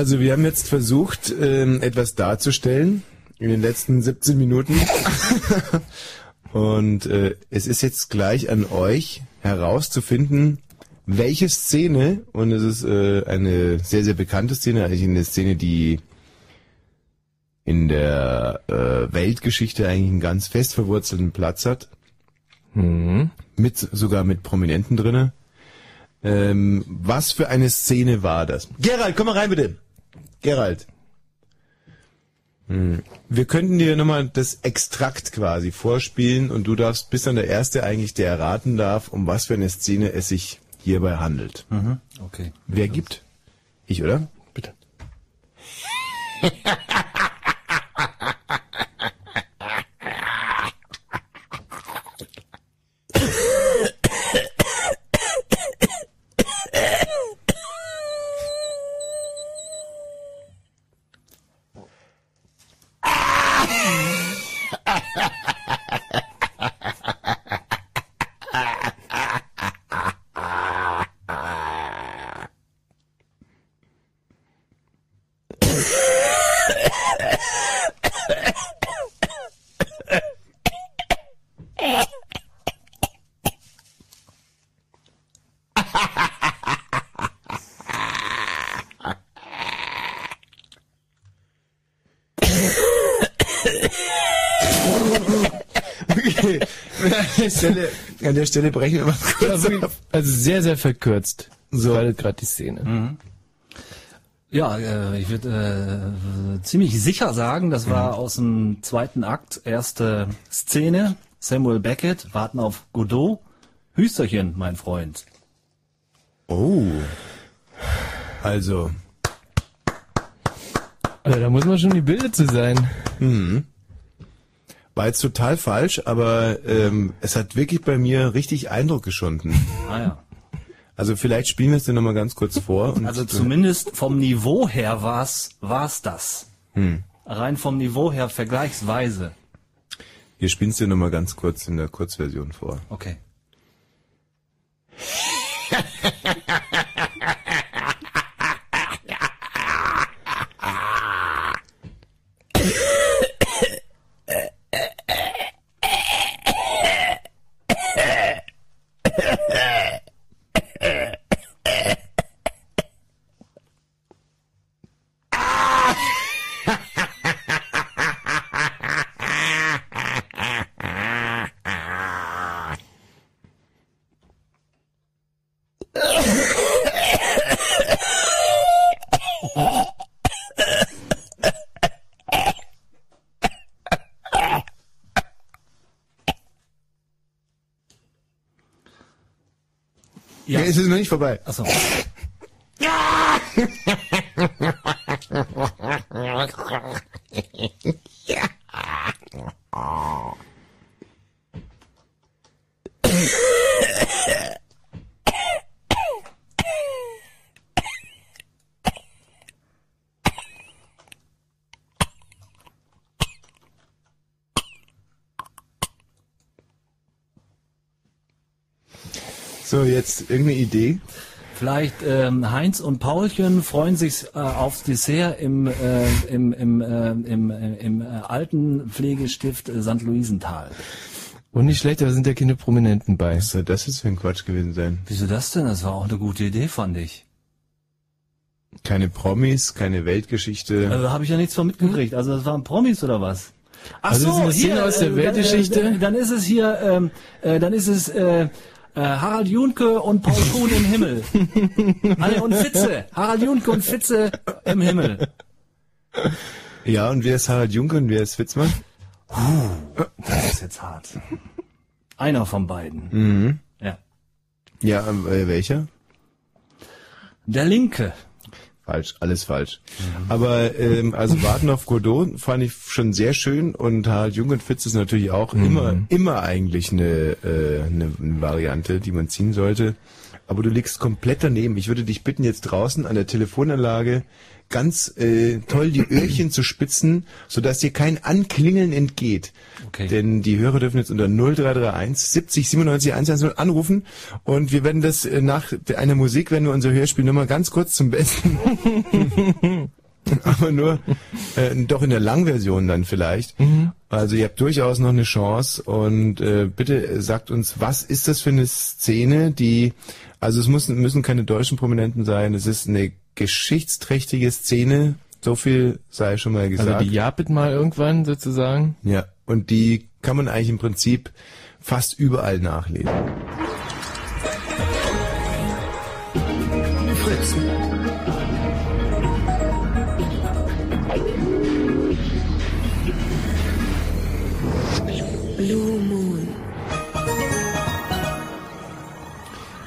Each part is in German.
also wir haben jetzt versucht, ähm, etwas darzustellen in den letzten 17 Minuten. Und äh, es ist jetzt gleich an euch herauszufinden, welche Szene, und es ist äh, eine sehr, sehr bekannte Szene, eigentlich eine Szene, die in der äh, Weltgeschichte eigentlich einen ganz fest verwurzelten Platz hat. Mit, sogar mit Prominenten drinne. Ähm, was für eine Szene war das? Gerald, komm mal rein bitte. Gerald. Hm. Wir könnten dir nochmal das Extrakt quasi vorspielen und du darfst, bist dann der Erste eigentlich, der erraten darf, um was für eine Szene es sich hierbei handelt. Mhm. Okay. Wer gibt? Ich, oder? Bitte. Stelle, an der Stelle brechen wir mal kurz ab. Also sehr, sehr verkürzt. So. Gerade gerade die Szene. Ja, äh, ich würde äh, ziemlich sicher sagen, das war aus dem zweiten Akt, erste Szene. Samuel Beckett, warten auf Godot. Hüsterchen, mein Freund. Oh. Also, Also da muss man schon die Bilder zu sein. War jetzt total falsch, aber ähm, es hat wirklich bei mir richtig Eindruck geschunden. Ah ja. Also vielleicht spielen wir es dir nochmal ganz kurz vor. Also zumindest vom Niveau her war's war's das. Rein vom Niveau her vergleichsweise. Wir spielen es dir nochmal ganz kurz in der Kurzversion vor. Okay. Nicht vorbei. Achso. So, jetzt irgendeine Idee? Vielleicht ähm, Heinz und Paulchen freuen sich äh, aufs Dessert im, äh, im, im, äh, im, äh, im äh, Altenpflegestift äh, St. Luisenthal. Und nicht schlecht, aber sind ja keine Prominenten bei. Was soll das jetzt für ein Quatsch gewesen sein? Wieso das denn? Das war auch eine gute Idee, fand ich. Keine Promis, keine Weltgeschichte. Also habe ich ja nichts von mitgekriegt. Also das waren Promis oder was? Ach Also das ist eine Szene aus der äh, Weltgeschichte? Dann, äh, dann ist es hier, ähm, äh, dann ist es äh, äh, Harald Junke und Paul Kuhn im Himmel. Alle und Fitze. Harald Junke und Fitze im Himmel. Ja, und wer ist Harald Junke und wer ist Witzmann? Das ist jetzt hart. Einer von beiden. Mhm. Ja. Ja, äh, welcher? Der Linke. Falsch, alles falsch. Aber ähm, also Warten auf Godot fand ich schon sehr schön und Harald Jung und Fitz ist natürlich auch immer immer eigentlich eine, äh, eine, eine Variante, die man ziehen sollte. Aber du liegst komplett daneben. Ich würde dich bitten, jetzt draußen an der Telefonanlage ganz äh, toll die Öhrchen zu spitzen, sodass dir kein Anklingeln entgeht. Okay. Denn die Hörer dürfen jetzt unter 0331 70 97 110 anrufen und wir werden das äh, nach einer Musik, werden wir unser Hörspiel nur mal ganz kurz zum Besten aber nur äh, doch in der Langversion dann vielleicht. Also ihr habt durchaus noch eine Chance und äh, bitte sagt uns, was ist das für eine Szene, die, also es müssen, müssen keine deutschen Prominenten sein, es ist eine geschichtsträchtige Szene, so viel sei schon mal gesagt. Also die japet mal irgendwann sozusagen. ja, und die kann man eigentlich im Prinzip fast überall nachlesen.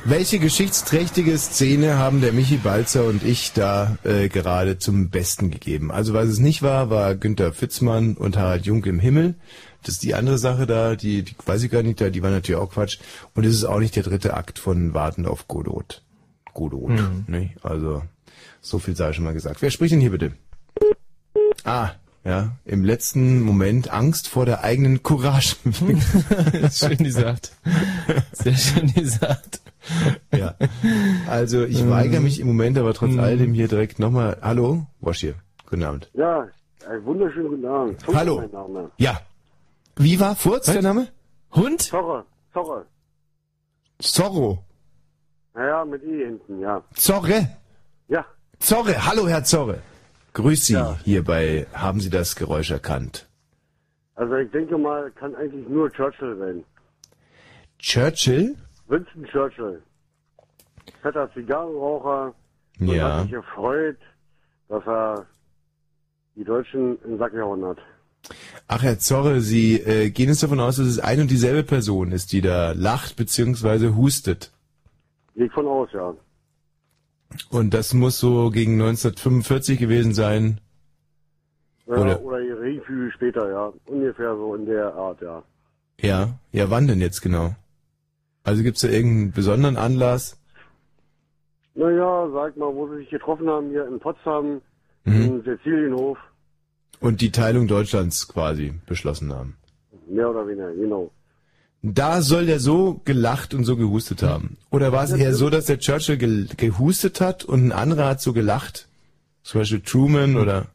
Welche geschichtsträchtige Szene haben der Michi Balzer und ich da äh, gerade zum Besten gegeben? Also was es nicht war, war Günther Fitzmann und Harald Junk im Himmel. Das ist die andere Sache da, die, die weiß ich gar nicht, da, die war natürlich auch Quatsch. Und es ist auch nicht der dritte Akt von Warten auf Godot. Godot, ne? Also so viel sei schon mal gesagt. Wer spricht denn hier bitte? Ah, ja, im letzten Moment Angst vor der eigenen Courage. schön gesagt. Sehr schön gesagt. Ja. Also ich weigere mich im Moment, aber trotz alledem hier direkt nochmal. Hallo, Wasch hier. Guten Abend. Ja, einen wunderschönen guten Abend. Zorro, Hallo. Mein Name. Ja. Wie war Furz der Name? Hund? Zorro, Zorro. Zorro. Naja, mit E hinten, ja. Zorre. Ja, Zorre. Hallo, Herr Zorre. Grüß Sie Ja. hier bei Haben Sie das Geräusch erkannt? also ich denke mal, kann eigentlich nur Churchill sein. Churchill? Winston Churchill. Fetter Zigarrenraucher. Und Ja. hat sich gefreut, dass er die Deutschen in den Sack gehauen hat. Ach, Herr Zorre, Sie äh, gehen jetzt davon aus, dass es ein und dieselbe Person ist, die da lacht bzw. hustet. Gehe ich von aus, ja. Und das muss so gegen 1945 gewesen sein. Ja, Oder- oder irgendwie später, ja. Ungefähr so in der Art, ja. Ja. Ja, wann denn jetzt genau? Also gibt's da irgendeinen besonderen Anlass? Naja, sag mal, wo sie sich getroffen haben, hier in Potsdam, Mhm. im Sizilienhof. Und die Teilung Deutschlands quasi beschlossen haben. Mehr oder weniger, genau. Da soll der so gelacht und so gehustet haben. Oder war es eher so, dass der Churchill ge gehustet hat und ein anderer hat so gelacht? Zum Beispiel Truman oder...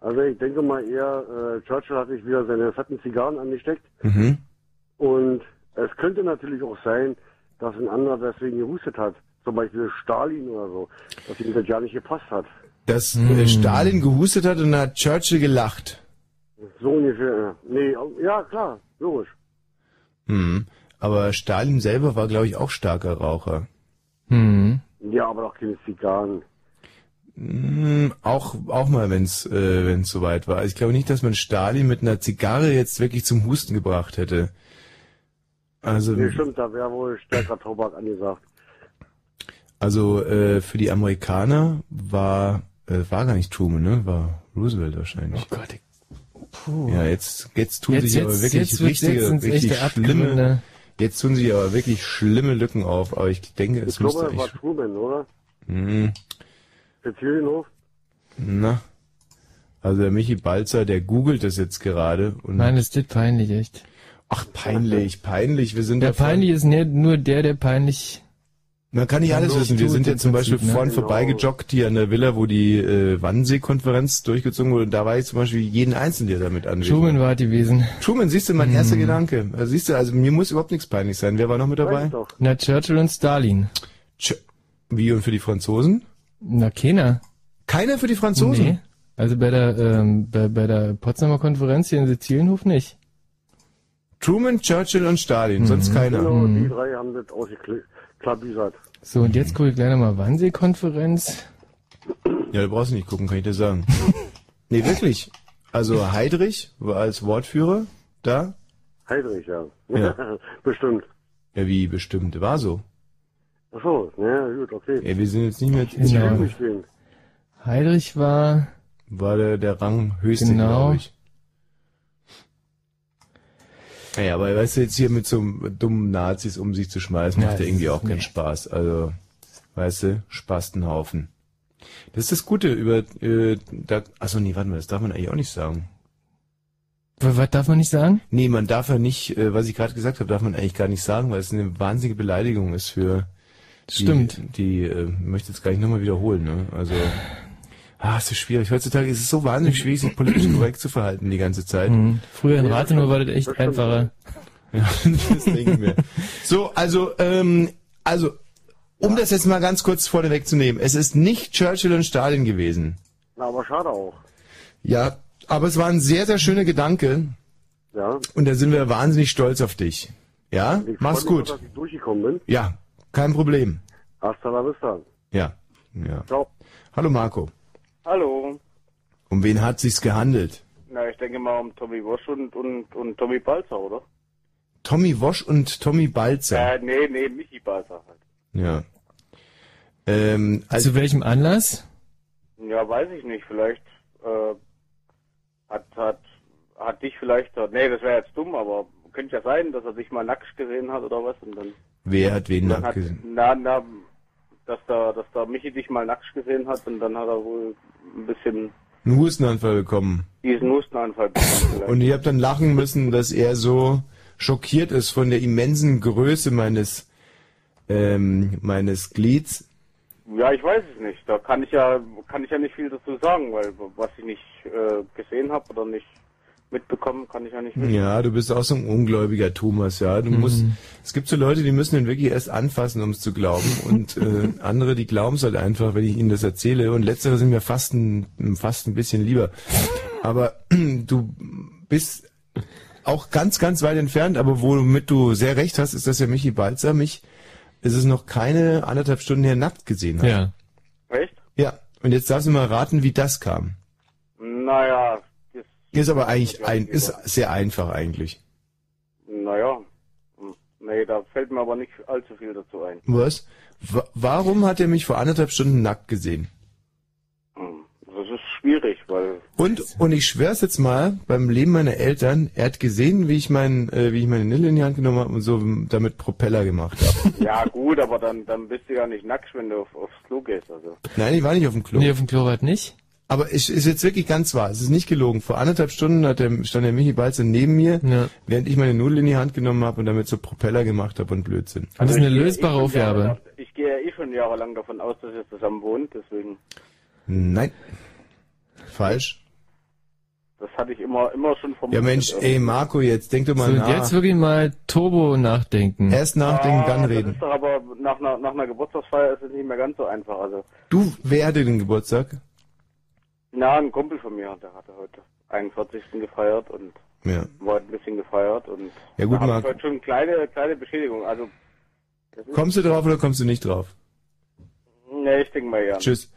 Also ich denke mal eher, äh, Churchill hat sich wieder seine fetten Zigarren angesteckt. Mhm. Und es könnte natürlich auch sein, dass ein anderer deswegen gehustet hat. Zum Beispiel Stalin oder so. Dass ihm das ja nicht gepasst hat. Dass äh, Stalin gehustet hat und dann hat Churchill gelacht. So ungefähr. Nee, ja klar, logisch. Mhm. Aber Stalin selber war, glaube ich, auch starker Raucher. Hm. Ja, aber doch keine Zigarren. Mhm, auch, auch mal, wenn's äh, wenn's soweit war. Ich glaube nicht, dass man Stalin mit einer Zigarre jetzt wirklich zum Husten gebracht hätte. Also, Nee, stimmt, da wäre wohl stärker Tobak angesagt. also äh, für die Amerikaner war äh, war gar nicht Truman, ne? War Roosevelt wahrscheinlich. Oh Gott, ich, Ja, jetzt jetzt tun Jetzt- sich aber jetzt- wirklich jetzt richtige, richtig schlimme. Abgründe. Jetzt tun sich aber wirklich schlimme Lücken auf. Aber ich denke, es Ich glaube, müsste das war. Truman, oder? Hm, Sizilienhof? na, also der Michi Balzer, der googelt das jetzt gerade und Nein, das ist peinlich, echt. Ach peinlich, peinlich. Wir sind Der davon- peinlich ist nicht nur der, der peinlich Man kann nicht alles wissen. Wir sind ja zum Beispiel ne? vorhin Genau. vorbeigejoggt hier an der Villa, wo die äh, Wannsee-Konferenz durchgezogen wurde. Und da war ich zum Beispiel jeden Einzelnen, der damit anwesend Truman war gewesen. Truman, siehst du, mein erster Gedanke. Also, siehst du, also mir muss überhaupt nichts peinlich sein. Wer war noch mit dabei? Na, Churchill und Stalin. Tsch, Wie und für die Franzosen? Na, keiner. Keiner für die Franzosen? Nee. Also bei der, ähm, bei, bei der Potsdamer Konferenz hier in Sizilienhof nicht. Truman, Churchill und Stalin, sonst keiner. Genau, die drei haben das ausgeklabüsert. So, und jetzt gucke ich gleich nochmal Wannsee-Konferenz. Ja, da brauchst du nicht gucken, kann ich dir sagen. nee, wirklich. Also Heidrich war als Wortführer da. Heidrich, ja. Ja. Bestimmt. Ja, wie bestimmt. War so. Ach so, ja, gut, okay. Ja, wir sind jetzt nicht mehr... Ich Genau. Heidrich war, War der, der Rang höchste, Genau. glaube ich. Naja, aber weißt du, jetzt hier mit so dummen Nazis um sich zu schmeißen, macht ja irgendwie auch keinen nee. Spaß. Also, weißt du, Spastenhaufen. Das ist das Gute über, äh, da, achso, nee, warte mal, das darf man eigentlich auch nicht sagen. wa- was darf man nicht sagen? Nee, man darf ja nicht, äh, was ich gerade gesagt habe, darf man eigentlich gar nicht sagen, weil es eine wahnsinnige Beleidigung ist für die, Stimmt. die, äh, möchte jetzt gar nicht nochmal wiederholen, ne? Also, ah, es ist schwierig. Heutzutage ist es so wahnsinnig schwierig, sich politisch korrekt zu verhalten die ganze Zeit. Hm. Früher in Rathenow war das echt einfacher. Ja, das denke ich mir. So, also, ähm, also, um das jetzt mal ganz kurz vorneweg zu nehmen. Es ist nicht Churchill und Stalin gewesen. Na, aber schade auch. Ja, aber es war ein sehr, sehr schöner Gedanke Ja. und da sind wir wahnsinnig stolz auf dich. Ja, Ich mach's freu mich, gut. Dass ich durchgekommen bin. Ja, kein Problem. Hasta la vista. Ja, ja. Ciao. Hallo Marco. Hallo. Um wen hat sich's gehandelt? Na, ich denke mal um Tommy Wosch und, und, und Tommy Balzer, oder? Tommy Wosch und Tommy Balzer. Äh, nee, nee, Michi Balzer halt. Ja. Ähm, also, Zu welchem Anlass? Ja, weiß ich nicht, vielleicht, äh, hat, hat, hat dich vielleicht, nee, das wäre jetzt dumm, aber könnte ja sein, dass er sich mal nackt gesehen hat oder was und dann, wer hat wen nackt gesehen? na, na, dass da, dass da Michi dich mal nackt gesehen hat und dann hat er wohl ein bisschen Einen Hustenanfall bekommen. diesen Hustenanfall bekommen vielleicht. Und ich habe dann lachen müssen, dass er so schockiert ist von der immensen Größe meines ähm, meines Glieds. Ja, ich weiß es nicht. Da kann ich ja kann ich ja nicht viel dazu sagen, weil was ich nicht äh, gesehen habe oder nicht mitbekommen, kann ich ja nicht wissen. Ja, du bist auch so ein ungläubiger Thomas, ja. Du musst. Es gibt so Leute, die müssen den wirklich erst anfassen, um es zu glauben, und äh, andere, die glauben es halt einfach, wenn ich ihnen das erzähle. Und letztere sind mir fast ein, fast ein bisschen lieber. Aber du bist auch ganz, ganz weit entfernt. Aber womit du sehr recht hast, ist, dass ja Michi Balzer mich, ist es noch keine anderthalb Stunden her nackt gesehen hat. Ja. Echt? Ja. Und jetzt darfst du mal raten, wie das kam. Naja, Ist aber eigentlich ein, ist sehr einfach eigentlich. naja. Nee, da fällt mir aber nicht allzu viel dazu ein. Was? Wa- Warum hat er mich vor anderthalb Stunden nackt gesehen? Hm, Das ist schwierig, weil Und und ich schwör's jetzt mal beim Leben meiner Eltern, er hat gesehen, wie ich mein, äh, wie ich meine Nille in die Hand genommen habe und so damit Propeller gemacht habe. ja gut, aber dann dann bist du ja nicht nackt, wenn du auf, aufs Klo gehst. Also Nein, ich war nicht auf dem Klo. Nee, auf dem Chlorrad nicht. Aber es ist jetzt wirklich ganz wahr. Es ist nicht gelogen. Vor anderthalb Stunden hat der, stand der Michi Balzer neben mir, Ja. während ich meine Nudel in die Hand genommen habe und damit so Propeller gemacht habe und Blödsinn. Und das ist eine ich gehe lösbare eh schon Aufgabe. Ich gehe ja eh schon jahrelang davon aus, dass ihr zusammen wohnt, deswegen Nein. Falsch. das hatte ich immer immer schon vermutet. Ja Mensch, ey Marco, jetzt denk doch mal So, nach. jetzt wirklich mal Turbo nachdenken. Erst nachdenken, Ah, dann Das reden. ist doch aber nach einer, nach einer Geburtstagsfeier ist es nicht mehr ganz so einfach. Also, Du, wer hatte den Geburtstag? Na, ein Kumpel von mir, der hatte heute 41. gefeiert und Ja. war ein bisschen gefeiert und Ja, gut, Marc. ich heute schon eine kleine, kleine Beschädigung. Also, Kommst du drauf oder kommst du nicht drauf? ne, ich denke mal ja. Tschüss.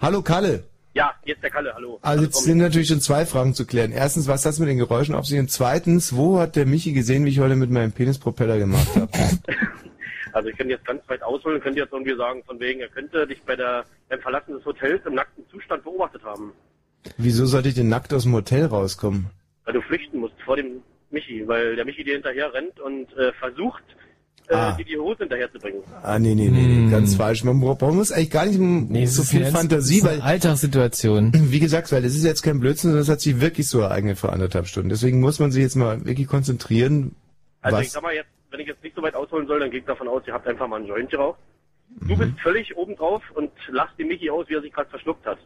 Hallo Kalle. Ja, jetzt der Kalle, hallo. Also jetzt sind natürlich schon zwei Fragen zu klären. Erstens, was hat's mit den Geräuschen auf sich? Und zweitens, wo hat der Michi gesehen, wie ich heute mit meinem Penispropeller gemacht habe? Also ich könnte jetzt ganz weit ausholen, könnte jetzt irgendwie sagen, von wegen, er könnte dich bei der beim Verlassen des Hotels im nackten Zustand beobachtet haben. Wieso sollte ich denn nackt aus dem Hotel rauskommen? Weil du flüchten musst vor dem Michi, weil der Michi dir hinterher rennt und äh, versucht, äh, Ah. dir die Hose hinterher zu bringen. Ah, nee, nee, nee, nee ganz falsch. Man bra- braucht muss eigentlich gar nicht Nee, so ist viel Fantasie, das ist eine weil, Alltagssituation. wie gesagt, weil es ist jetzt kein Blödsinn, sondern es hat sich wirklich so ereignet vor anderthalb Stunden. Deswegen muss man sich jetzt mal wirklich konzentrieren. Also was, ich sag mal jetzt, wenn ich jetzt nicht so weit ausholen soll, dann gehe ich davon aus, ihr habt einfach mal einen Joint geraucht. Du bist völlig obendrauf und lachst den Michi aus, wie er sich gerade verschluckt hat.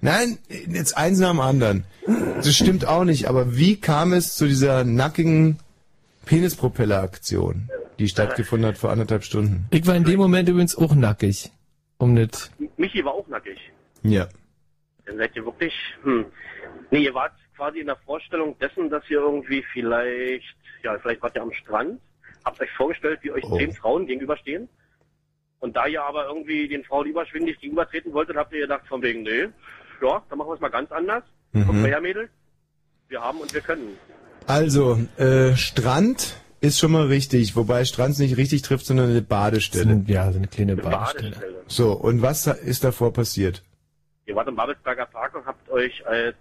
Nein, jetzt eins nach dem anderen. Das stimmt auch nicht, aber wie kam es zu dieser nackigen Penispropeller-Aktion, die stattgefunden hat vor anderthalb Stunden? Ich war in dem Moment übrigens auch nackig. Um nicht. Michi war auch nackig. Ja. Dann seid ihr wirklich, hm. Nee, ihr wart quasi in der Vorstellung dessen, dass ihr irgendwie vielleicht, ja, vielleicht wart ihr am Strand, habt euch vorgestellt, wie euch Oh. zehn Frauen gegenüberstehen. Und da ihr aber irgendwie den Frauen überschwinglich gegenübertreten wolltet, habt ihr gedacht von wegen, nee, ja, dann machen wir es mal ganz anders. Mhm. Kommt mal her, Mädel. Wir haben und wir können. Also, äh, Strand ist schon mal richtig, wobei Strand nicht richtig trifft, sondern eine Badestelle. Ja, so eine kleine Eine Badestelle. Badestelle. So, und was ist davor passiert? Ihr wart im Babelsberger Park und habt euch als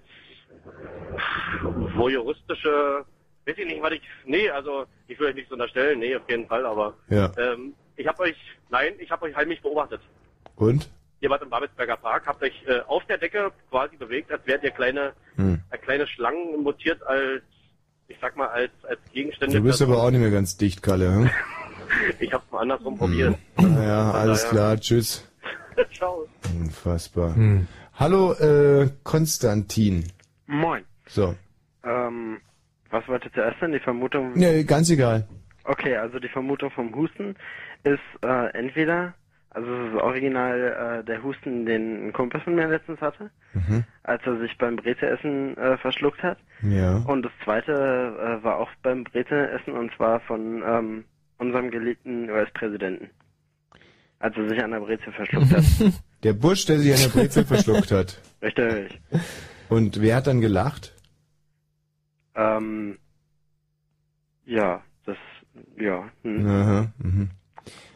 voyeuristische, weiß ich nicht, was ich, nee, also ich will euch nichts unterstellen, nee, auf jeden Fall, aber Ja. ähm, ich habe euch, nein, ich habe euch heimlich beobachtet. Und? Ihr wart im Babelsberger Park, habt euch äh, auf der Decke quasi bewegt, als wärt ihr kleine, Hm. äh, kleine Schlangen mutiert als, ich sag mal, als, als Gegenstände. Du bist aber auch nicht mehr ganz dicht, Kalle. Hm? Ich hab's mal andersrum probiert. Ja, alles klar, tschüss. Ciao. Unfassbar. Hm. Hallo, äh, Konstantin. Moin. So. Ähm, was wollte zuerst denn? Die Vermutung. Nee, ganz egal. Okay, also die Vermutung vom Husten ist äh, entweder, also es ist original äh, der Husten, den ein Kumpel von mir letztens hatte, Mhm. als er sich beim Brezeessen äh, verschluckt hat. Ja. Und das zweite äh, war auch beim Brezeessen und zwar von ähm, unserem geliebten US-Präsidenten. Als er sich an der Breze verschluckt hat. Der Bursch, der sich an der Brezel verschluckt hat. Richtig. Und wer hat dann gelacht? Ähm, ja, das, ja, hm, Aha, mhm.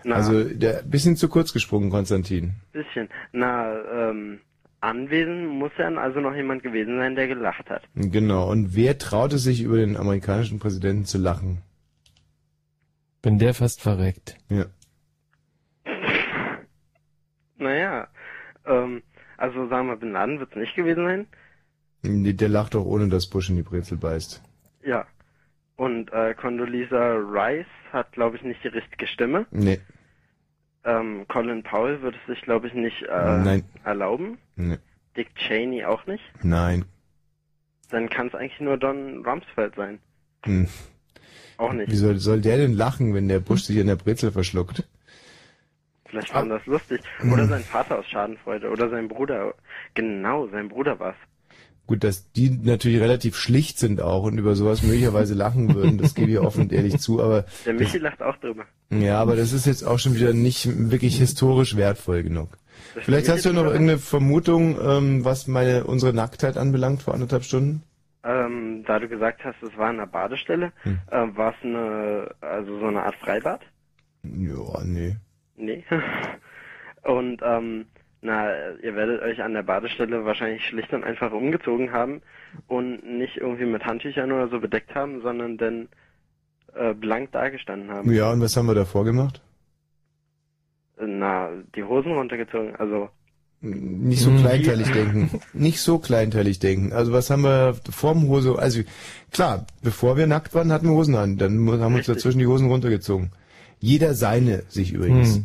Na. Also, der bisschen zu kurz gesprungen, Konstantin. bisschen. Na, ähm, anwesend muss dann also noch jemand gewesen sein, der gelacht hat. Genau. Und wer traute sich über den amerikanischen Präsidenten zu lachen? Bin der fast verreckt. Ja. Naja, ähm, also sagen wir, Bin Laden wird es nicht gewesen sein. Nee, Der lacht doch ohne, dass Bush in die Brezel beißt. Ja. Und äh, Condoleezza Rice hat, glaube ich, nicht die richtige Stimme. Nee, Ähm, Colin Powell würde es sich, glaube ich, nicht äh, Nein. erlauben. nee, Dick Cheney auch nicht. nein. Dann kann es eigentlich nur Don Rumsfeld sein. Hm. Auch nicht. Wie soll, soll der denn lachen, wenn der Bush sich in der Brezel verschluckt? Vielleicht fand Ah. das lustig. Oder sein Vater aus Schadenfreude. Oder sein Bruder. Genau, sein Bruder war's. Gut, dass die natürlich relativ schlicht sind auch und über sowas möglicherweise lachen würden, das gebe ich offen und ehrlich zu, aber Der Michi lacht auch drüber. ja, aber das ist jetzt auch schon wieder nicht wirklich historisch wertvoll genug. Das Vielleicht hast du noch drüber- irgendeine Vermutung, ähm, was meine unsere Nacktheit anbelangt vor anderthalb Stunden? Ähm, da du gesagt hast, es war in einer Badestelle, Hm. äh, war es eine, also so eine Art Freibad? Ja, nee. Nee. Und, ähm, na, ihr werdet euch an der Badestelle wahrscheinlich schlicht und einfach umgezogen haben und nicht irgendwie mit Handtüchern oder so bedeckt haben, sondern dann äh, blank dagestanden haben. Ja, und was haben wir davor gemacht? Na, die Hosen runtergezogen, also Nicht so Mhm. kleinteilig denken. Nicht so kleinteilig denken. Also was haben wir vorm Hose, also klar, bevor wir nackt waren, hatten wir Hosen an. Dann haben wir uns dazwischen die Hosen runtergezogen. Jeder seine sich übrigens.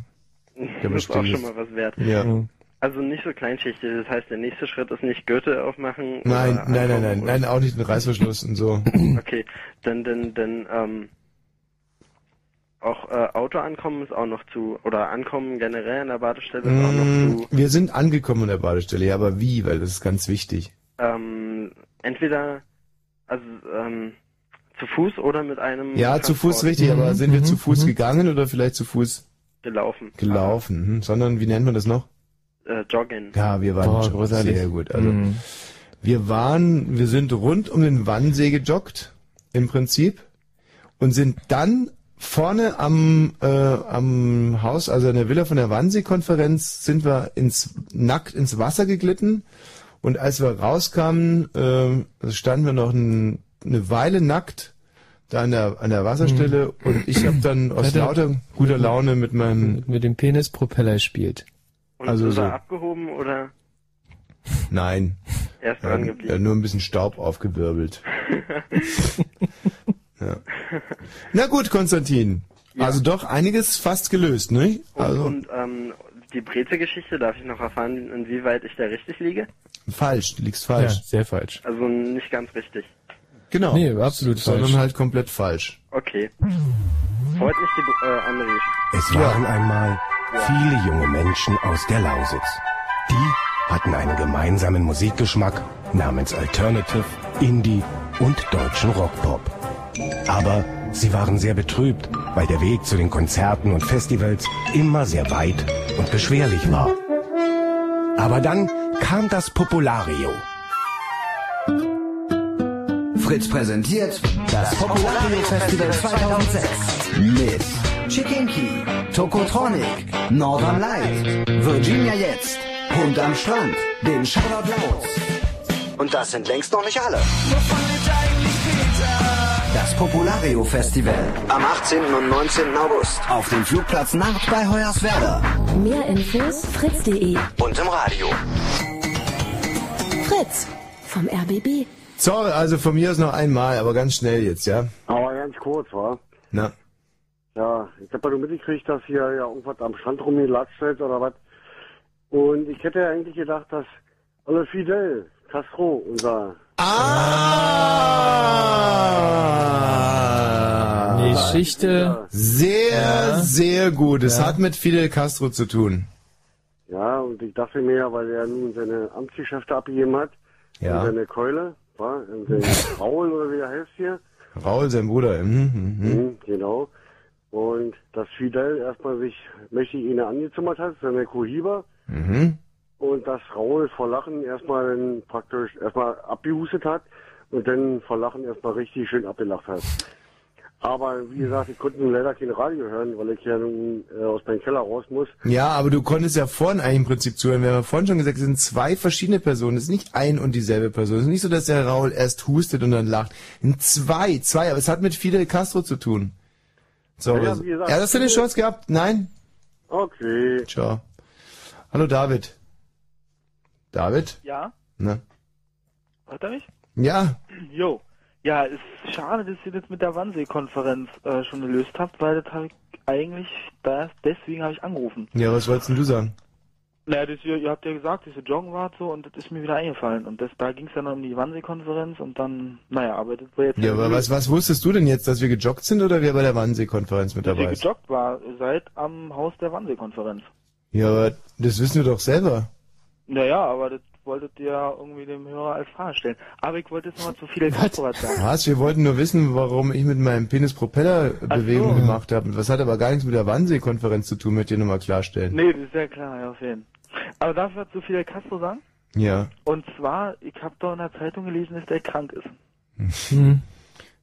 Hm. Ja, das ist auch schon mal was wert. Ja. Ja. Also nicht so kleinschichtig, das heißt, der nächste Schritt ist nicht Gürtel aufmachen. Nein, oder nein, nein, nein, oder- nein, auch nicht den Reißverschluss und so. Okay, dann, dann, dann, ähm, auch äh, Auto ankommen ist auch noch zu, oder ankommen generell an der Badestelle ist auch noch Mm, zu, Wir sind angekommen an der Badestelle, ja, aber wie? Weil das ist ganz wichtig. ähm, entweder, also, ähm, zu Fuß oder mit einem Ja, zu Fuß Transport richtig, aber Mhm, sind wir mhm, zu Fuß mhm. gegangen oder vielleicht zu Fuß gelaufen. gelaufen? Hm, sondern wie nennt man das noch? Äh, joggen. Ja, wir waren Boah, schon großartig. sehr gut. Also Hm. wir waren, wir sind rund um den Wannsee gejoggt im Prinzip und sind dann vorne am äh, am Haus, also in der Villa von der Wannsee-Konferenz, sind wir ins nackt ins Wasser geglitten und als wir rauskamen, äh, standen wir noch ein, eine Weile nackt da an der an der Wasserstelle und ich habe dann aus er- lauter guter Laune mit meinem Mit dem Penispropeller spielt. Und also ist er so. abgehoben oder Nein, erst dran ja, geblieben? nur ein bisschen Staub aufgewirbelt. ja. Na gut, Konstantin. Also doch einiges fast gelöst, ne? Und, Also und ähm, die Breze-Geschichte, darf ich noch erfahren, inwieweit ich da richtig liege? falsch, du liegst Ja, falsch. sehr falsch. Also nicht ganz richtig. Genau. Nee, absolut Sondern falsch. halt komplett falsch. Okay. Freut mich die äh, andere Geschichte. Es waren einmal viele junge Menschen aus der Lausitz. Die hatten einen gemeinsamen Musikgeschmack namens Alternative, Indie und deutschen Rockpop. Aber sie waren sehr betrübt, weil der Weg zu den Konzerten und Festivals immer sehr weit und beschwerlich war. Aber dann kam das Populario. Fritz präsentiert das Populario Festival 2006 mit Chikinki, Tokotronic, Northern Light, Virginia jetzt, Hund am Strand, den Shoutout Laut. Und das sind längst noch nicht alle. Das Populario Festival am 18. und 19. August auf dem Flugplatz Nacht bei Hoyerswerda Mehr Infos fritz.de. und im Radio. Fritz vom RBB. So, also von mir aus noch einmal, aber ganz schnell jetzt, ja? Aber ganz kurz, war. Na. Ja, ich habe ja nur mitgekriegt, dass hier ja irgendwas am Strand rumgelatscht wird oder was. Und ich hätte ja eigentlich gedacht, dass alle Fidel Castro, unser Ah! Geschichte. Sehr, Ja. sehr gut. Es Ja. hat mit Fidel Castro zu tun. Ja, und ich dachte mir, weil er nun seine Amtsgeschäfte abgegeben hat, Ja. und seine Keule, war, und den Raul oder wie er heißt hier, Raul, sein Bruder. Mhm, mhm. mhm. genau. Und dass Fidel erstmal sich mächtig ihn angezimmert hat, seine Kohiba, Mhm. und dass Raul vor Lachen erstmal dann praktisch erstmal abgehustet hat und dann vor Lachen erstmal richtig schön abgelacht hat. Aber wie gesagt, ich konnte nun leider kein Radio hören, weil ich ja nun äh, aus meinem Keller raus muss. Ja, aber du konntest ja vorhin eigentlich im Prinzip zuhören. Wir haben ja vorhin schon gesagt, es sind zwei verschiedene Personen. Es ist nicht ein und dieselbe Person. Es ist nicht so, dass der Raul erst hustet und dann lacht. Es sind zwei, zwei, aber es hat mit Fidel Castro zu tun. So, Ja, also- gesagt, ja, hast du eine Chance gehabt? Nein? Okay. Ciao. Hallo David. David? Ja? Na? Hört er mich? Ja. Jo. Ja, ist schade, dass ihr das mit der Wannsee-Konferenz äh, schon gelöst habt, weil das habe ich eigentlich, das, deswegen habe ich angerufen. Ja, was wolltest denn du sagen? Naja, das, ihr, ihr habt ja gesagt, dass ihr joggen wart so und das ist mir wieder eingefallen. Und das, da ging es dann um die Wannsee-Konferenz und dann, naja, aber das war jetzt... Ja, aber was, was wusstest du denn jetzt, dass wir gejoggt sind oder wer bei der Wannsee-Konferenz mit dass ihr dabei ist? gejoggt war, ihr seid am Haus der Wannsee-Konferenz. Ja, aber das wissen wir doch selber. Naja, aber das wolltet ihr ja irgendwie dem Hörer als Frage stellen. Aber ich wollte jetzt nochmal zu Fidel Castro was sagen. Was? Wir wollten nur wissen, warum ich mit meinem Penis Propellerbewegung so. gemacht habe. Was hat aber gar nichts mit der Wannsee-Konferenz zu tun, möchte ich nochmal klarstellen. Nee, das ist ja klar, ja, auf jeden Fall. Aber darf ich was zu Fidel Castro sagen? Ja. Und zwar, ich habe doch in der Zeitung gelesen, dass der krank ist.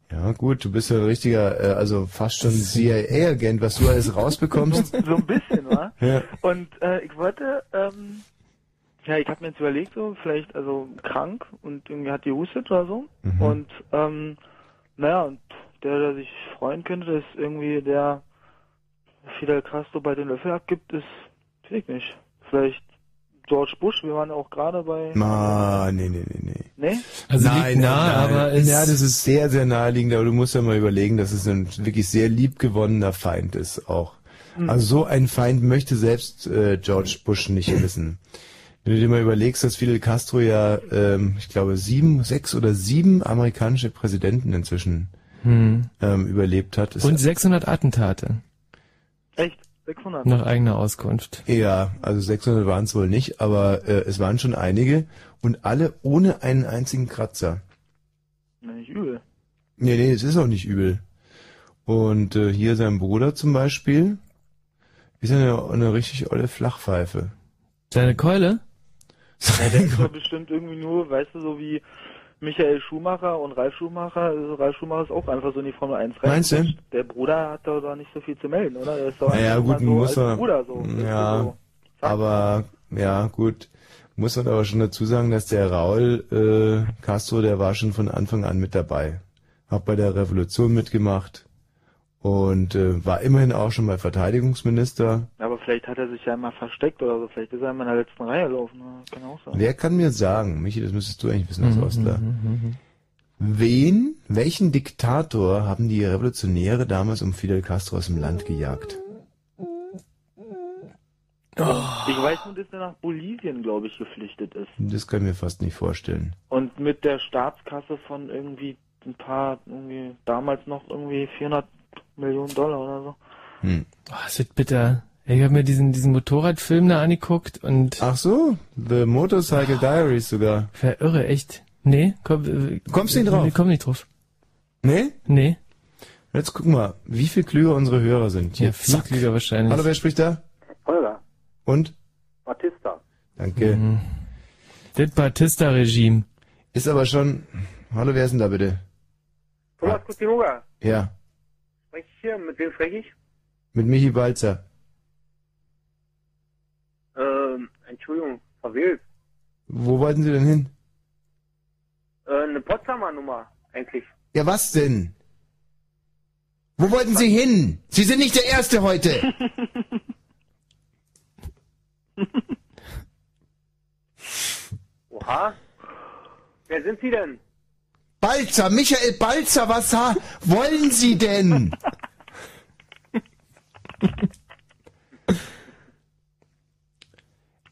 Ja, gut, du bist ja ein richtiger, äh, also fast schon CIA-Agent, was du alles rausbekommst. so ein bisschen, wa? Ja. Und äh, ich wollte, ähm, ja, ich habe mir jetzt überlegt, so, vielleicht, also krank und irgendwie hat die hustet oder so. Mhm. Und, ähm, naja, und der, der sich freuen könnte, dass irgendwie der Fidel Castro bei den Löffel abgibt, ist, weiß ich nicht. Vielleicht George Bush, wir waren auch gerade bei. Ma, nee, nee, nee, nee. Nee? Also liegt nah, aber ist- Ja, das ist sehr, sehr naheliegend, aber du musst ja mal überlegen, dass es ein wirklich sehr liebgewonnener Feind ist auch. Mhm. Also so ein Feind möchte selbst äh, George Bush nicht wissen. Wenn du dir mal überlegst, dass Fidel Castro ja, ähm, ich glaube, sieben, sechs oder sieben amerikanische Präsidenten inzwischen Hm. ähm, überlebt hat. ist Und 600 Attentate. Echt? 600? Nach eigener Auskunft. Ja, also 600 waren es wohl nicht, aber äh, es waren schon einige und alle ohne einen einzigen Kratzer. Na, nicht übel. Nee, nee, es ist auch nicht übel. Und äh, hier sein Bruder zum Beispiel ist eine, eine richtig olle Flachpfeife. Seine Keule? Ja, ist doch bestimmt irgendwie nur, weißt du, so wie Michael Schumacher und Ralf Schumacher. Also Ralf Schumacher ist auch einfach so in die Formel 1 rein. Meinst du? Der Bruder hat da nicht so viel zu melden, oder? Der ist doch Naja, gut, so muss er. Bruder so. ja, So. aber ja, gut. Muss man aber schon dazu sagen, dass der Raul äh, Castro, der war schon von Anfang an mit dabei. Hat bei der Revolution mitgemacht und äh, war immerhin auch schon mal Verteidigungsminister. Aber vielleicht hat er sich ja immer versteckt oder so. Vielleicht ist er immer in der letzten Reihe gelaufen. oder? Kann auch sein. Wer kann mir sagen, Michi, das müsstest du eigentlich wissen als Mhm, Ostler. mhm, mhm. Wen, welchen Diktator haben die Revolutionäre damals um Fidel Castro aus dem Land gejagt? Ich weiß nur, dass er nach Bolivien, glaube ich, geflüchtet ist. Das kann ich mir fast nicht vorstellen. Und mit der Staatskasse von irgendwie ein paar, irgendwie damals noch irgendwie 400 Millionen Dollar oder so. Hm. Oh, es wird bitter. Ich habe mir diesen, diesen Motorradfilm da angeguckt und... Ach so, The Motorcycle Diaries sogar. Ver irre, echt. Nee, komm, äh, Kommst du nicht drauf? Nee, komm nicht drauf. Nee? Nee. Jetzt gucken wir, wie viel klüger unsere Hörer sind. Ja, viel klüger wahrscheinlich. Hallo, wer spricht da? Holger, Und? Batista. Danke. Mhm. Das Batista-Regime. Ist aber schon... Hallo, wer ist denn da bitte? Thomas Kutinoga, Ja, spreche ich hier? Mit wem spreche ich? mit Michi Balzer. Ähm, Entschuldigung, verwählt. Wo wollten Sie denn hin? Äh, eine Potsdamer Nummer, eigentlich. Ja, was denn? Wo wollten Sie hin? Sie sind nicht der Erste heute. Oha. Wer sind Sie denn? Balzer, Michael Balzer, was ha wollen Sie denn?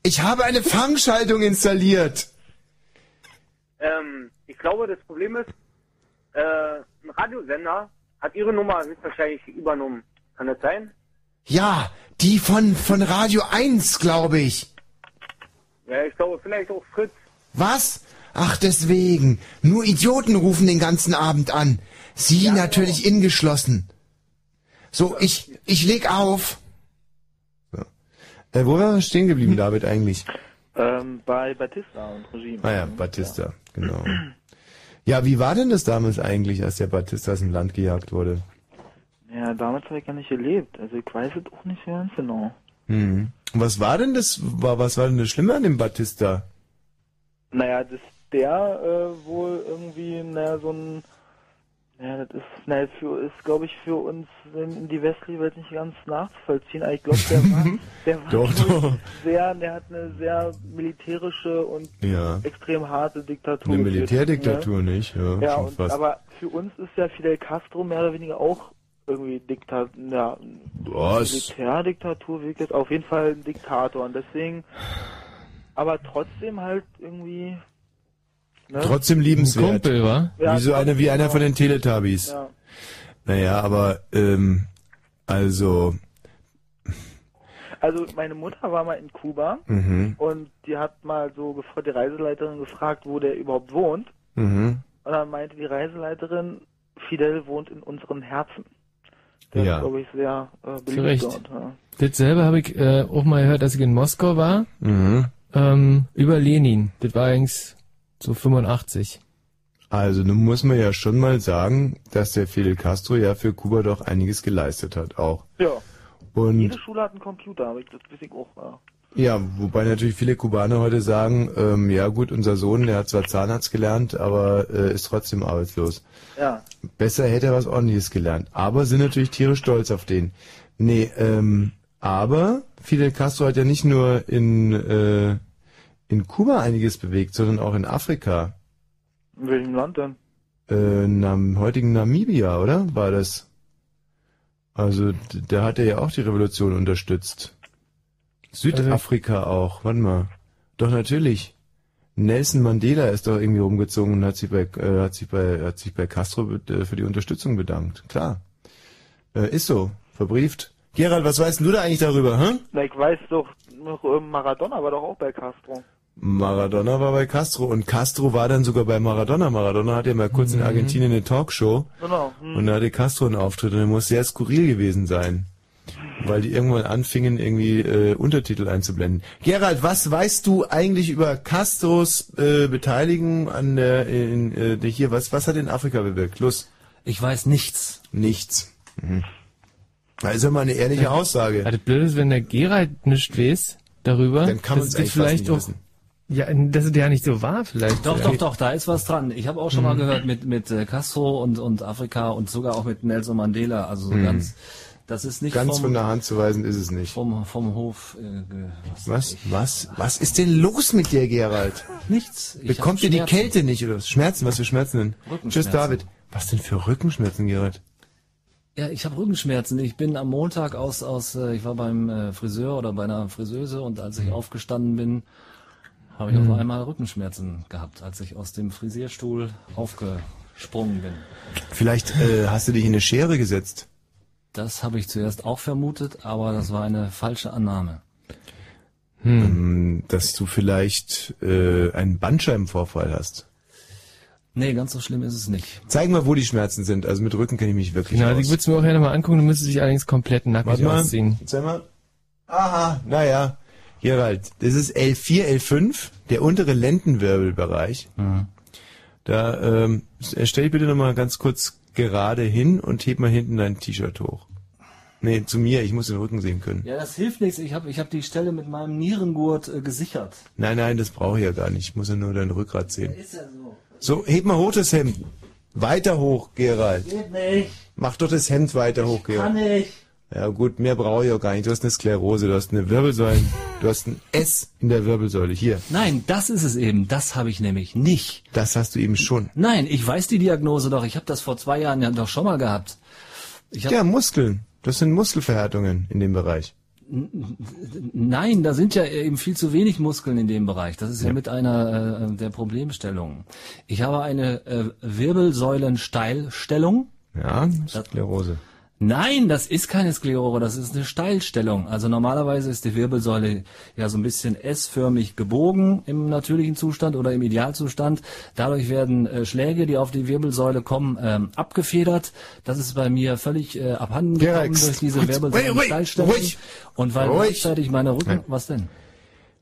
Ich habe eine Fangschaltung installiert. Ähm, ich glaube, das Problem ist, äh, ein Radiosender hat Ihre Nummer höchstwahrscheinlich übernommen. Kann das sein? Ja, die von, von Radio 1, glaube ich. Ja, ich glaube, vielleicht auch Fritz. Was? Ach, deswegen. Nur Idioten rufen den ganzen Abend an. Sie natürlich ingeschlossen. So, ich, ich leg auf. So. Äh, wo wir stehen geblieben, David, eigentlich? Ähm, bei Batista und Regime. Ah ja, Batista, genau. Ja, wie war denn das damals eigentlich, als der Batista aus dem Land gejagt wurde? Ja, damals habe ich gar nicht gelebt. Also ich weiß es auch nicht so ganz genau. Hm. Was war denn das, war, was war denn das Schlimme an dem Batista? Naja, dass der äh, wohl irgendwie, naja, so ein, ja, das ist, naja, für, ist, glaube ich, für uns in die westliche Welt nicht ganz nachzuvollziehen. Aber ich glaube, der war, der war Doch, doch. sehr, der hat eine sehr militärische und Ja. extrem harte Diktatur. Eine Militärdiktatur ne? nicht, ja, Ja, und, aber für uns ist ja Fidel Castro mehr oder weniger auch irgendwie Diktat, ja? Militärdiktatur wirkt jetzt auf jeden Fall ein Diktator und deswegen, aber trotzdem halt irgendwie, ne? Trotzdem liebenswert. Ein Kumpel, wa? Ja, wie so einer, wie einer von den Teletubbies. Ja. Naja, aber, ähm, also, Also meine Mutter war mal in Kuba mhm, und die hat mal so gefragt, die Reiseleiterin gefragt, wo der überhaupt wohnt. mhm, Und dann meinte die Reiseleiterin, Fidel wohnt in unseren Herzen. Der Ja. ist, glaube ich, sehr äh, beliebt Zu Recht. dort. Ja. Dasselbe habe ich äh, auch mal gehört, als ich in Moskau war, mhm. ähm, über Lenin. Das war eigentlich so 85. Also nun muss man ja schon mal sagen, dass der Fidel Castro ja für Kuba doch einiges geleistet hat auch. ja. Und Jede Schule hat einen Computer, aber ich, das weiß ich auch. Ja. ja, wobei natürlich viele Kubaner heute sagen, ähm, ja gut, unser Sohn, der hat zwar Zahnarzt gelernt, aber äh, ist trotzdem arbeitslos. ja. Besser hätte er was ordentliches gelernt. Aber sind natürlich tierisch stolz auf den. Nee, ähm, aber Fidel Castro hat ja nicht nur in, äh, in Kuba einiges bewegt, sondern auch in Afrika. In welchem Land denn? Äh, Nam heutigen Namibia, oder? War das? Also, da hat er ja auch die Revolution unterstützt. Südafrika auch, warte mal. Doch, natürlich. Nelson Mandela ist doch irgendwie rumgezogen und hat sich bei, äh, hat sich bei, hat sich bei Castro äh, für die Unterstützung bedankt. Klar. Äh, ist so. Verbrieft. Gerald, was weißt du da eigentlich darüber, hä? Na, ich weiß doch, noch, ähm, Maradona war doch auch bei Castro. Maradona war bei Castro und Castro war dann sogar bei Maradona. Maradona hat ja mal kurz in Mhm. Argentinien eine Talkshow. Genau. Hm. Und da hatte Castro einen Auftritt und der muss sehr skurril gewesen sein. Weil die irgendwann anfingen, irgendwie äh, Untertitel einzublenden. Gerald, was weißt du eigentlich über Castros äh, Beteiligung an der, in, äh, der hier, was, was hat in Afrika bewirkt? Los. Ich weiß nichts. Nichts. Mhm. Das ist ja mal eine ehrliche Aussage. Ja, das Blöde ist, wenn der Gerald nichts weiß darüber, Dann kann eigentlich fast vielleicht nicht auch, wissen. Ja, dass es ja nicht so war vielleicht. Doch, doch, doch, da ist was dran. Ich habe auch schon mal Mhm. gehört mit mit äh, Castro und und Afrika und sogar auch mit Nelson Mandela, also so Mhm. ganz Das ist nicht Ganz vom, von der Hand zu weisen ist es nicht. vom, vom Hof. Äh, ge- Was? Was? Was ist denn los mit dir, Gerald? Nichts. Ich Bekommt ihr die. Kälte nicht oder was? Schmerzen? Was für Schmerzen denn? Rückenschmerzen. Tschüss, David. Was denn für Rückenschmerzen, Gerald? Ja, ich habe Rückenschmerzen. Ich bin am Montag aus, aus äh, ich war beim äh, Friseur oder bei einer Friseuse und als ich aufgestanden bin, habe ich Hm. auf einmal Rückenschmerzen gehabt, als ich aus dem Frisierstuhl aufgesprungen bin. Vielleicht äh, hast du dich in eine Schere gesetzt. Das habe ich zuerst auch vermutet, aber das war eine falsche Annahme. Ähm, dass du vielleicht äh, einen Bandscheibenvorfall hast. Nee, ganz so schlimm ist es nicht. Zeig mal, wo die Schmerzen sind. Also mit Rücken kenne ich mich wirklich Genau, aus. die würdest du mir auch gerne mal angucken, du müsstest dich allerdings komplett nackig Warte mal. ausziehen. Zeig mal. Aha, naja. Gerald, das ist L4, L5, der untere Lendenwirbelbereich. Da ähm, stell dich bitte nochmal ganz kurz gerade hin und heb mal hinten dein T-Shirt hoch. Nee, zu mir, ich muss den Rücken sehen können. Ja, das hilft nichts. Ich habe ich hab die Stelle mit meinem Nierengurt äh, gesichert. Nein, nein, das brauche ich ja gar nicht. Ich muss ja nur dein Rückgrat sehen. Ist ja so. So, heb mal hoch das Hemd. Weiter hoch, Gerald. Geht nicht. Mach doch das Hemd weiter hoch, Gerald. Kann nicht. Ja gut, mehr brauche ich auch gar nicht. Du hast eine Sklerose, du hast eine Wirbelsäule, du hast ein S in der Wirbelsäule. Hier, Nein, das ist es eben. Das habe ich nämlich nicht. das hast du eben schon. Nein, ich weiß die Diagnose doch. Ich habe das vor zwei Jahren ja doch schon mal gehabt. Ich Ja, Muskeln. Das sind Muskelverhärtungen in dem Bereich. Nein, da sind ja eben viel zu wenig Muskeln in dem Bereich. Das ist ja, mit einer äh, der Problemstellungen. Ich habe eine äh, Wirbelsäulensteilstellung. Ja, Sklerose. Nein, das ist keine Sklerose, das ist eine Steilstellung. Also normalerweise ist die Wirbelsäule ja so ein bisschen S-förmig gebogen im natürlichen Zustand oder im Idealzustand. Dadurch werden äh, Schläge, die auf die Wirbelsäule kommen, ähm, abgefedert. Das ist bei mir völlig äh, abhanden gekommen Gerald, durch diese Wirbelsäulensteilstellung. Und weil ruhig. gleichzeitig meine Rücken, Nein. was denn?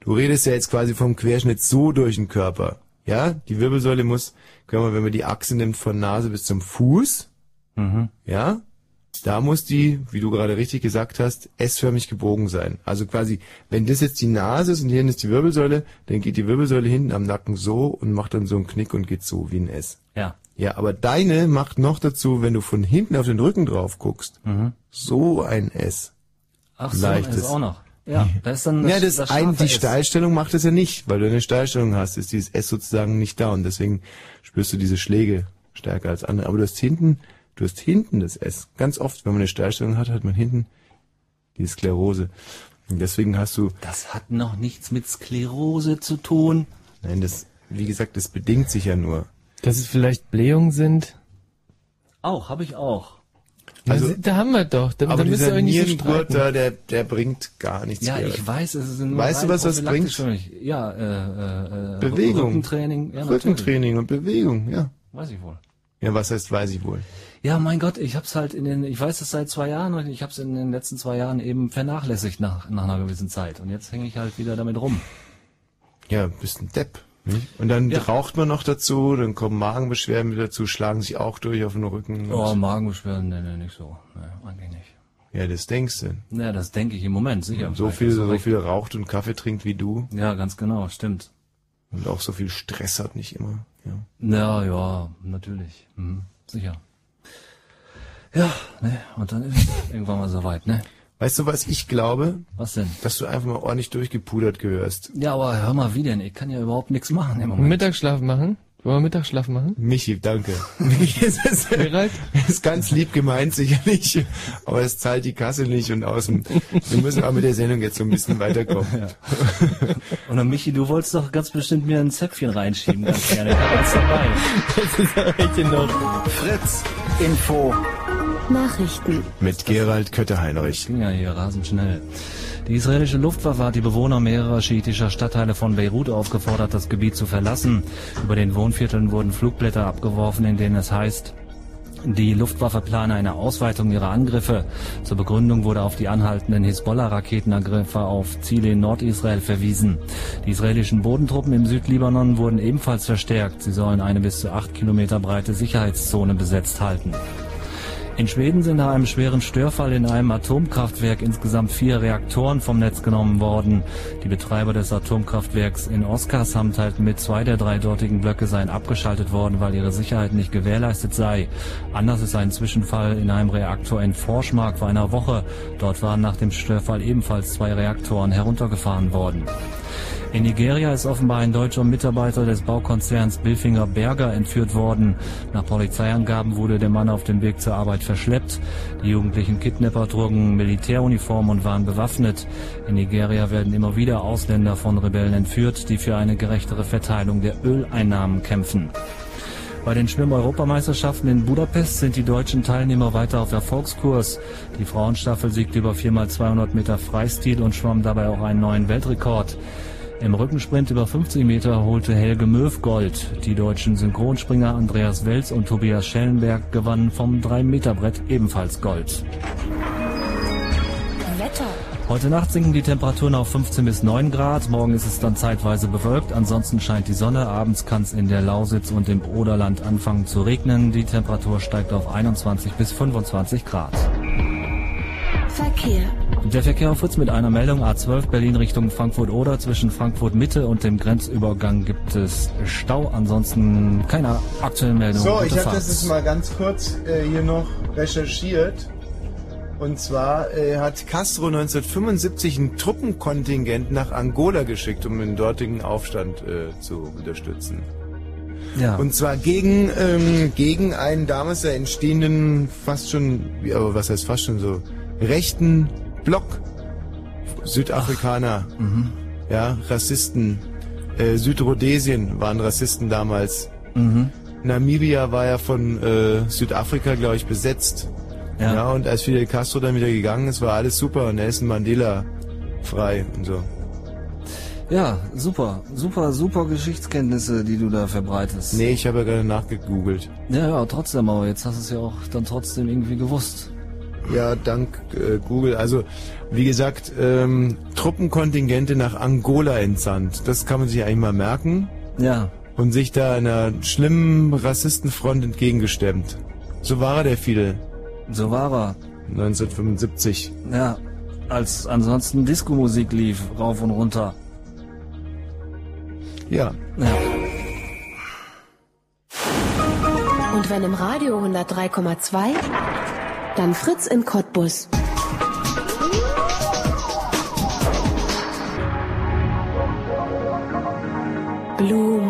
Du redest ja jetzt quasi vom Querschnitt so durch den Körper. Ja, die Wirbelsäule muss, können wir, wenn man die Achse nimmt von Nase bis zum Fuß, Mhm. ja, da muss die, wie du gerade richtig gesagt hast, S-förmig gebogen sein. Also quasi, wenn das jetzt die Nase ist und hier ist die Wirbelsäule, dann geht die Wirbelsäule hinten am Nacken so und macht dann so einen Knick und geht so wie ein S. Ja. Ja, aber deine macht noch dazu, wenn du von hinten auf den Rücken drauf guckst, Mhm. so ein S. Ach so, Leichtes. ist auch noch. Ja, da ist dann Ja, das, ein, die S. Steilstellung macht es ja nicht, weil du eine Steilstellung hast, ist dieses S sozusagen nicht da und deswegen spürst du diese Schläge stärker als andere. Aber du hast hinten, du hast hinten das S. Ganz oft, wenn man eine Steilstellung hat, hat man hinten die Sklerose. Und deswegen hast du, Das hat noch nichts mit Sklerose zu tun. nein, das, wie gesagt, das bedingt sich ja nur. Dass es vielleicht Blähungen sind. Auch, habe ich auch. Also- Also, da haben wir doch. Da, Aber da dieser so da, der, der bringt gar nichts. Ja, Gerald. ich weiß, es ist nur Weißt du, was das bringt? Ja, äh, äh, äh, Bewegung. Rückentraining. Ja. Rückentraining und Bewegung, ja. Weiß ich wohl. Ja, was heißt, weiß ich wohl. Ja, mein Gott, ich hab's halt in den, ich weiß es seit zwei Jahren und ich hab's in den letzten zwei Jahren eben vernachlässigt nach, nach einer gewissen Zeit. Und jetzt hänge ich halt wieder damit rum. Ja, bist ein Depp. Nicht? Und dann Ja. raucht man noch dazu, dann kommen Magenbeschwerden wieder dazu, schlagen sich auch durch auf den Rücken. Oh, Magenbeschwerden, nee, nee, nicht so. Nee, eigentlich nicht. Ja, das denkst du. Ja, das denke ich im Moment, sicher. So viel, so recht. viel raucht und Kaffee trinkt wie du Ja, ganz genau, stimmt. und auch so viel Stress hat nicht immer. Ja. Ja, ja, natürlich. Mhm, sicher. Ja, ne, und dann ist irgendwann mal soweit, ne? Weißt du, was ich glaube? Was denn? Dass du einfach mal ordentlich durchgepudert gehörst. Ja, aber hör mal, wie denn? Ich kann ja überhaupt nichts machen im Moment. Mittagsschlaf machen? Wollen wir Mittagsschlaf machen? Michi, danke. Michi, es ist, ist ganz lieb gemeint, sicherlich, aber es zahlt die Kasse nicht und außen. Wir müssen auch mit der Sendung jetzt so ein bisschen weiterkommen. Und dann, Michi, du wolltest doch ganz bestimmt mir ein Zäpfchen reinschieben, ganz gerne. Ich hab eins dabei. Das ist ja richtig noch. Fritz Info. Nachrichten. Mit Gerald Kötterheinrich. Ging ja hier rasend schnell. Die israelische Luftwaffe hat die Bewohner mehrerer schiitischer Stadtteile von Beirut aufgefordert, das Gebiet zu verlassen. Über den Wohnvierteln wurden Flugblätter abgeworfen, in denen es heißt, die Luftwaffe plane eine Ausweitung ihrer Angriffe. Zur Begründung wurde auf die anhaltenden Hisbollah-Raketenangriffe auf Ziele in Nordisrael verwiesen. Die israelischen Bodentruppen im Südlibanon wurden ebenfalls verstärkt. Sie sollen eine bis zu acht Kilometer breite Sicherheitszone besetzt halten. In Schweden sind nach einem schweren Störfall in einem Atomkraftwerk insgesamt vier Reaktoren vom Netz genommen worden. Die Betreiber des Atomkraftwerks in Oskarshamn teilten mit, zwei der drei dortigen Blöcke seien abgeschaltet worden, weil ihre Sicherheit nicht gewährleistet sei. Anders ist ein Zwischenfall in einem Reaktor in Forsmark vor einer Woche. Dort waren nach dem Störfall ebenfalls zwei Reaktoren heruntergefahren worden. In Nigeria ist offenbar ein deutscher Mitarbeiter des Baukonzerns Bilfinger Berger entführt worden. Nach Polizeiangaben wurde der Mann auf dem Weg zur Arbeit verschleppt. Die jugendlichen Kidnapper trugen Militäruniform und waren bewaffnet. In Nigeria werden immer wieder Ausländer von Rebellen entführt, die für eine gerechtere Verteilung der Öleinnahmen kämpfen. Bei den Schwimm-Europameisterschaften in Budapest sind die deutschen Teilnehmer weiter auf Erfolgskurs. Die Frauenstaffel siegte über 4x200 Meter Freistil und schwamm dabei auch einen neuen Weltrekord. Im Rückensprint über 50 Meter holte Helge Möw Gold. Die deutschen Synchronspringer Andreas Welz und Tobias Schellenberg gewannen vom 3-Meter-Brett ebenfalls Gold. Wetter. Heute Nacht sinken die Temperaturen auf 15 bis 9 Grad. Morgen ist es dann zeitweise bewölkt. Ansonsten scheint die Sonne. Abends kann es in der Lausitz und im Oderland anfangen zu regnen. Die Temperatur steigt auf 21 bis 25 Grad. Verkehr. Der Verkehr auf Fritz mit einer Meldung A12 Berlin Richtung Frankfurt-Oder. Zwischen Frankfurt Mitte und dem Grenzübergang gibt es Stau. Ansonsten keine aktuellen Meldungen. So, ich habe das jetzt mal ganz kurz äh, hier noch recherchiert. Und zwar äh, hat Castro 1975 ein Truppenkontingent nach Angola geschickt, um den dortigen Aufstand äh, zu unterstützen. Ja. Und zwar gegen, ähm, gegen einen damals ja entstehenden, fast schon, aber was heißt fast schon so, rechten Block. Südafrikaner, Mhm. ja, Rassisten. Äh, Südrhodesien waren Rassisten damals. Mhm. Namibia war ja von äh, Südafrika, glaube ich, besetzt. Ja. Ja. und als Fidel Castro dann wieder gegangen ist, war alles super und Nelson Mandela frei und so. Ja, super, super, super Geschichtskenntnisse, die du da verbreitest. Nee, ich habe ja gerade nachgegoogelt. Ja, ja, trotzdem, aber jetzt hast du es ja auch dann trotzdem irgendwie gewusst. Ja, dank äh, Google. Also, wie gesagt, ähm, Truppenkontingente nach Angola entsandt. Das kann man sich eigentlich mal merken. Ja. Und sich da einer schlimmen Rassistenfront entgegengestemmt. So war er, der Fidel. So war er. 1975. Ja, als ansonsten Disco-Musik lief, rauf und runter. Ja. Ja. Und wenn im Radio 103,2, dann Fritz in Cottbus. Blue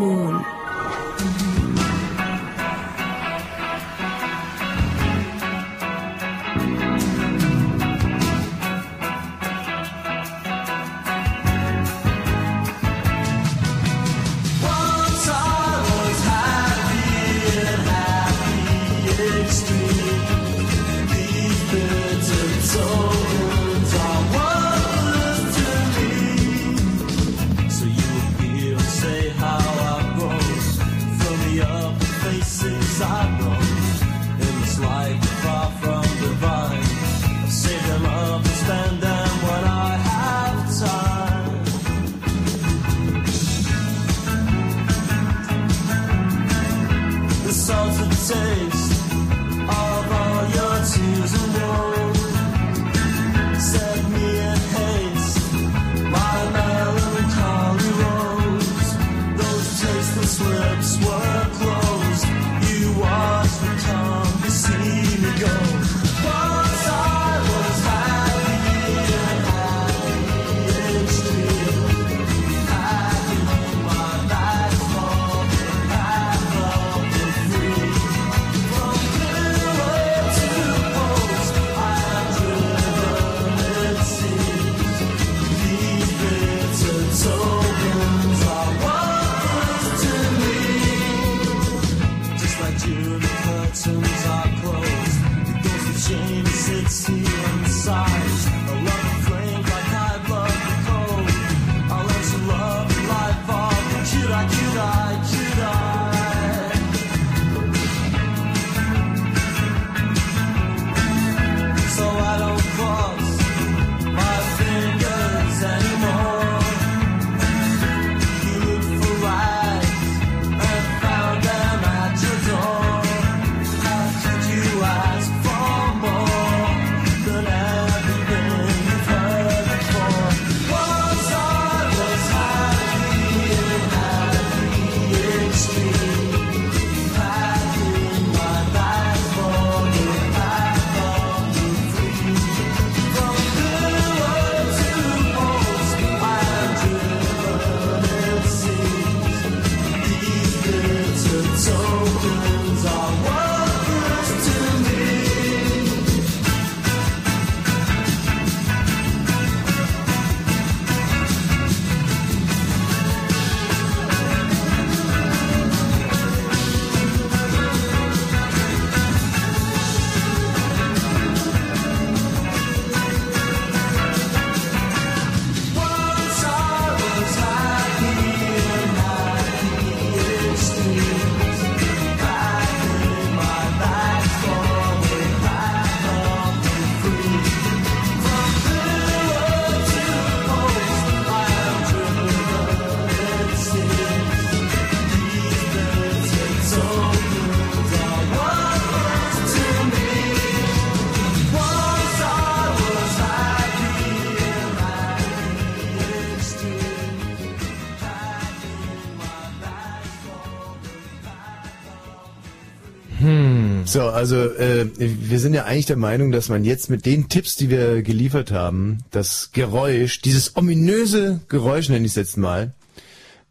So, also äh, wir sind ja eigentlich der Meinung, dass man jetzt mit den Tipps, die wir geliefert haben, das Geräusch, dieses ominöse Geräusch, nenne ich es jetzt mal,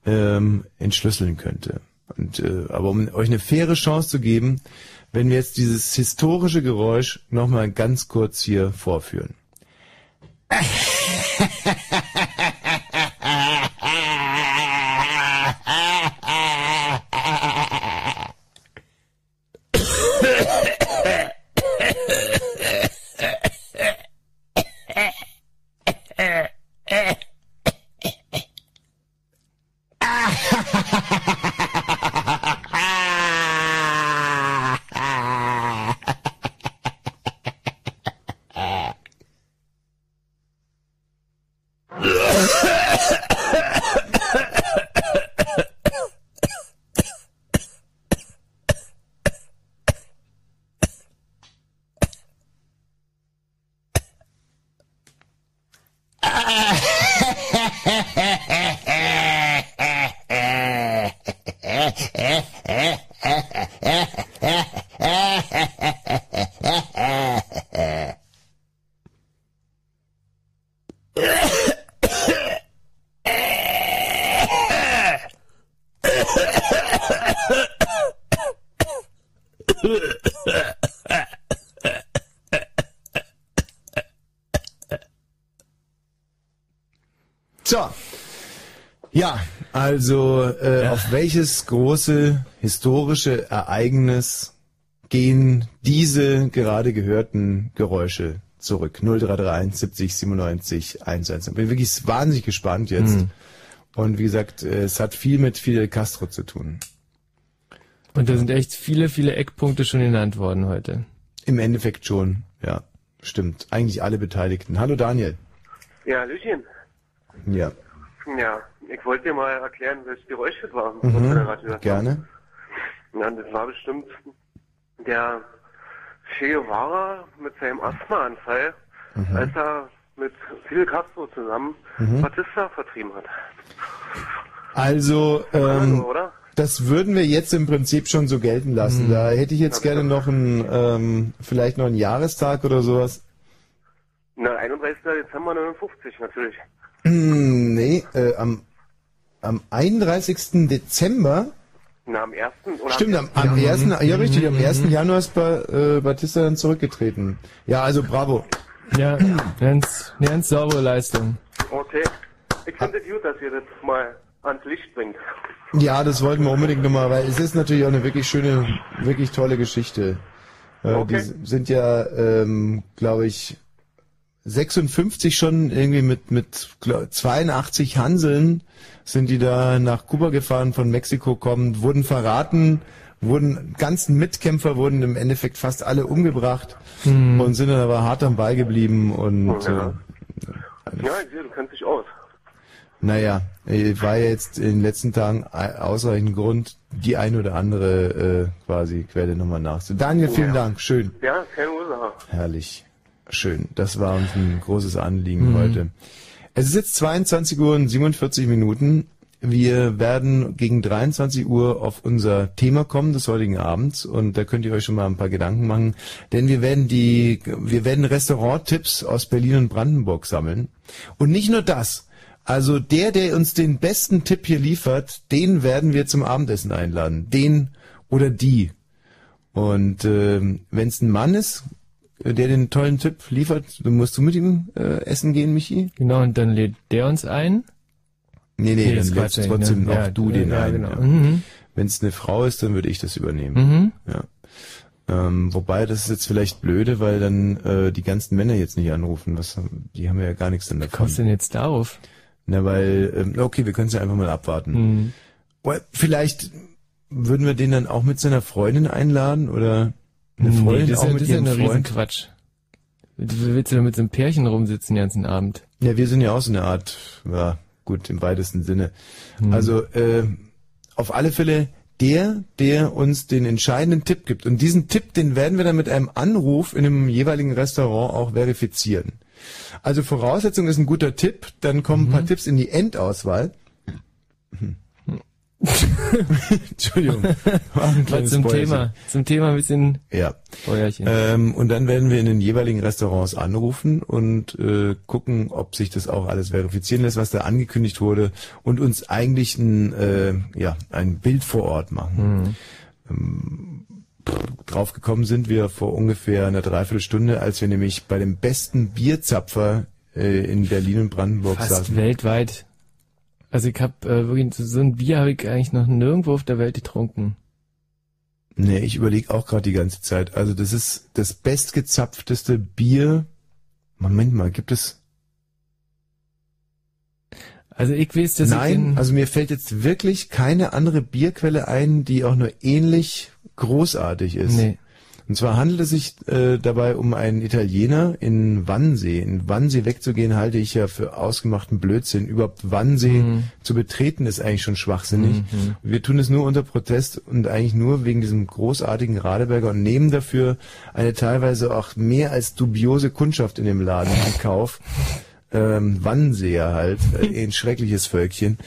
ähm, entschlüsseln könnte. Und äh, aber um euch eine faire Chance zu geben, wenn wir jetzt dieses historische Geräusch nochmal ganz kurz hier vorführen. also äh, auf welches große historische Ereignis gehen diese gerade gehörten Geräusche zurück? 0331 70 97 110. Bin wirklich wahnsinnig gespannt jetzt. Mhm. Und wie gesagt, äh, es hat viel mit Fidel Castro zu tun. Und da sind echt viele, viele Eckpunkte schon genannt worden heute. Im Endeffekt schon, ja. Stimmt. Eigentlich alle Beteiligten. Hallo Daniel. Ja, Hallöchen. Ja. Ja, ich wollte dir mal erklären, welches Geräusch das war. was Mhm. Gerne. Ja, das war bestimmt der Che Guevara mit seinem Asthmaanfall, Mhm. als er mit Fidel Castro zusammen Mhm. Batista vertrieben hat. Also, ähm, das würden wir jetzt im Prinzip schon so gelten lassen. Da hätte ich jetzt gerne noch einen, ähm, vielleicht noch einen Jahrestag oder sowas. Na, 31. Dezember 59 natürlich. Hm, nee, äh, am, am 31. Dezember, Na, am 1. oder stimmt, am, am 1. Ja, richtig, am 1. Januar ist ba, äh, Batista dann zurückgetreten. Ja, also bravo. Ja, ganz, ganz saubere Leistung. Okay. Ich finde es gut, dass ihr das mal ans Licht bringt. Ja, das wollten wir unbedingt nochmal, weil es ist natürlich auch eine wirklich schöne, wirklich tolle Geschichte. Äh, Okay. Die sind ja, ähm, glaube ich, 56 schon irgendwie mit, mit glaub, 82 Hanseln sind die da nach Kuba gefahren, von Mexiko kommend, wurden verraten, wurden, ganzen Mitkämpfer wurden im Endeffekt fast alle umgebracht Hm. und sind dann aber hart am Ball geblieben und, Ja. äh, Ja, ich sehe, du kennst dich aus. naja, äh, war ja jetzt in den letzten Tagen ei- ausreichend Grund, die ein oder andere äh, quasi Quelle nochmal nachzu. Daniel, vielen Ja. Dank, schön. Ja, keine Ursache. Herrlich. Schön. Das war uns ein großes Anliegen Mhm. heute. Es ist jetzt 22 Uhr und 47 Minuten. Wir werden gegen 23 Uhr auf unser Thema kommen des heutigen Abends und da könnt ihr euch schon mal ein paar Gedanken machen, denn wir werden die, wir werden Restauranttipps aus Berlin und Brandenburg sammeln. Und nicht nur das. Also der, der uns den besten Tipp hier liefert, den werden wir zum Abendessen einladen. Den oder die. Und ähm, wenn es ein Mann ist, äh, der den tollen Tipp liefert, dann musst du mit ihm äh, essen gehen, Michi? Genau, und dann lädt der uns ein. Nee, nee, das dann lädst eigentlich, trotzdem ne? auch Ja, du den ja, ein. genau. Ja. Mhm. Wenn es eine Frau ist, dann würde ich das übernehmen. Mhm. Ja. Ähm, wobei, das ist jetzt vielleicht blöde, weil dann äh, die ganzen Männer jetzt nicht anrufen. Was, die haben ja gar nichts dann davon. kommst du denn jetzt darauf? Na, weil, ähm, okay, wir können es ja einfach mal abwarten. Mhm. Well, vielleicht würden wir den dann auch mit seiner Freundin einladen oder eine Nee, Freundin das ist auch ja, mit das ist ja ein Freund? Riesenquatsch. Willst du da mit so einem Pärchen rumsitzen den ganzen Abend? Ja, wir sind ja auch so eine Art, ja, gut, im weitesten Sinne. Hm. Also, äh, auf alle Fälle der, der uns den entscheidenden Tipp gibt. Und diesen Tipp, den werden wir dann mit einem Anruf in einem jeweiligen Restaurant auch verifizieren. Also Voraussetzung ist ein guter Tipp, dann kommen ein Mhm. paar Tipps in die Endauswahl. Entschuldigung. Mal zum Bäuerchen. Thema. Zum Thema ein bisschen Ja. Feuerchen. Ähm, und dann werden wir in den jeweiligen Restaurants anrufen und äh, gucken, ob sich das auch alles verifizieren lässt, was da angekündigt wurde und uns eigentlich ein, äh, ja, ein Bild vor Ort machen. Ähm, pff, drauf gekommen sind wir vor ungefähr einer Dreiviertelstunde, als wir nämlich bei dem besten Bierzapfer äh, in Berlin und Brandenburg Fast saßen. weltweit. Also ich habe äh, wirklich so ein Bier habe ich eigentlich noch nirgendwo auf der Welt getrunken. Nee, ich überlege auch gerade die ganze Zeit. Also das ist das bestgezapfteste Bier. Moment mal, gibt es Also ich weiß, dass ich Nein, den, also mir fällt jetzt wirklich keine andere Bierquelle ein, die auch nur ähnlich großartig ist. Nee. Und zwar handelt es sich äh, dabei um einen Italiener in Wannsee. In Wannsee wegzugehen halte ich ja für ausgemachten Blödsinn. Überhaupt Wannsee Mhm. zu betreten ist eigentlich schon schwachsinnig. Mhm. Wir tun es nur unter Protest und eigentlich nur wegen diesem großartigen Radeberger und nehmen dafür eine teilweise auch mehr als dubiose Kundschaft in dem Laden in Kauf. Ähm, Wannseer halt, äh, ein schreckliches Völkchen.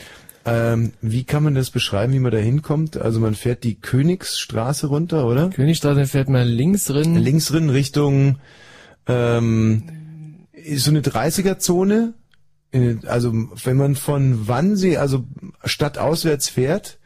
Ähm, wie kann man das beschreiben, wie man da hinkommt? Also man fährt die Königsstraße runter, oder? Königstraße fährt man links drin. Links drin Richtung ähm, ist so eine 30er-Zone. Äh, Also wenn man von Wannsee, also stadtauswärts fährt,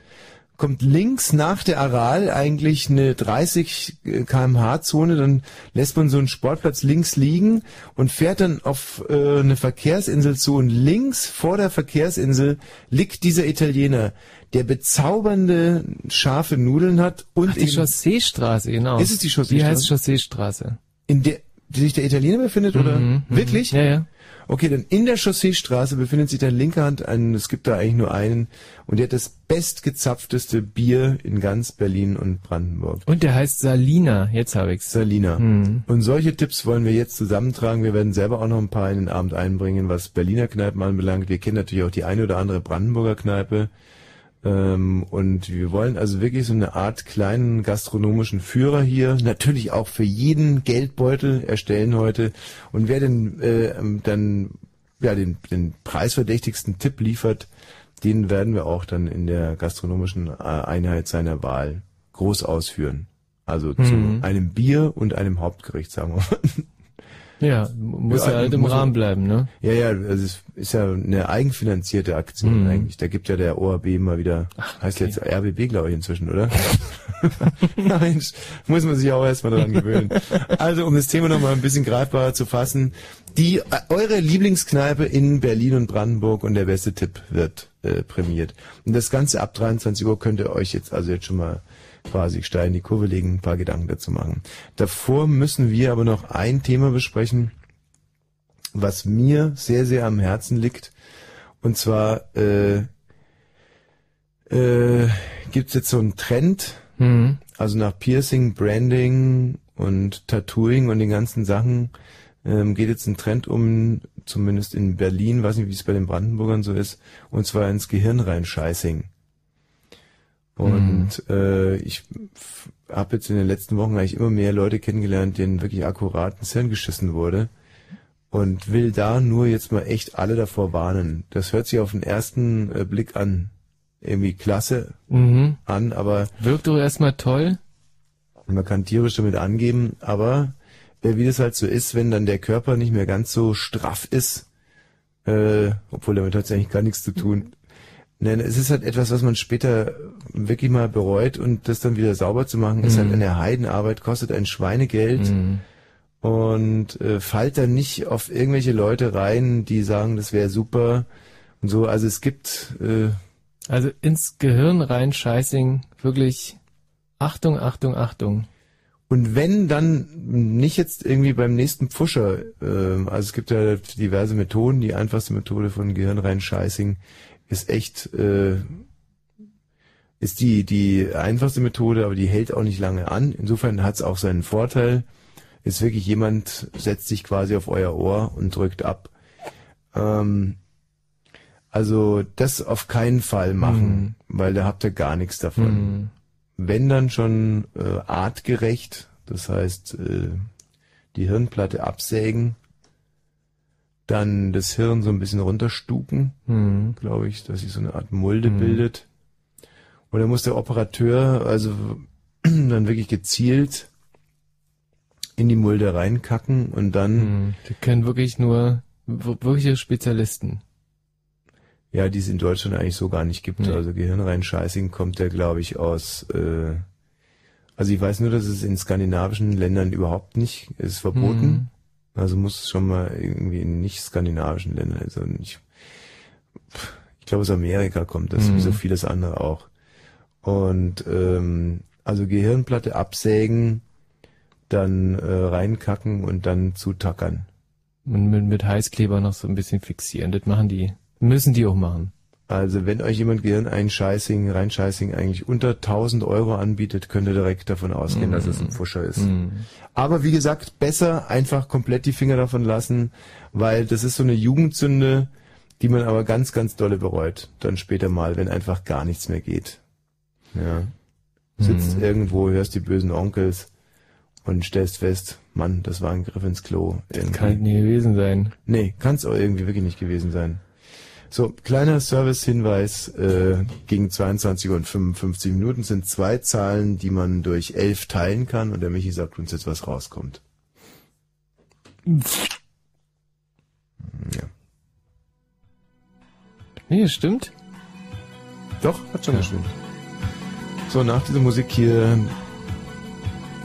kommt links nach der Aral eigentlich eine 30 kmh Zone, dann lässt man so einen Sportplatz links liegen und fährt dann auf äh, eine Verkehrsinsel zu und links vor der Verkehrsinsel liegt dieser Italiener, der bezaubernde scharfe Nudeln hat und Ach, die Chausseestraße, genau. Ist es die Die Chausseestraße? heißt Chausseestraße. in der die sich der Italiener befindet oder Mhm, mhm. wirklich? Ja, ja. Okay, dann in der Chausseestraße befindet sich dann linker Hand ein, es gibt da eigentlich nur einen und der hat das bestgezapfteste Bier in ganz Berlin und Brandenburg. Und der heißt Salina, jetzt habe ich's. Salina. Mhm. Und solche Tipps wollen wir jetzt zusammentragen. Wir werden selber auch noch ein paar in den Abend einbringen, was Berliner Kneipen anbelangt. Wir kennen natürlich auch die eine oder andere Brandenburger Kneipe. Ähm, und wir wollen also wirklich so eine Art kleinen gastronomischen Führer hier, natürlich auch für jeden Geldbeutel erstellen heute. Und wer denn äh, ähm, dann ja den, den preisverdächtigsten Tipp liefert, den werden wir auch dann in der gastronomischen äh, Einheit seiner Wahl groß ausführen. Also zu Mhm. einem Bier und einem Hauptgericht, sagen wir mal. Ja, muss ja, halt im Rahmen bleiben, ne? Ja, ja, also es ist ja eine eigenfinanzierte Aktion Mhm. eigentlich. Da gibt ja der ORB mal wieder, heißt jetzt RBB, glaube ich, inzwischen, oder? Ja, Mensch, muss man sich auch erstmal dran gewöhnen. Also, um das Thema nochmal ein bisschen greifbarer zu fassen, die, äh, eure Lieblingskneipe in Berlin und Brandenburg und der beste Tipp wird äh, prämiert. Und das Ganze ab 23 Uhr könnt ihr euch jetzt also jetzt schon mal quasi steil in die Kurve legen, ein paar Gedanken dazu machen. Davor müssen wir aber noch ein Thema besprechen, was mir sehr, sehr am Herzen liegt. Und zwar äh, äh, gibt es jetzt so einen Trend, Mhm. also nach Piercing, Branding und Tattooing und den ganzen Sachen ähm, geht jetzt ein Trend um, zumindest in Berlin, weiß nicht, wie es bei den Brandenburgern so ist, und zwar ins Gehirn reinscheißing. Und äh, ich habe jetzt in den letzten Wochen eigentlich immer mehr Leute kennengelernt, denen wirklich akkurat ins Hirn geschissen wurde. Und will da nur jetzt mal echt alle davor warnen. Das hört sich auf den ersten äh, Blick an. Irgendwie klasse Mhm. an, aber Wirkt doch erstmal toll. man kann tierisch damit angeben, aber äh, wie das halt so ist, wenn dann der Körper nicht mehr ganz so straff ist, äh, obwohl damit hat es eigentlich gar nichts zu tun. Nein, es ist halt etwas, was man später wirklich mal bereut und das dann wieder sauber zu machen, ist Mhm. halt eine Heidenarbeit, kostet ein Schweinegeld Mhm. und äh, fallt dann nicht auf irgendwelche Leute rein, die sagen, das wäre super und so. Also es gibt äh, Also ins Gehirn rein Scheißing, wirklich Achtung, Achtung, Achtung. Und wenn dann nicht jetzt irgendwie beim nächsten Pfuscher, ähm, also es gibt ja diverse Methoden, die einfachste Methode von Gehirnreinscheißing ist echt, äh, ist die, die einfachste Methode, aber die hält auch nicht lange an. Insofern hat es auch seinen Vorteil. Ist wirklich jemand, setzt sich quasi auf euer Ohr und drückt ab. Ähm, also das auf keinen Fall machen, weil da habt ihr gar nichts davon Mhm. wenn dann schon äh, artgerecht, das heißt äh, die Hirnplatte absägen, dann das Hirn so ein bisschen runterstuken, Mhm. glaube ich, dass sich so eine Art Mulde Mhm. bildet Und dann muss der Operateur also dann wirklich gezielt in die Mulde reinkacken und dann. Hm, die können wirklich nur wirkliche Spezialisten. Ja, die es in Deutschland eigentlich so gar nicht gibt. Nee. Also Gehirnreinscheißing kommt der, glaube ich, aus. Äh, also ich weiß nur, dass es in skandinavischen Ländern überhaupt nicht ist verboten. Also muss es schon mal irgendwie in nicht skandinavischen Ländern. Also nicht, ich glaube, aus Amerika kommt das, Mhm. wie so vieles andere auch. Und ähm, also Gehirnplatte absägen, dann äh, reinkacken und dann zutackern. Und mit, mit Heißkleber noch so ein bisschen fixieren. Das machen die. Müssen die auch machen. Also wenn euch jemand Gehirneinscheißing, Reinscheißing eigentlich unter 1000 Euro anbietet, könnt ihr direkt davon ausgehen, Mhm. dass es ein Fuscher ist. Mhm. Aber wie gesagt, besser einfach komplett die Finger davon lassen, weil das ist so eine Jugendsünde, die man aber ganz, ganz dolle bereut. Dann später mal, wenn einfach gar nichts mehr geht. Ja. Sitzt Mhm. irgendwo, hörst die bösen Onkels und stellst fest, Mann, das war ein Griff ins Klo. Das kann nie gewesen sein. Nee, kann es auch irgendwie wirklich nicht gewesen sein. So, kleiner Service-Hinweis, äh, gegen 22 und 55 Minuten sind zwei Zahlen, die man durch elf teilen kann und der Michi sagt uns jetzt, was rauskommt. Ja. Nee, stimmt. Doch, hat schon gestimmt. So, nach dieser Musik hier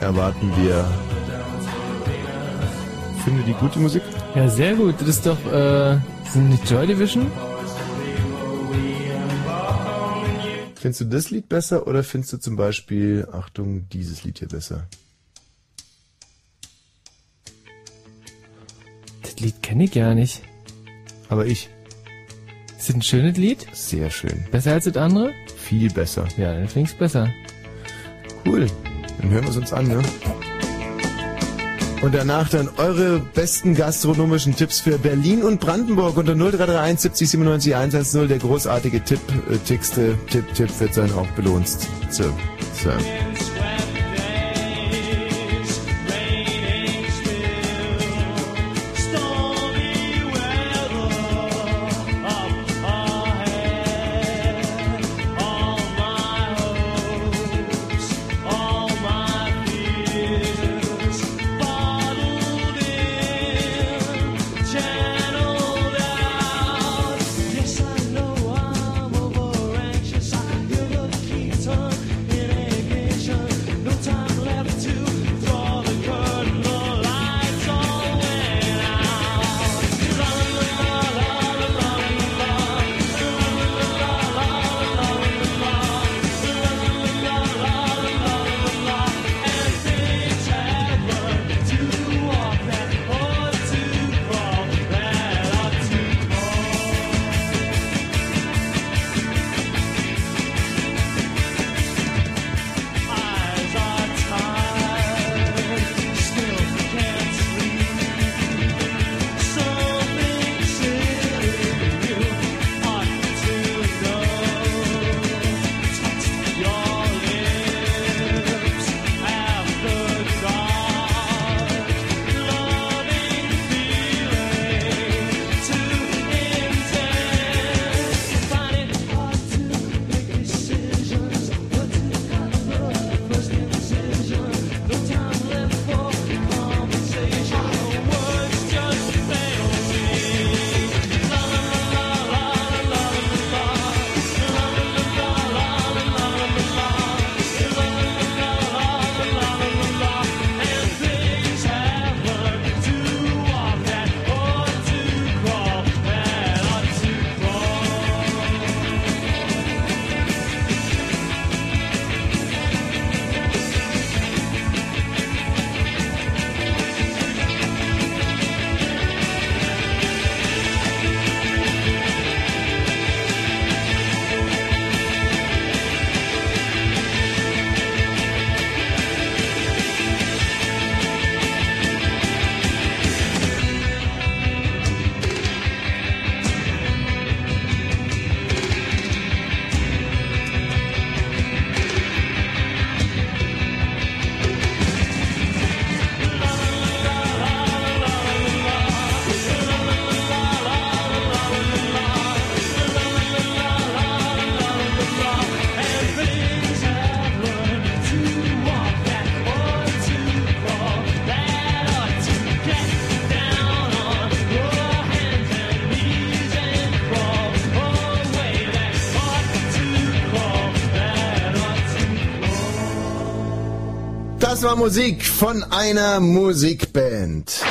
erwarten wir. Finde die gute Musik? Ja, sehr gut. Das ist doch, äh, sind nicht Joy Division? Findest du das Lied besser oder findest du zum Beispiel, Achtung, dieses Lied hier besser? Das Lied kenne ich gar nicht. Aber ich. Ist das ein schönes Lied? Sehr schön. Besser als das andere? Viel besser. Ja, dann finde ich's besser. Cool. Dann hören wir es uns an, ne? Und danach dann eure besten gastronomischen Tipps für Berlin und Brandenburg unter 0331 70 97 110. Der großartige Tipp, äh, Tickste, Tipp, Tipp wird sein auch belohnt. So, so. War Musik von einer Musikband.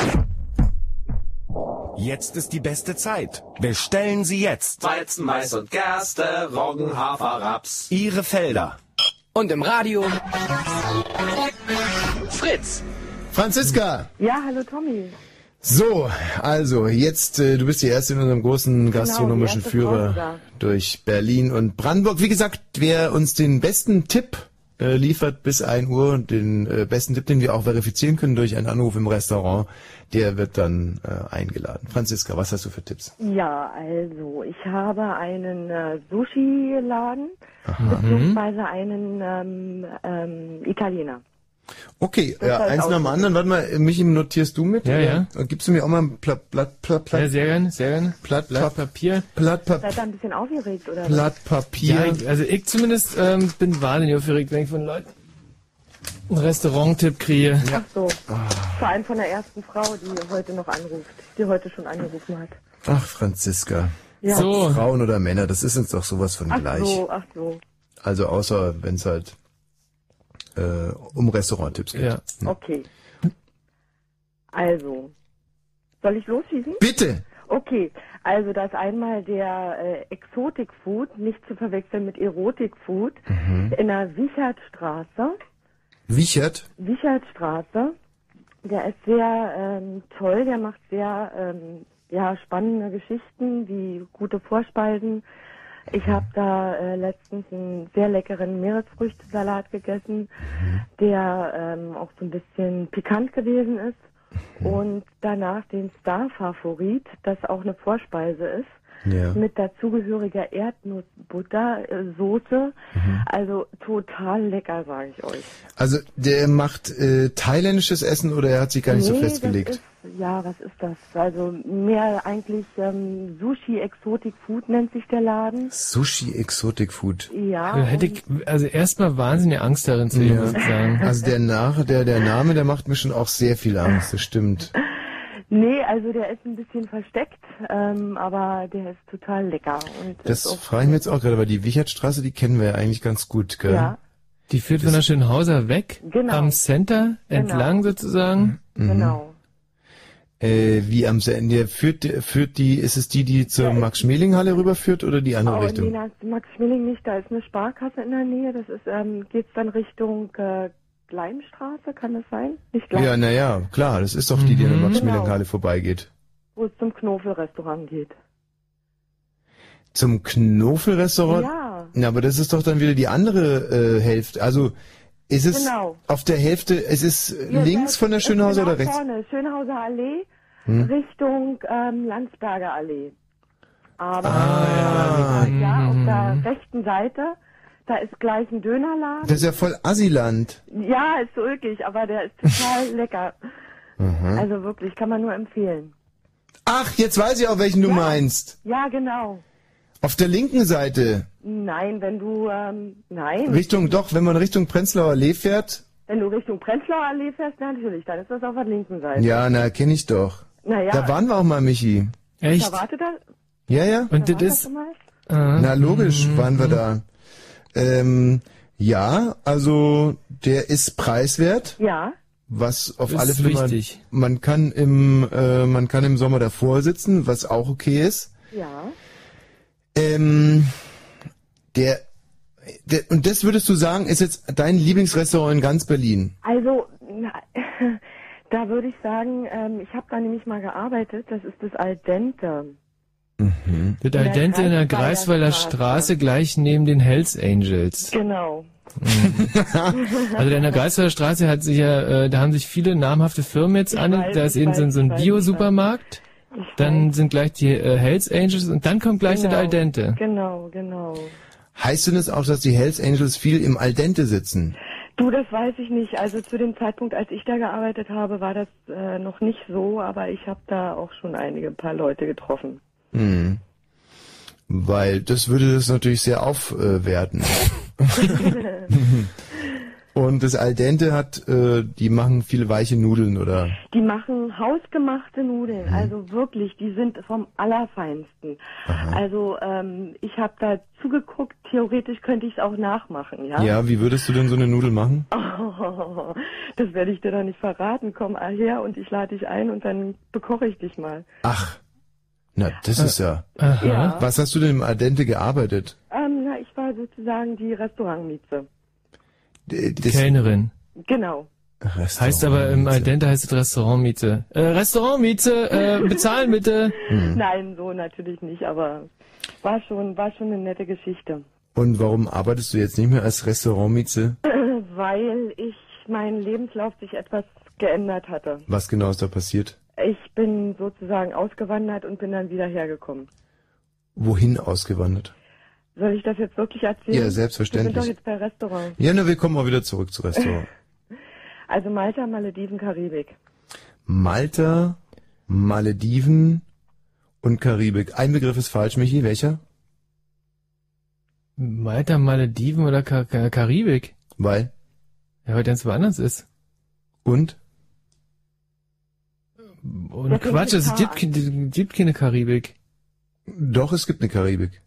Jetzt ist die beste Zeit. Bestellen Sie jetzt Weizen, Mais und Gerste, Roggen, Hafer, Raps. Ihre Felder. Und im Radio Fritz. Franziska! Ja, hallo Tommy. So, also jetzt, äh, du bist die Erste in unserem großen gastronomischen Genau, die erste Führer sogar. durch Berlin und Brandenburg. Wie gesagt, wer uns den besten Tipp äh, liefert bis 1 Uhr, den äh, besten Tipp, den wir auch verifizieren können durch einen Anruf im Restaurant, der wird dann äh, eingeladen. Franziska, was hast du für Tipps? Ja, also ich habe einen äh, Sushi-Laden beziehungsweise einen ähm, ähm, Italiener. Okay, Das ja, heißt eins nach dem so. anderen. Warte mal, Michi, notierst du mit? Ja, ja. Und Gibst du mir auch mal ein Blatt, Blatt, Blatt, Blatt, Ja, sehr gerne, sehr gerne. Blatt, Blatt Papier. Blatt, Papier. Seid ihr ein bisschen aufgeregt oder? Blatt Papier. Ja, also ich zumindest ähm, bin wahnsinnig aufgeregt, wenn ich von Leuten einen Restaurant-Tipp kriege. Ach so. Vor allem von der ersten Frau, die heute noch anruft, die heute schon angerufen hat. Ach, Franziska. Ja. Ob Frauen oder Männer, das ist uns doch sowas von Ach gleich. so, ach so. Also außer wenn es halt äh, um Restauranttipps geht. Ja. Okay. Also, soll ich losschießen? Bitte! Okay, also das einmal der äh, Exotic Food, nicht zu verwechseln mit Erotic Food, Mhm. in der Wichertstraße. Wichert? Wichertstraße. Der ist sehr ähm, toll, der macht sehr ähm, ja, spannende Geschichten wie gute Vorspeisen. Ich habe da äh, letztens einen sehr leckeren Meeresfrüchtesalat gegessen, der ähm, auch so ein bisschen pikant gewesen ist. Und danach den Star-Favorit, das auch eine Vorspeise ist, Ja. mit dazugehöriger Erdnussbutter, äh, Soße. Also total lecker, sage ich euch. Also der macht äh, thailändisches Essen oder er hat sich gar nicht so Nee, festgelegt? Das ist, ja, was ist das? Also mehr eigentlich ähm, Sushi Exotic Food nennt sich der Laden. Sushi Exotic Food. Ja. Da hätte ich also erstmal wahnsinnige Angst darin zu gehen, muss ich sagen. Also der Nach der der Name, der macht mir schon auch sehr viel Angst, das stimmt. Nee, also der ist ein bisschen versteckt, ähm, aber der ist total lecker. Und Das frage ich mir jetzt auch gerade, weil die Wichertstraße, die kennen wir ja eigentlich ganz gut, gell? Ja. Die führt von der Schönhauser weg, Genau. am Center entlang sozusagen. Mhm. Genau. Äh, wie am Ende führt führt die ist es die, die zur Max-Schmeling-Halle rüberführt oder die andere Oh, Richtung? nee, da ist Max Schmeling nicht, da ist eine Sparkasse in der Nähe. Das ist, ähm, geht's dann Richtung äh, Gleimstraße, kann das sein? Nicht Ja, naja, klar, das ist doch die, die an der Mhm. Max-Schmeling-Halle vorbeigeht. wo es zum Knofel-Restaurant geht. Zum Knofel-Restaurant? Ja. Na, aber das ist doch dann wieder die andere äh, Hälfte. Also ist es Genau. auf der Hälfte, es ist Ihr links seid- von der Schönhauser genau oder rechts? vorne, Schönhauser Allee, Hm. Richtung ähm, Landsberger Allee. Aber Ah, äh, ja, auf der rechten Seite, da ist gleich ein Dönerladen. Das ist ja voll Assiland. Ja, ist so ulkig, aber der ist total lecker. Aha. Also wirklich, kann man nur empfehlen. Ach, jetzt weiß ich auch, welchen du meinst. Ja, genau. Auf der linken Seite, Nein, wenn du, ähm, nein. Richtung, doch, wenn man Richtung Prenzlauer Allee fährt. Wenn du Richtung Prenzlauer Allee fährst, natürlich, dann ist das auf der linken Seite. Ja, na, kenne ich doch. Naja. Da waren wir auch mal, Michi. Echt? Da wartet er. Ja, ja. Und da das ist. er mal. Na, logisch waren wir da. Ähm, ja, also der ist preiswert. Ja. Was auf Ist alle Fälle man, wichtig. man kann im äh, man kann im Sommer davor sitzen, was auch okay ist. Ja. Ähm, der, der und das würdest du sagen, ist jetzt dein Lieblingsrestaurant in ganz Berlin? Also, na, da würde ich sagen, ähm, ich habe da nämlich mal gearbeitet, das ist das Al Dente. Das der Aldente in der Greifswalder Straße. Gleich neben den Hells Angels. Genau. Also in der Greifswalder Straße hat sich ja, äh, da haben sich viele namhafte Firmen jetzt Ich an. weiß, Da ist eben weiß, so ein, weiß, Bio-Supermarkt. Dann sind gleich die äh, Hells Angels und dann kommt gleich das Genau. Aldente. Genau, genau. Heißt denn das auch, dass die Hells Angels viel im Al dente sitzen? Du, das weiß ich nicht. Also zu dem Zeitpunkt, als ich da gearbeitet habe, war das äh, noch nicht so, aber ich habe da auch schon einige paar Leute getroffen. Hm. Weil das würde das natürlich sehr aufwerten. Und das Al dente hat, äh, die machen viele weiche Nudeln, oder? Die machen hausgemachte Nudeln, Mhm. also wirklich, die sind vom Allerfeinsten. Also ähm, ich habe da zugeguckt, theoretisch könnte ich es auch nachmachen, ja? Ja, wie würdest du denn so eine Nudel machen? Oh, das werde ich dir doch nicht verraten. Komm her und ich lade dich ein und dann bekoche ich dich mal. Ach, na, das ist ja. Aha. Ja. Was hast du denn im Al dente gearbeitet? Ähm, na, ich war sozusagen die Restaurantmieze. D- Die Kellnerin. Genau. Heißt aber im Aldente heißt es Restaurantmiete. Äh, Restaurantmiete, äh, bezahlen bitte. Hm. Nein, so natürlich nicht, aber war schon, war schon eine nette Geschichte. Und warum arbeitest du jetzt nicht mehr als Restaurantmieze? Weil ich, mein Lebenslauf sich etwas geändert hatte. Was genau ist da passiert? Ich bin sozusagen ausgewandert und bin dann wieder hergekommen. Wohin ausgewandert? Soll ich das jetzt wirklich erzählen? Ja, selbstverständlich. Wir sind doch jetzt bei Restaurant. Ja, na, wir kommen mal wieder zurück zu Restaurant. Also Malta, Malediven, Karibik. Malta, Malediven und Karibik. Ein Begriff ist falsch, Michi. Welcher? Malta, Malediven oder Ka Ka Karibik? Weil? Ja, weil ganz woanders ist. Und? Und Das Quatsch, es gibt, gibt keine Karibik. Doch, es gibt eine Karibik.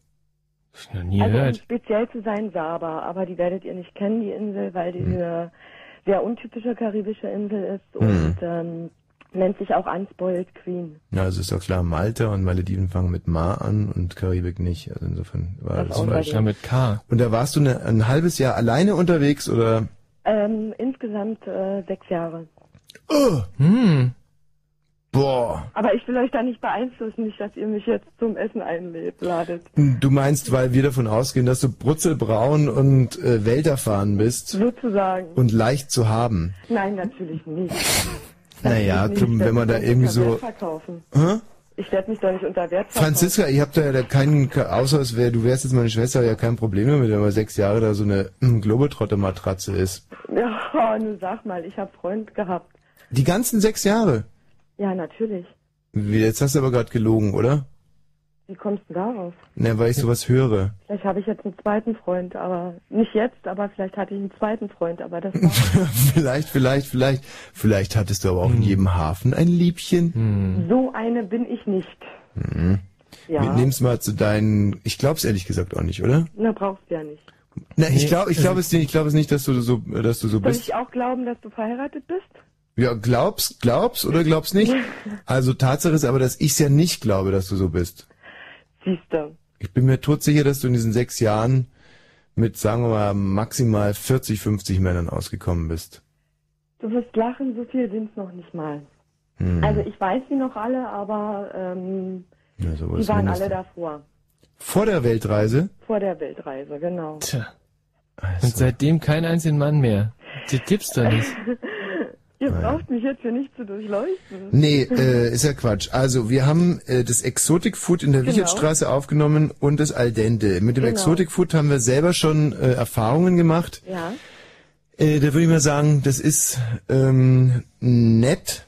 Ich noch nie also um gehört. speziell zu sein Saba, aber die werdet ihr nicht kennen, die Insel, weil die eine sehr untypische karibische Insel ist Hm. und ähm, nennt sich auch Unspoiled Queen. Ja, also ist doch klar, Malta und Malediven fangen mit Ma an und Karibik nicht. Also insofern war Das das, auch falsch. Ja, mit K. Und da warst du eine, ein halbes Jahr alleine unterwegs oder? Ähm, insgesamt äh, sechs Jahre. Oh, Hm. Boah. Aber ich will euch da nicht beeinflussen, nicht, dass ihr mich jetzt zum Essen einlädt, ladet. Du meinst, weil wir davon ausgehen, dass du brutzelbraun und äh, welterfahren bist Sozusagen. und leicht zu haben. Nein, natürlich nicht. Naja, Natürlich komm, nicht. wenn man da irgendwie so... Verkaufen. Hä? Ich werde mich doch nicht unter Wert verkaufen. Franziska, ihr habt da ja keinen, außer es wär, du wärst jetzt meine Schwester, ja kein Problem damit, wenn man sechs Jahre da so eine mm, Globetrotter-Matratze ist. Ja, nun sag mal, ich habe Freund gehabt. Die ganzen sechs Jahre? Ja, natürlich. Wie, Jetzt hast du aber gerade gelogen, oder? Wie kommst du darauf? Na, weil ich sowas höre. Vielleicht habe ich jetzt einen zweiten Freund, aber nicht jetzt, aber vielleicht hatte ich einen zweiten Freund, aber das war vielleicht, vielleicht, vielleicht. Vielleicht hattest du aber auch in jedem Hafen ein Liebchen. so eine bin ich nicht. Mhm. Ja. Nimm's mal zu deinen. Ich glaub's ehrlich gesagt auch nicht, oder? Na, brauchst du ja nicht. Na, ich glaube, ich glaube es nicht. Ich glaube es nicht, dass du so, dass du so Soll bist. ich auch glauben, dass du verheiratet bist? Ja, glaubst, glaubst oder glaubst nicht? Also Tatsache ist aber, dass ich's ja nicht glaube, dass du so bist. Siehste. Ich bin mir todsicher, dass du in diesen sechs Jahren mit, sagen wir mal, maximal 40, 50 Männern ausgekommen bist. Du wirst lachen, so viel sind's noch nicht mal. Hm. Also ich weiß sie noch alle, aber ähm, Ja, die waren mindestens. alle davor. Vor der Weltreise? Vor der Weltreise, genau. Tja. Und seitdem kein einzigen Mann mehr. Das gibt's doch nicht. Ihr Nein. braucht mich jetzt hier nicht zu durchleuchten. Nee, äh, ist ja Quatsch. Also wir haben äh, das Exotic Food in der Genau. Wichertstraße aufgenommen und das Al dente. Mit dem Genau. Exotic Food haben wir selber schon äh, Erfahrungen gemacht. Ja. Äh, da würde ich mal sagen, das ist ähm, nett.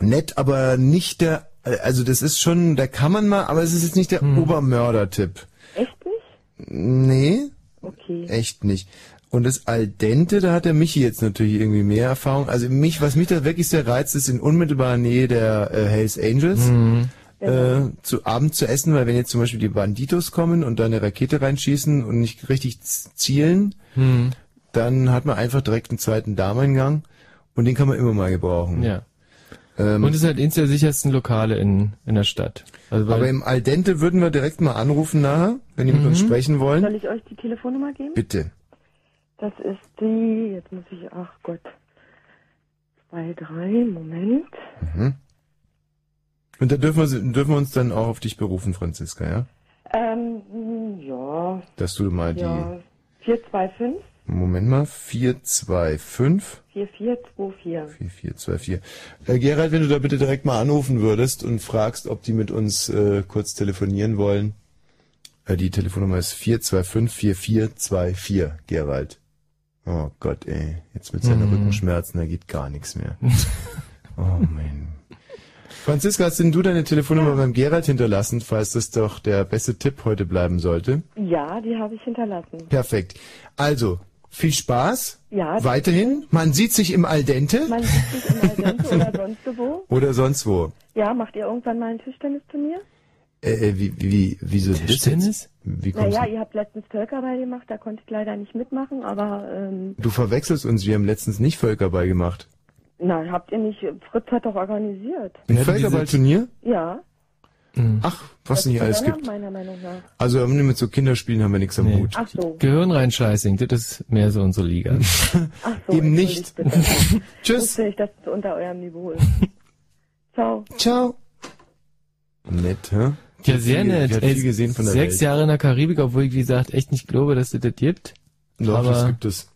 Nett, aber nicht der, äh, also das ist schon, da kann man mal, aber es ist jetzt nicht der Hm. Obermörder-Tipp. Echt nicht? Nee, Okay. echt nicht. Und das Al dente, da hat der Michi jetzt natürlich irgendwie mehr Erfahrung. Also mich, was mich da wirklich sehr reizt, ist in unmittelbarer Nähe der äh, Hells Angels. Mhm. Äh, zu Abend zu essen, weil wenn jetzt zum Beispiel die Banditos kommen und da eine Rakete reinschießen und nicht richtig zielen, Mhm. dann hat man einfach direkt einen zweiten Darmeingang und den kann man immer mal gebrauchen. Ja. Ähm, Und es ist halt eins der sichersten Lokale in, in der Stadt. Also aber im Al dente würden wir direkt mal anrufen nachher, wenn die mit uns Mhm. sprechen wollen. Soll ich euch die Telefonnummer geben? Bitte. Das ist die, jetzt muss ich, ach Gott, zwei, drei, Moment. Mhm. Und da dürfen wir, dürfen wir uns dann auch auf dich berufen, Franziska, ja? Ähm, ja, Dass du mal ja, 425 die, Moment mal, 425 4424. 4424. Äh, Gerald, wenn du da bitte direkt mal anrufen würdest und fragst, ob die mit uns äh, kurz telefonieren wollen. Äh, die Telefonnummer ist 425 4424, Gerald. Oh Gott, ey. Jetzt mit seinen Mhm. Rückenschmerzen, da geht gar nichts mehr. oh Mann. Franziska, hast denn du deine Telefonnummer beim Gerald hinterlassen, falls das doch der beste Tipp heute bleiben sollte? Ja, die habe ich hinterlassen. Perfekt. Also, viel Spaß. Ja. Weiterhin. Man sieht sich im Aldente Man sieht sich im Aldente oder sonst wo. oder sonst wo. Ja, macht ihr irgendwann mal ein Tischtennisturnier? Äh, äh, wie, wie, wieso Tischtennis? Wie Naja, ihr habt letztens Völkerball gemacht, da konnte ich leider nicht mitmachen, aber ähm, Du verwechselst uns, wir haben letztens nicht Völkerball gemacht. na, habt ihr nicht, Fritz hat doch organisiert. Ein Völkerballturnier? Ja. Ach, was Das nicht ist alles gibt. Meiner Meinung nach. Also mit so Kinderspielen haben wir nichts am Nee. Hut. Ach so. Gehirn reinscheißing, das ist mehr so unsere Liga. Ach so, Eben nicht. Tschüss. Wusste ich, dass es unter eurem Niveau ist. Ciao. Ciao. Nett, hä? Ja, sehr nett. hat Ey, viel gesehen von der Sechs Welt. Jahre in der Karibik, obwohl ich, wie gesagt, echt nicht glaube, dass es das gibt. Doch, Aber- das gibt es.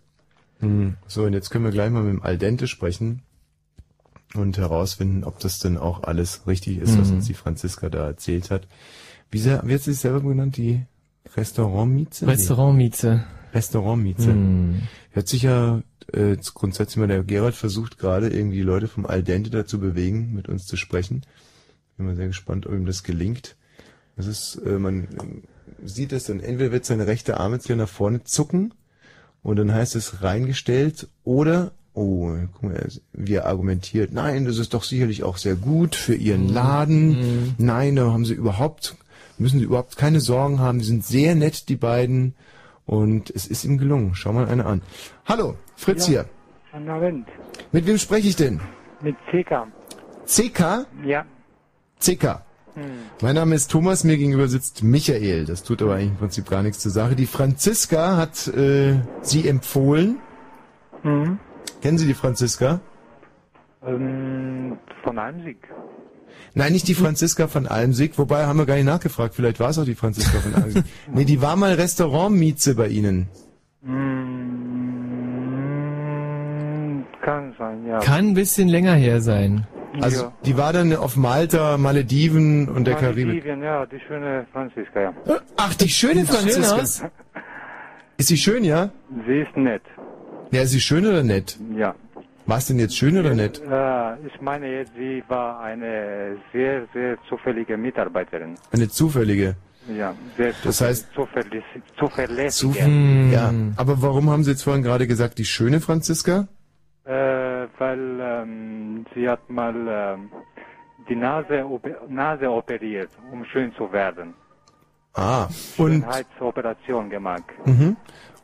Hm. So, und jetzt können wir gleich mal mit dem Aldente sprechen und herausfinden, ob das denn auch alles richtig ist, was Mhm. uns die Franziska da erzählt hat. Wie, sehr, wie hat sie sich selber genannt? Die Restaurantmieze? Restaurantmieze. Restaurantmieze. Hm. Hört sich ja äh, grundsätzlich mal, der Gerald versucht gerade irgendwie die Leute vom Aldente dazu bewegen, mit uns zu sprechen. Bin mal sehr gespannt, ob ihm das gelingt. Das ist, äh, man sieht es dann, entweder wird seine rechte Arm jetzt hier nach vorne zucken und dann heißt es reingestellt oder, oh, guck mal, wie er argumentiert, nein, das ist doch sicherlich auch sehr gut für ihren Laden. Nein, da haben sie überhaupt, müssen sie überhaupt keine Sorgen haben. Die sind sehr nett, die beiden. Und es ist ihm gelungen. Schau mal eine an. Hallo, Fritz Ja. hier. Guten Abend. Mit wem spreche ich denn? Mit CK. CK? Ja. CK. Hm. Mein Name ist Thomas, mir gegenüber sitzt Michael. Das tut aber eigentlich im Prinzip gar nichts zur Sache. Die Franziska hat äh, sie empfohlen. Mhm. Kennen Sie die Franziska? Ähm, von Almsig. Nein, nicht die Franziska von Almsig, wobei haben wir gar nicht nachgefragt. Vielleicht war es auch die Franziska von Almsig. nee, die war mal Restaurantmieze bei Ihnen. Mm, kann sein, ja. Kann ein bisschen länger her sein. Also Ja. die war dann auf Malta, Malediven und der Karibik. Malediven, ja, die schöne Franziska, ja. Ach, die schöne Franziska. Ist sie schön, ja? Sie ist nett. Ja, ist sie schön oder nett? Ja. War es denn jetzt schön oder nett? Äh, ich meine jetzt, sie war eine sehr, sehr zufällige Mitarbeiterin. Eine zufällige. Ja, sehr Das heißt- zuverlässig. zuverlässig. Zufällig. Ja. Aber warum haben Sie jetzt vorhin gerade gesagt, die schöne Franziska? Äh, weil ähm, sie hat mal ähm, die Nase, op Nase operiert, um schön zu werden. Ah. Und, Schönheitsoperation gemacht. mhm.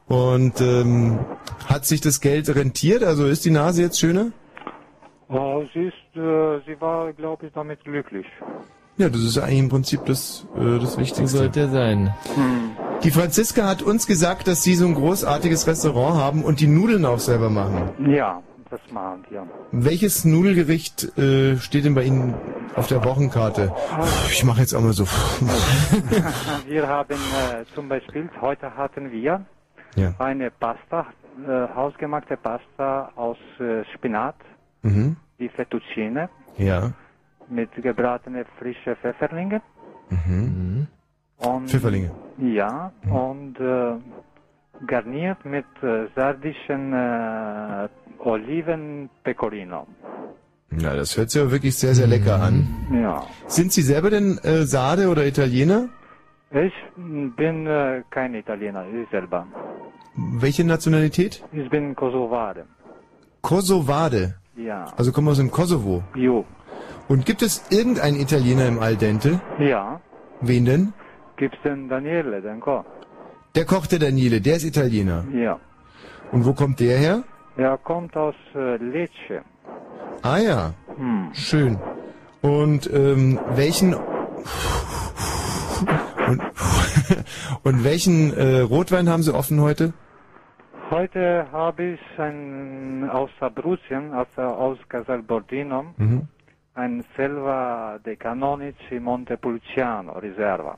und ähm, hat sich das Geld rentiert? Also ist die Nase jetzt schöner? Oh, sie ist, äh, sie war, glaube ich, damit glücklich. Ja, das ist eigentlich im Prinzip das, äh, das Wichtigste. So sollte sein. Die Franziska hat uns gesagt, dass Sie so ein großartiges Restaurant haben und die Nudeln auch selber machen. Ja, das machen wir. Welches Nudelgericht äh, steht denn bei Ihnen auf der Wochenkarte? Ich mache jetzt auch mal so. wir haben äh, zum Beispiel, heute hatten wir Ja. eine Pasta, äh, hausgemachte Pasta aus äh, Spinat, Mhm. die Fettuccine, Ja. mit gebratene frische Pfefferlinge. Mhm. Und, Pfifferlinge. Ja, und äh, garniert mit äh, sardischen äh, Oliven Pecorino. Ja, das hört sich aber wirklich sehr, sehr lecker an. Ja. Sind Sie selber denn äh, Sade oder Italiener? Ich bin äh, kein Italiener, ich selber. Welche Nationalität? Ich bin Kosovare. Kosovade. Ja. Also kommen aus dem Kosovo. Jo. Und gibt es irgendeinen Italiener im Aldente? Ja. Wen denn? Gibt's den Daniele, den Koch? Der Koch der Daniele, der ist Italiener. Ja. Und wo kommt der her? Er kommt aus äh, Lecce. Ah ja, Hm. schön. Und ähm, welchen und, und welchen äh, Rotwein haben Sie offen heute? Heute habe ich ein, aus Abruzien, also aus Casalbordino, Mhm. ein Selva de Canonici Montepulciano Reserva.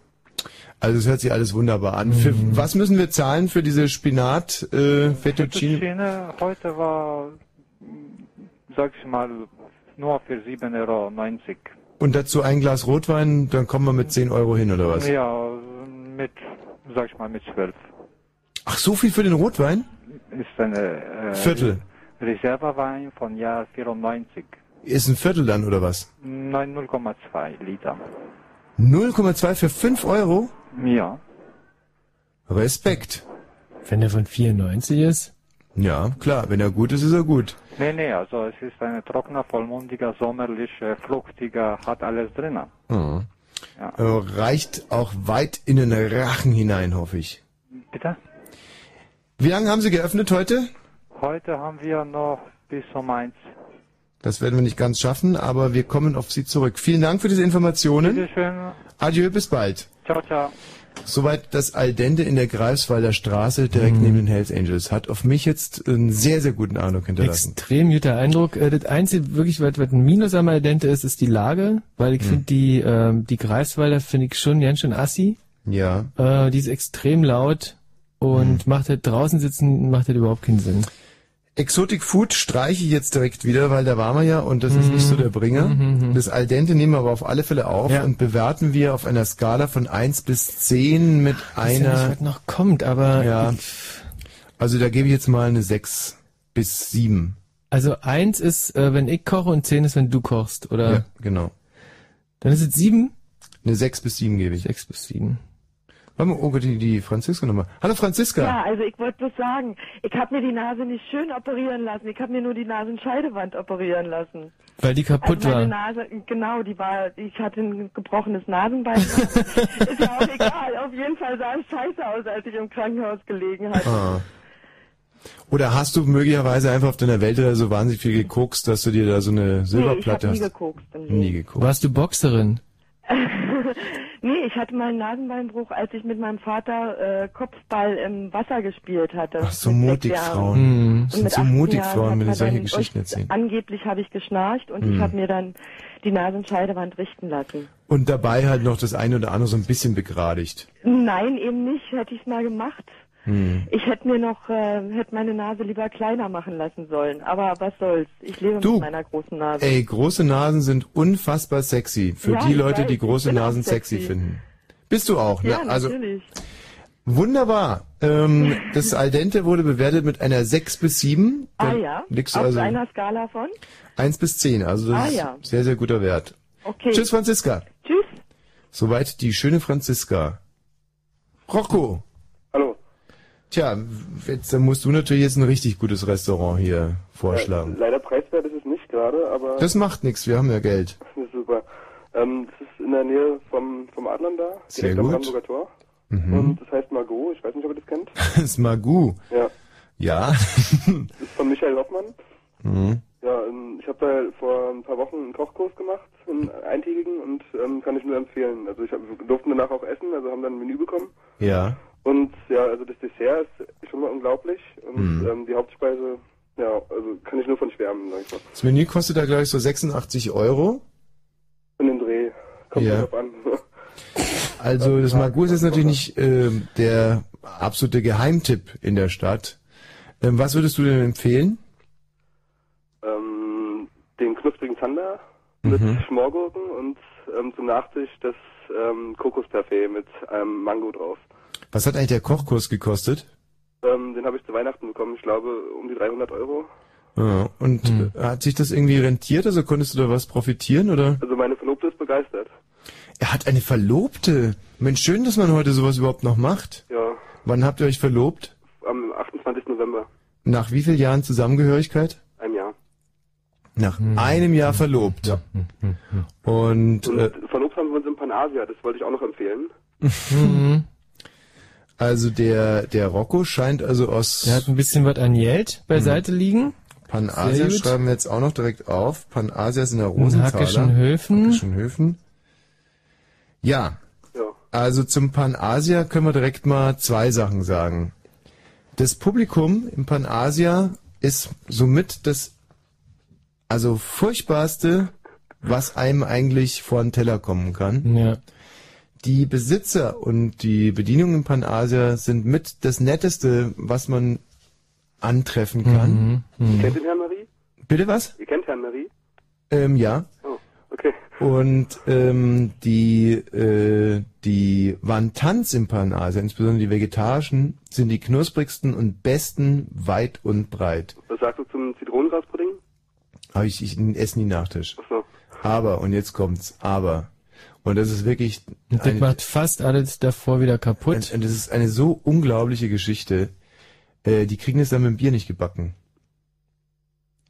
Also es hört sich alles wunderbar an. Für, was müssen wir zahlen für diese Spinat äh, Fettuccine? Fettuccine heute war, sag ich mal, nur für 7,90 Euro. Und dazu ein Glas Rotwein, dann kommen wir mit 10 Euro hin oder was? Ja, mit, sag ich mal, mit 12. Ach, so viel für den Rotwein? Ist eine äh, Viertel. Reservewein von Jahr 94. Ist ein Viertel dann oder was? Nein, 0,2 Liter. 0,2 für 5 Euro? Ja. Respekt. Wenn der von 94 ist? Ja, klar, wenn er gut ist, ist er gut. Nee, nee, also es ist ein trockener, vollmundiger, sommerlicher, fruchtiger, hat alles drinnen. Mhm. Ja. Äh, reicht auch weit in den Rachen hinein, hoffe ich. Bitte? Wie lange haben Sie geöffnet heute? Heute haben wir noch bis um eins. Das werden wir nicht ganz schaffen, aber wir kommen auf Sie zurück. Vielen Dank für diese Informationen. Bitteschön. Adieu, bis bald. Ciao, ciao. Soweit das Aldente in der Greifswalder Straße, direkt neben den Hells Angels. Hat auf mich jetzt einen sehr, sehr guten Eindruck hinterlassen. Extrem guter Eindruck. Äh, Das Einzige wirklich, was, was ein Minus am Aldente ist, ist die Lage, weil ich Hm. finde die, ähm, die Greifswalder finde ich schon ganz schön assi. Ja. Äh, die ist extrem laut und Hm. macht halt draußen sitzen, macht halt überhaupt keinen Sinn. Exotic Food streiche ich jetzt direkt wieder, weil da waren wir ja und das ist nicht so der Bringer. Mhm, Das Aldente nehmen wir aber auf alle Fälle auf Ja. und bewerten wir auf einer Skala von 1 bis 10 mit weiß ja einer... nicht, was noch kommt, aber Ja. Also da gebe ich jetzt mal eine 6 bis 7. Also eins ist, äh, wenn ich koche und zehn ist, wenn du kochst, oder? Ja, genau. Dann ist es sieben? Eine 6 bis 7 gebe ich. 6 bis 7. Warte mal, oh Gott, die, die Franziska nochmal. Hallo Franziska. Ja, also ich wollte bloß sagen, ich habe mir die Nase nicht schön operieren lassen, ich habe mir nur die Nasenscheidewand operieren lassen. Weil die kaputt also meine war. Nase, genau, die war, ich hatte ein gebrochenes Nasenbein. ist ja auch egal, auf jeden Fall sah es scheiße aus, als ich im Krankenhaus gelegen hatte. Ah. Oder hast du möglicherweise einfach auf deiner Weltreise so wahnsinnig viel gekokst, dass du dir da so eine Silberplatte nee, ich hast? hab nie gekokst im Leben. Nie gekokst. Warst du Boxerin? nee, ich hatte mal einen Nasenbeinbruch, als ich mit meinem Vater äh, Kopfball im Wasser gespielt hatte. Ach, so mutig. Frauen. Hm. Und Sind so 18 mutig Jahren Frauen, wenn die solche Geschichten erzählen. Angeblich habe ich geschnarcht und Hm. ich habe mir dann die Nasenscheidewand richten lassen. Und dabei halt noch das eine oder andere so ein bisschen begradigt. Nein, eben nicht. Hätte ich es mal gemacht. Hm. Ich hätte mir noch, äh, hätte meine Nase lieber kleiner machen lassen sollen. Aber was soll's? Ich lebe Du, mit meiner großen Nase. Ey, große Nasen sind unfassbar sexy. Für Ja, die Leute, weiß, die große Nasen sexy. sexy. finden. Bist du auch, ne? ja, also natürlich. wunderbar. Ähm, das Aldente wurde bewertet mit einer 6 bis 7. Ah ja. Liegst Auf also einer Skala von? 1 bis 10. Also das Ah, ist ja. sehr, sehr guter Wert. Okay. Tschüss, Franziska. Tschüss. Soweit die schöne Franziska. Rocco. Tja, jetzt dann musst du natürlich jetzt ein richtig gutes Restaurant hier vorschlagen. Äh, leider preiswert ist es nicht gerade, aber Das macht nichts, wir haben ja Geld. das ist super. Ähm, das ist in der Nähe vom, vom Adlern da, Sehr direkt am gut. Brandenburger Tor. Mhm. Und das heißt Margot, ich weiß nicht, ob ihr das kennt. Das ist Magu. Ja. Ja. Das ist von Michael Hoffmann. Mhm. Ja, ähm, ich habe da vor ein paar Wochen einen Kochkurs gemacht, einen eintägigen, und ähm, kann ich nur empfehlen. Also ich hab, wir durften danach auch essen, also haben dann ein Menü bekommen. Ja. Und ja, also das Dessert ist schon mal unglaublich. Und Mhm. ähm, die Hauptspeise, ja, also kann ich nur von schwärmen, sag ich mal. Das Menü kostet da, glaube ich, so 86 Euro. In den Dreh. Kommt Ja. drauf an. Also das Magu ist natürlich nicht ähm, der absolute Geheimtipp in der Stadt. Ähm, was würdest du denn empfehlen? ähm, den knusprigen Zander mit Mhm. Schmorgurken und ähm, zum Nachtisch das ähm, Kokosparfait mit einem Mango drauf. Was hat eigentlich der Kochkurs gekostet? Ähm, den habe ich zu Weihnachten bekommen, ich glaube um die 300 Euro. Ja, und äh, hat sich das irgendwie rentiert? Also konntest du da was profitieren oder? Also meine Verlobte ist begeistert. Er hat eine Verlobte. Mensch, schön, dass man heute sowas überhaupt noch macht. Ja, Wann habt ihr euch verlobt? am 28. November, Nach wie vielen Jahren Zusammengehörigkeit? ein Jahr. Nach einem Jahr verlobt. Und Und äh, verlobt haben wir uns in Panasia, das wollte ich auch noch empfehlen. Also der der Rocco scheint also aus Der hat ein bisschen was an Geld beiseite liegen. Panasia schreiben wir jetzt auch noch direkt auf. Panasia ist in der In Rosenthaler. Hackischen Höfen. Hackischen Höfen. Ja. Ja. Also zum Panasia können wir direkt mal zwei Sachen sagen. Das Publikum im Panasia ist somit das also furchtbarste, was einem eigentlich vor den Teller kommen kann. Ja. Die Besitzer und die Bedienung im Panasia sind mit das Netteste, was man antreffen kann. Mhm. Kennt ihr Herrn Marie? Bitte was? Ihr kennt Herrn Marie? Ähm, ja. Oh, okay. Und ähm, die, äh, die Wantans im Panasia, insbesondere die vegetarischen, sind die knusprigsten und besten weit und breit. Was sagst du zum Zitronengraspudding? Aber ich, ich esse nie Nachtisch. Ach so. Aber, und jetzt kommt's, aber. Und das ist wirklich, Und das macht fast alles davor wieder kaputt. und, das ist eine so unglaubliche Geschichte. Äh, die kriegen es dann mit dem Bier nicht gebacken.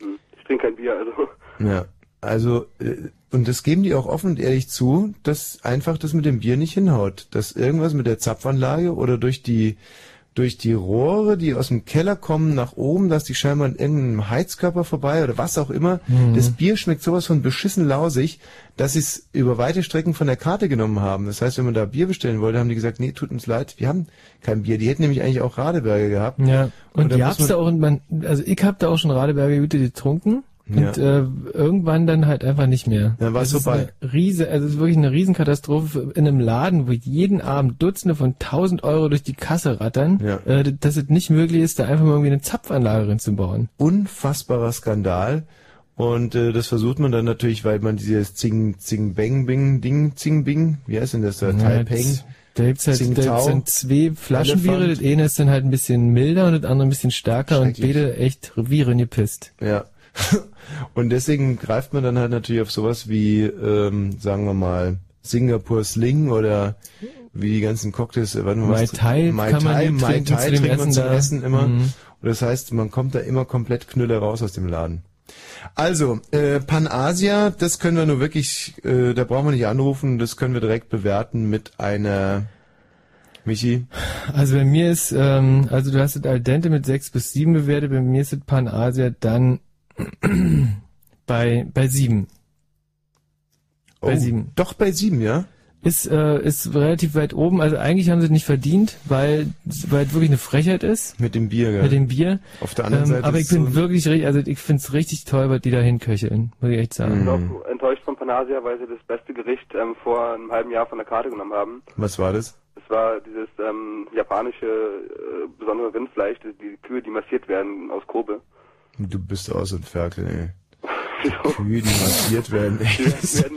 Ich trinke kein Bier, also. Ja, also, äh, und das geben die auch offen und ehrlich zu, dass einfach das mit dem Bier nicht hinhaut. Dass irgendwas mit der Zapfanlage oder durch die, durch die Rohre, die aus dem Keller kommen, nach oben, dass die scheinbar an irgendeinem Heizkörper vorbei oder was auch immer. Mhm. Das Bier schmeckt sowas von beschissen lausig, dass sie es über weite Strecken von der Karte genommen haben. Das heißt, wenn man da Bier bestellen wollte, haben die gesagt, nee, tut uns leid, wir haben kein Bier. Die hätten nämlich eigentlich auch Radeberger gehabt. Ja, und da die hab's da auch, und man, also ich hab da auch schon Radeberger Hüte getrunken. Und Ja. äh, irgendwann dann halt einfach nicht mehr. Dann Das ist vorbei. Riese, also es ist wirklich eine Riesenkatastrophe in einem Laden, wo jeden Abend Dutzende von 1000 Euro durch die Kasse rattern, Ja. äh, dass es nicht möglich ist, da einfach mal irgendwie eine Zapfanlage reinzubauen. unfassbarer Skandal. Und äh, das versucht man dann natürlich, weil man dieses Zing, Zing, Bang, Bing, Ding, Zing, Bing, wie heißt denn das da? Ja, Taiping? Da gibt's halt, da gibt's dann zwei Flaschenbiere, Elefant. das eine ist dann halt ein bisschen milder und das andere ein bisschen stärker und beide echt Viren gepisst. Ja. Und deswegen greift man dann halt natürlich auf sowas wie, ähm, sagen wir mal, Singapur Sling oder wie die ganzen Cocktails, äh, warte mal, Mai Tai Mai kann man Tai, gut Mai Tai trinkt man Essen zum da. Essen immer. Mhm. Und das heißt, man kommt da immer komplett knüller raus aus dem Laden. Also, äh, Panasia, das können wir nur wirklich, äh, da brauchen wir nicht anrufen, das können wir direkt bewerten mit einer, Michi, Also bei mir ist, ähm, also du hast das Al dente mit 6 bis 7 bewertet, bei mir ist das Panasia dann bei, bei 7. Bei Oh, 7. Doch bei 7, ja? Ist, äh, ist relativ weit oben, also eigentlich haben sie es nicht verdient, weil, weil es wirklich eine Frechheit ist. Mit dem Bier, gell? Mit dem Bier. Auf der anderen ähm, Seite Aber ich bin so- wirklich, richtig- also ich find's richtig toll, was die da hinköcheln, muss ich echt Ich bin Mhm. sagen. enttäuscht von Panasia, weil sie das beste Gericht ähm, vor einem halben Jahr von der Karte genommen haben. Was war das? Es war dieses ähm, japanische äh, besondere Rindfleisch, die, die Kühe, die massiert werden aus Kobe. Du bist auch so ein Ferkel, ey. Kühe, die massiert werden, ey. Werden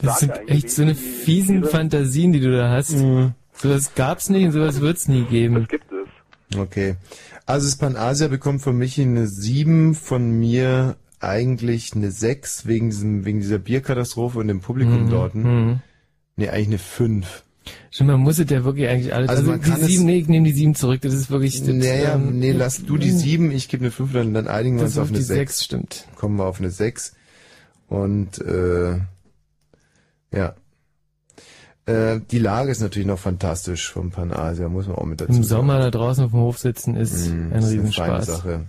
Das Sake sind echt so eine fiesen. Fantasien, die du da hast. Mhm. Sowas gab's nicht und sowas wird's nie geben. gibt es. Okay. Also das Panasia bekommt von Michi eine 7, von mir eigentlich eine 6 wegen diesem, wegen dieser Bierkatastrophe und dem Publikum Mhm, dort. mhm. Nee, eigentlich eine 5. Stimmt, man muss es ja wirklich eigentlich alles. Also Also, man die kann es- sieben, nee, ich nehme die sieben zurück. Das ist wirklich. Das, Naja, ähm, nee, lass du die 7, ich gebe eine 5, dann, dann einigen wir uns auf eine die 6. sechs, stimmt. Kommen wir auf eine 6. Und äh, ja. Äh, die Lage ist natürlich noch fantastisch vom Panasia, muss man auch mit dazu Im sagen. Sommer da draußen auf dem Hof sitzen ist Mm, ein eine Riesenspaß. Sache.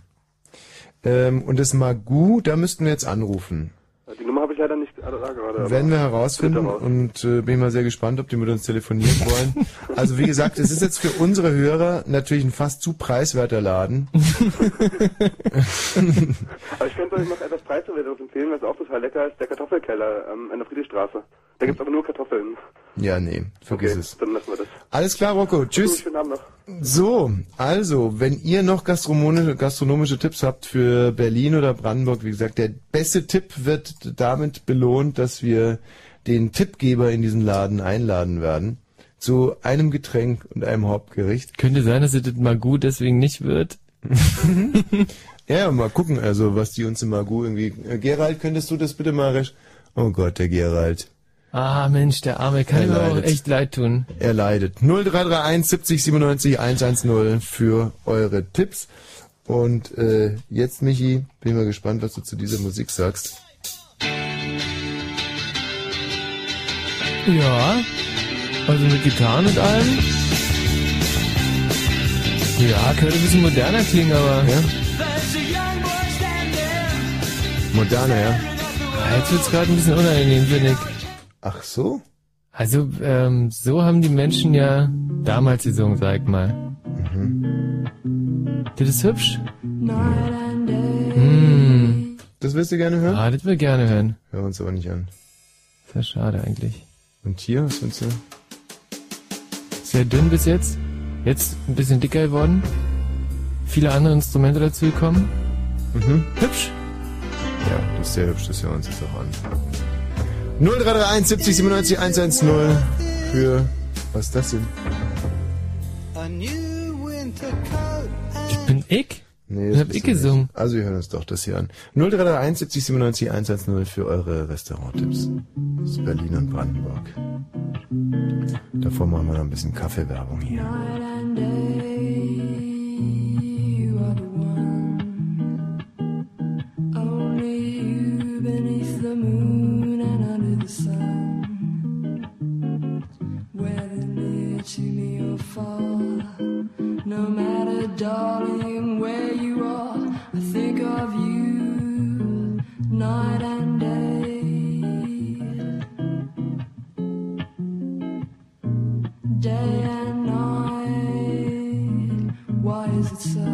Ähm, und das Magu, da müssten wir jetzt anrufen. Die Nummer ich leider nicht da gerade. Werden wir herausfinden und äh, bin mal sehr gespannt, ob die mit uns telefonieren wollen. Also wie gesagt, es ist jetzt für unsere Hörer natürlich ein fast zu preiswerter Laden. Aber ich könnte euch noch etwas Preiswerteres empfehlen, was auch total lecker ist, der Kartoffelkeller ähm, an der Friedrichstraße. Da gibt's aber nur Kartoffeln. Ja, nee, vergiss okay, es. dann lassen wir das. Alles klar, Rocco. Tschüss. Schönen Abend noch. So, also, wenn ihr noch gastronomische, gastronomische Tipps habt für Berlin oder Brandenburg, wie gesagt, der beste Tipp wird damit belohnt, dass wir den Tippgeber in diesen Laden einladen werden zu einem Getränk und einem Hauptgericht. Könnte sein, dass es das mal gut deswegen nicht wird. Ja, mal gucken, also was die uns im Magu irgendwie. Äh, Gerald, könntest du das bitte mal recht? Oh Gott, der Gerald. Ah, Mensch, der Arme kann mir auch echt leid tun. Er leidet. 0331 70 97 110 für eure Tipps. Und äh, jetzt, Michi, bin mal gespannt, was du zu dieser Musik sagst. Ja, also mit Gitarren und allem. Ja, könnte ein bisschen moderner klingen, aber. Ja? Moderner, ja? Ah, Jetzt wird's gerade ein bisschen unangenehm, finde ich. Ach so? Also, ähm, so haben die Menschen ja damals gesungen, sag ich mal. Das ist hübsch. Hm. Das willst du gerne hören? Ah, das will ich gerne hören. Hören wir uns aber nicht an. Ist ja schade eigentlich. Und hier, was findest du? Sehr dünn bis jetzt. Jetzt ein bisschen dicker geworden. Viele andere Instrumente dazu gekommen. Mhm. Hübsch. Ja, das ist sehr hübsch, das hören wir uns jetzt auch an. 0331 70 97 110 für, was ist das denn? Ich bin ich? Nee, das hab ich gesungen? Also wir hören uns doch das hier an. 0331 70 97 110 für eure Restauranttipps. aus Berlin und Brandenburg. Davor machen wir noch ein bisschen Kaffeewerbung hier. No matter, darling, where you are, I think of you night and day. Day and night, why is it so?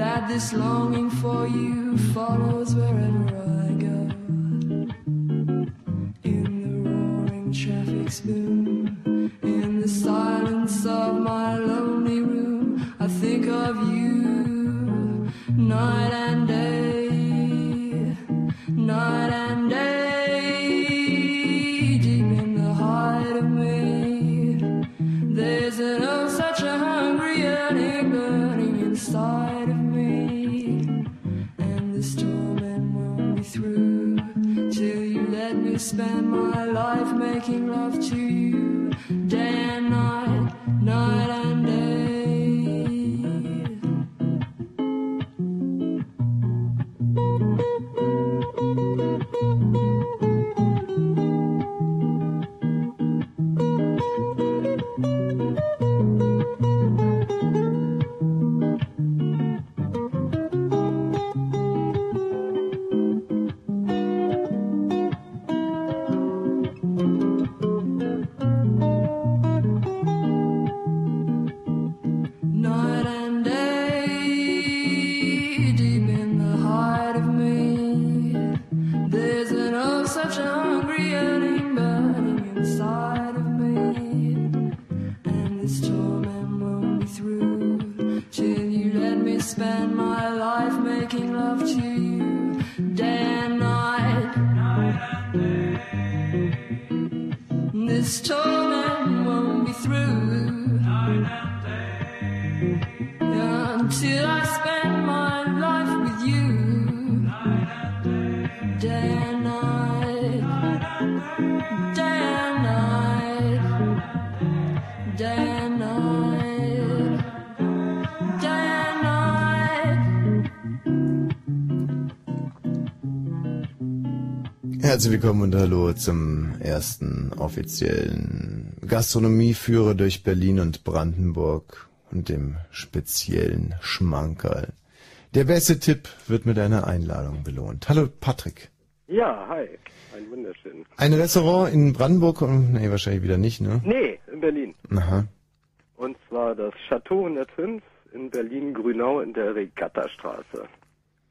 that this longing for you follows wherever let me spend my life making love to you, day and night, night Herzlich willkommen und hallo zum ersten offiziellen Gastronomieführer durch Berlin und Brandenburg und dem speziellen Schmankerl. Der beste Tipp wird mit einer Einladung belohnt. Hallo Patrick. Ja, hi. Ein wunderschön. Ein Restaurant in Brandenburg? Nee, wahrscheinlich wieder nicht, ne? Nee, in Berlin. Aha. Und zwar das Chateau 105 in Berlin-Grünau in der Regattastraße.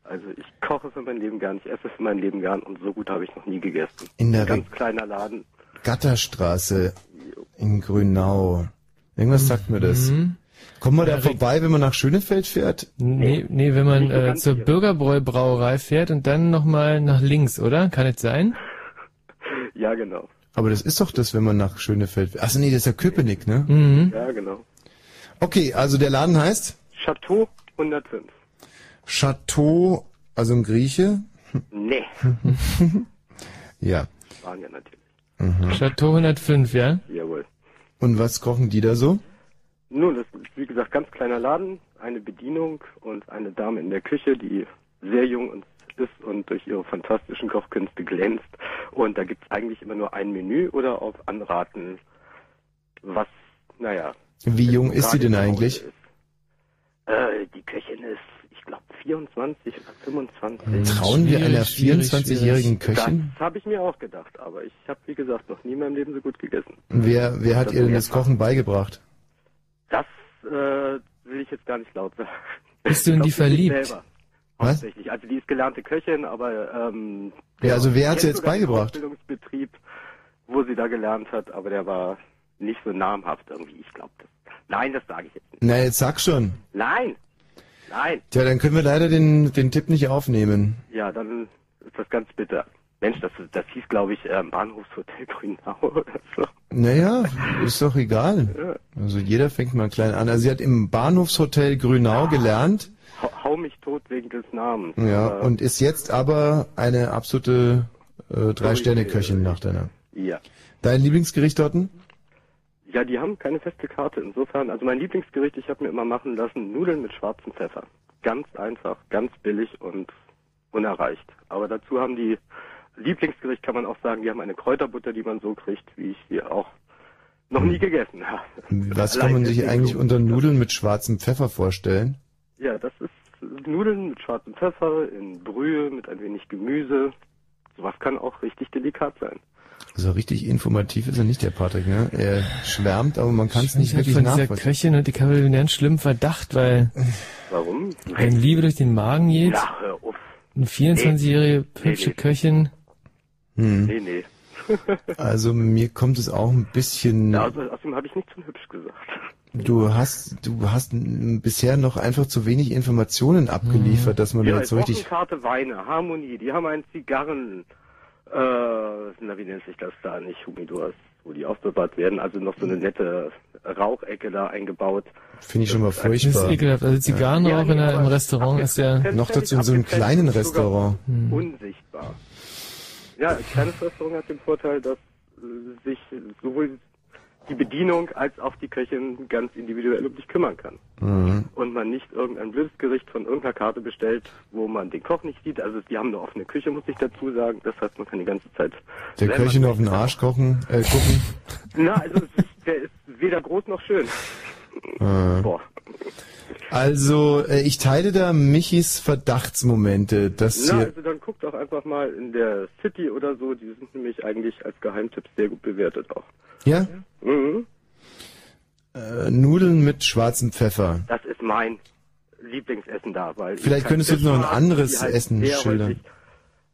Also ich koche für mein Leben gern, ich esse für mein Leben gern und so gut habe ich noch nie gegessen. In der Ein ganz kleiner Laden. Gatterstraße in Grünau. Irgendwas sagt mir das. Mhm. Kommt man da vorbei, wenn man nach Schönefeld fährt? Nee, nee, wenn man äh, zur. Bürgerbräu-Brauerei fährt und dann nochmal nach links, oder? Kann es sein? Ja, genau. Aber das ist doch das, wenn man nach Schönefeld fährt. Achso, nee, das ist ja Köpenick, ne? Mhm. Ja, genau. Okay, also der Laden heißt? Chateau 105. Chateau, also ein Grieche? Nee. ja. Spanier natürlich. Mhm. Chateau 105, ja? Jawohl. Und was kochen die da so? Nun, das ist wie gesagt ganz kleiner Laden, eine Bedienung und eine Dame in der Küche, die sehr jung und ist und durch ihre fantastischen Kochkünste glänzt. Und da gibt's eigentlich immer nur ein Menü oder auf Anraten, was, naja. Wie jung ist sie denn eigentlich? Äh, die Köchin ist, ich glaube, 24 oder 25. Trauen wir einer Schwierig, schwierig, 24-jährigen Köchin? Das habe ich mir auch gedacht, aber ich habe, wie gesagt, noch nie in meinem Leben so gut gegessen. Wer, wer hat Das ihr denn das Kochen beigebracht? Das äh, will ich jetzt gar nicht laut sagen. Bist du in die verliebt? Selber. Was? Hauptsächlich. Also die ist gelernte Köchin, aber ähm, Ja, also wer hat sie jetzt beigebracht? Ausbildungsbetrieb, wo sie da gelernt hat, aber der war nicht so namhaft irgendwie. Ich glaube das. Nein, das sage ich jetzt nicht. Na, jetzt sag schon. Nein, nein. Tja, dann können wir leider den, den Tipp nicht aufnehmen. Ja, dann ist das ganz bitter. Mensch, das, das hieß, glaube ich, ähm, Bahnhofshotel Grünau oder so. Naja, ist doch egal. Ja. Also jeder fängt mal klein an. Also sie hat im Bahnhofshotel Grünau gelernt. Hau, mich tot wegen des Namens. Ja, Aber- und ist jetzt aber eine absolute äh, Drei-Sterne-Köchin nach deiner. Ja. Dein Lieblingsgericht dort? Ja, die haben keine feste Karte. Insofern, also mein Lieblingsgericht, ich habe mir immer machen lassen, Nudeln mit schwarzem Pfeffer. Ganz einfach, ganz billig und unerreicht. Aber dazu haben die Lieblingsgericht, kann man auch sagen, die haben eine Kräuterbutter, die man so kriegt, wie ich sie auch noch nie gegessen habe. Was kann man sich eigentlich unter Nudeln mit schwarzem Pfeffer vorstellen? Ja, das ist Nudeln mit schwarzem Pfeffer, in Brühe, mit ein wenig Gemüse. Sowas kann auch richtig delikat sein. So richtig informativ ist er nicht, der Patrick, ne? Er schwärmt, aber man kann es nicht wirklich von dieser nachvollziehen. Köchin und ich habe einen ganz schlimmen Verdacht, weil Warum? wenn Liebe durch den Magen geht, Ja, hör auf. eine 24-jährige Nee, hübsche nee. Köchin, Hm. Nee, nee. Also mir kommt es auch ein bisschen. Ja, also, außerdem habe ich nicht so hübsch gesagt. Du hast, du hast bisher noch einfach zu wenig Informationen abgeliefert, dass man da Ja, jetzt so richtig. Wochenkarte Weine, Harmonie, die haben einen Zigarren, äh, na wie nennt sich das da, nicht Humidors, wo die aufbewahrt werden, also noch so eine nette Rauchecke da eingebaut. Finde ich schon mal das ist furchtbar. ekelhaft. Also Zigarrenrauch in der, im Restaurant ist ja... Noch dazu in so einem kleinen Restaurant. Hm. Unsichtbar. Ja, ein kleines Restaurant hat den Vorteil, dass äh, sich sowohl die Bedienung als auch die Köchin ganz individuell um dich kümmern kann. Mhm. und man nicht irgendein blödes Gericht von irgendeiner Karte bestellt, wo man den Koch nicht sieht. Also die haben eine offene Küche, muss ich dazu sagen. Das heißt, man kann die ganze Zeit Der Köchin auf den Arsch kochen, äh, gucken. Na, also es ist, der ist weder groß noch schön. Äh. Boah. Also, äh, ich teile da Michis Verdachtsmomente, dass Na, also dann guckt doch einfach mal in der City oder so. Die sind nämlich eigentlich als Geheimtipps sehr gut bewertet auch. Ja? Mhm. Äh, Nudeln mit schwarzem Pfeffer. Das ist mein Lieblingsessen da, weil ich Vielleicht könntest du noch ein anderes halt Essen schildern.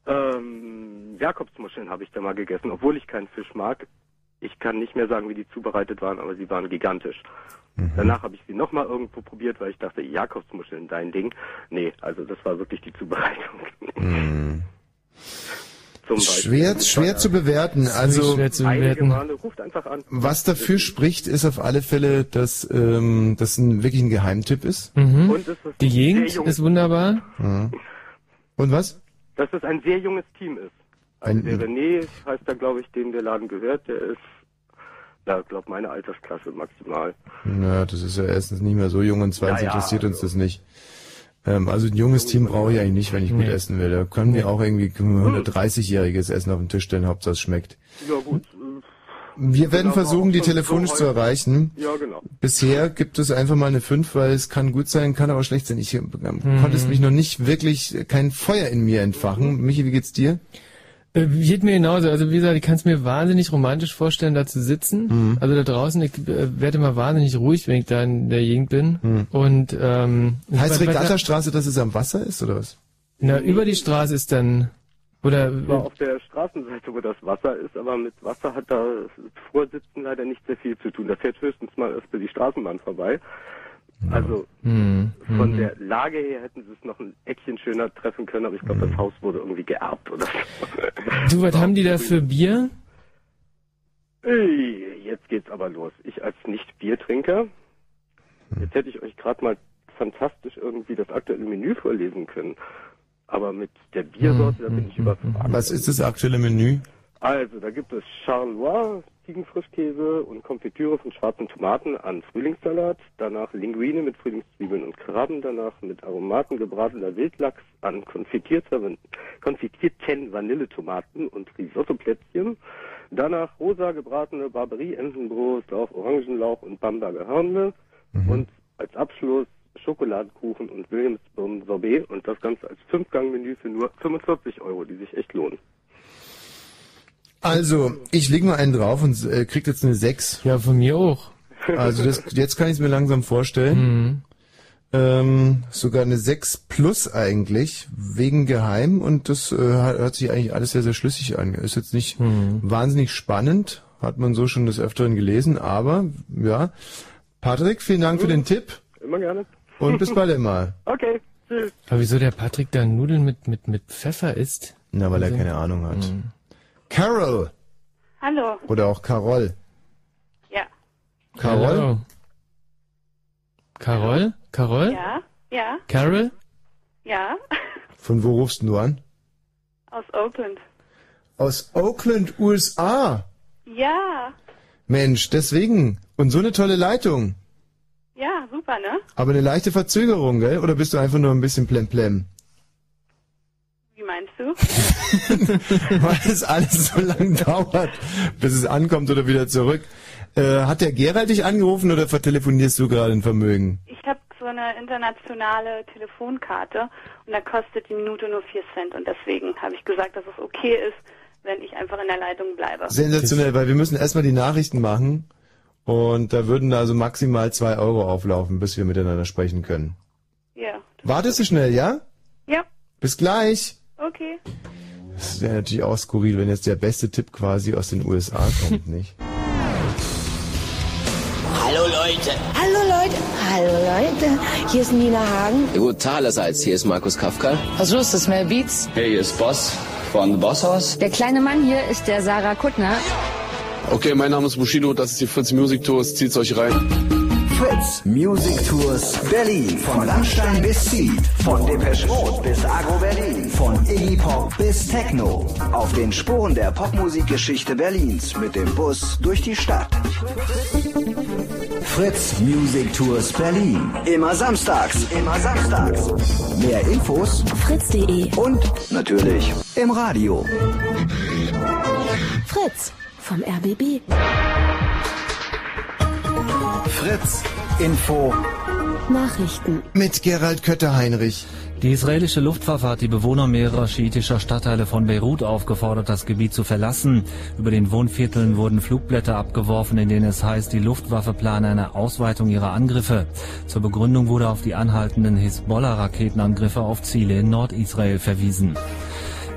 Ähm, Jakobsmuscheln habe ich da mal gegessen, obwohl ich keinen Fisch mag. Ich kann nicht mehr sagen, wie die zubereitet waren, aber sie waren gigantisch. Mhm. Danach habe ich sie nochmal irgendwo probiert, weil ich dachte, Jakobsmuscheln, dein Ding. Nee, also das war wirklich die Zubereitung. Hm. Zum Beispiel. Schwer, schwer zu bewerten. Also, einfach an. was dafür spricht, ist auf alle Fälle, dass ähm, das ein, wirklich ein Geheimtipp ist. Mhm. Und es ist Die Gegend ist wunderbar. Ja. Und was? Dass es ein sehr junges Team ist. Also Ein- der René heißt da, glaube ich, dem der Laden gehört, der ist, ja, glaube meine Altersklasse maximal. Ja, das ist ja erstens nicht mehr so jung und zweitens Ja, ja, interessiert uns das nicht. Ähm, also ein junges Team brauche ich eigentlich nicht, wenn ich gut Nee. essen will. Da können wir auch irgendwie 130-jähriges Essen auf den Tisch stellen, Hauptsache es schmeckt. Ja gut. Wir werden versuchen, die telefonisch zu erreichen. Ja, genau. Bisher gibt es einfach mal eine 5, weil es kann gut sein, kann aber schlecht sein. Ich ähm, Mhm. konntest mich noch nicht wirklich, kein Feuer in mir entfachen. Michi, wie geht's dir? Äh, Geht mir genauso. Also wie gesagt, ich kann es mir wahnsinnig romantisch vorstellen, da zu sitzen. Mhm. Also da draußen, ich äh, werde immer wahnsinnig ruhig, wenn ich da in der Gegend bin. Mhm. Und ähm, Heißt Regattastraße, dass es am Wasser ist, oder was? Na, über die Straße ist dann oder War auf der Straßenseite, wo das Wasser ist, aber mit Wasser hat da Vorsitzen leider nicht sehr viel zu tun. Da fährt höchstens mal öfter die Straßenbahn vorbei. Also Hm, von hm. der Lage her hätten sie es noch ein Eckchen schöner treffen können, aber ich glaube, das Haus wurde irgendwie geerbt oder so. Du, was haben die da für Bier? Jetzt geht's aber los. Ich als Nicht-Biertrinker, jetzt hätte ich euch gerade mal fantastisch irgendwie das aktuelle Menü vorlesen können. Aber mit der Biersorte, da bin ich überfragt. Was ist das aktuelle Menü? Also, da gibt es Charlois, Ziegenfrischkäse und Konfitüre von schwarzen Tomaten an Frühlingssalat, danach Linguine mit Frühlingszwiebeln und Krabben, danach mit Aromaten gebratener Wildlachs an konfitierten Vanilletomaten und Risottoplätzchen, danach rosa gebratene Barberie, Entenbrust, Lauch, Orangenlauch und Bamberger Hörnle und als Abschluss Schokoladenkuchen und Williamsburn Sorbet und das Ganze als Fünfgang-Menü für nur 45 Euro, die sich echt lohnen. Also, ich leg mal einen drauf und äh, krieg jetzt eine 6. Ja, von mir auch. Also das, jetzt kann ich es mir langsam vorstellen. Mhm. Ähm, sogar eine 6 plus eigentlich, wegen Geheim und das äh, hört sich eigentlich alles sehr, sehr schlüssig an. Ist jetzt nicht Mhm. wahnsinnig spannend, hat man so schon des Öfteren gelesen, aber ja. Patrick, vielen Dank für den Tipp Immer gerne. und bis bald mal. Okay, tschüss. Aber wieso der Patrick da Nudeln mit mit mit Pfeffer isst? Na, weil er Also- keine Ahnung hat. Mhm. Carol Hallo. oder auch Carol. Ja. Carol? Hallo. Carol? Carol? Ja. Ja. Carol? Ja. Von wo rufst du an? Aus Oakland. Aus Oakland, USA. Ja. Mensch, deswegen. Und so eine tolle Leitung. Ja, super, ne? Aber eine leichte Verzögerung, gell? Oder bist du einfach nur ein bisschen plemplem? Weil es alles so lang dauert, bis es ankommt oder wieder zurück. Äh, hat der Gerald dich angerufen oder vertelefonierst du gerade ein Vermögen? Ich habe so eine internationale Telefonkarte und da kostet die Minute nur 4 Cent und deswegen habe ich gesagt, dass es okay ist, wenn ich einfach in der Leitung bleibe. Sensationell, weil wir müssen erstmal die Nachrichten machen und da würden also maximal zwei Euro auflaufen, bis wir miteinander sprechen können. Ja. Wartest du schnell, ja? Ja, Bis gleich. Okay. Das wäre natürlich auch skurril, wenn jetzt der beste Tipp quasi aus den USA kommt, nicht? Hallo Leute. Hallo Leute, hallo Leute, hier ist Nina Hagen. Gut, allerseits, hier ist Markus Kafka. Was los ist, Mel Beats? Hey, hier ist Boss von The Boss House. Der kleine Mann hier ist der Sarah Kuttner. Okay, mein Name ist Bushido, das ist die Fritz Music Tours, zieht's euch rein. Fritz Music Tours Berlin. Von Rammstein bis Seed. Von Depeche Mode bis Agro Berlin. Von Iggy Pop bis Techno. Auf den Spuren der Popmusikgeschichte Berlins mit dem Bus durch die Stadt. Fritz Music Tours Berlin. Immer samstags. Immer samstags. Mehr Infos fritz.de und natürlich im Radio. Fritz vom RBB. Fritz Info. Nachrichten. Mit Gerald Kötter-Heinrich. Die israelische Luftwaffe hat die Bewohner mehrerer schiitischer Stadtteile von Beirut aufgefordert, das Gebiet zu verlassen. Über den Wohnvierteln wurden Flugblätter abgeworfen, in denen es heißt, die Luftwaffe plane eine Ausweitung ihrer Angriffe. Zur Begründung wurde auf die anhaltenden Hisbollah-Raketenangriffe auf Ziele in Nordisrael verwiesen.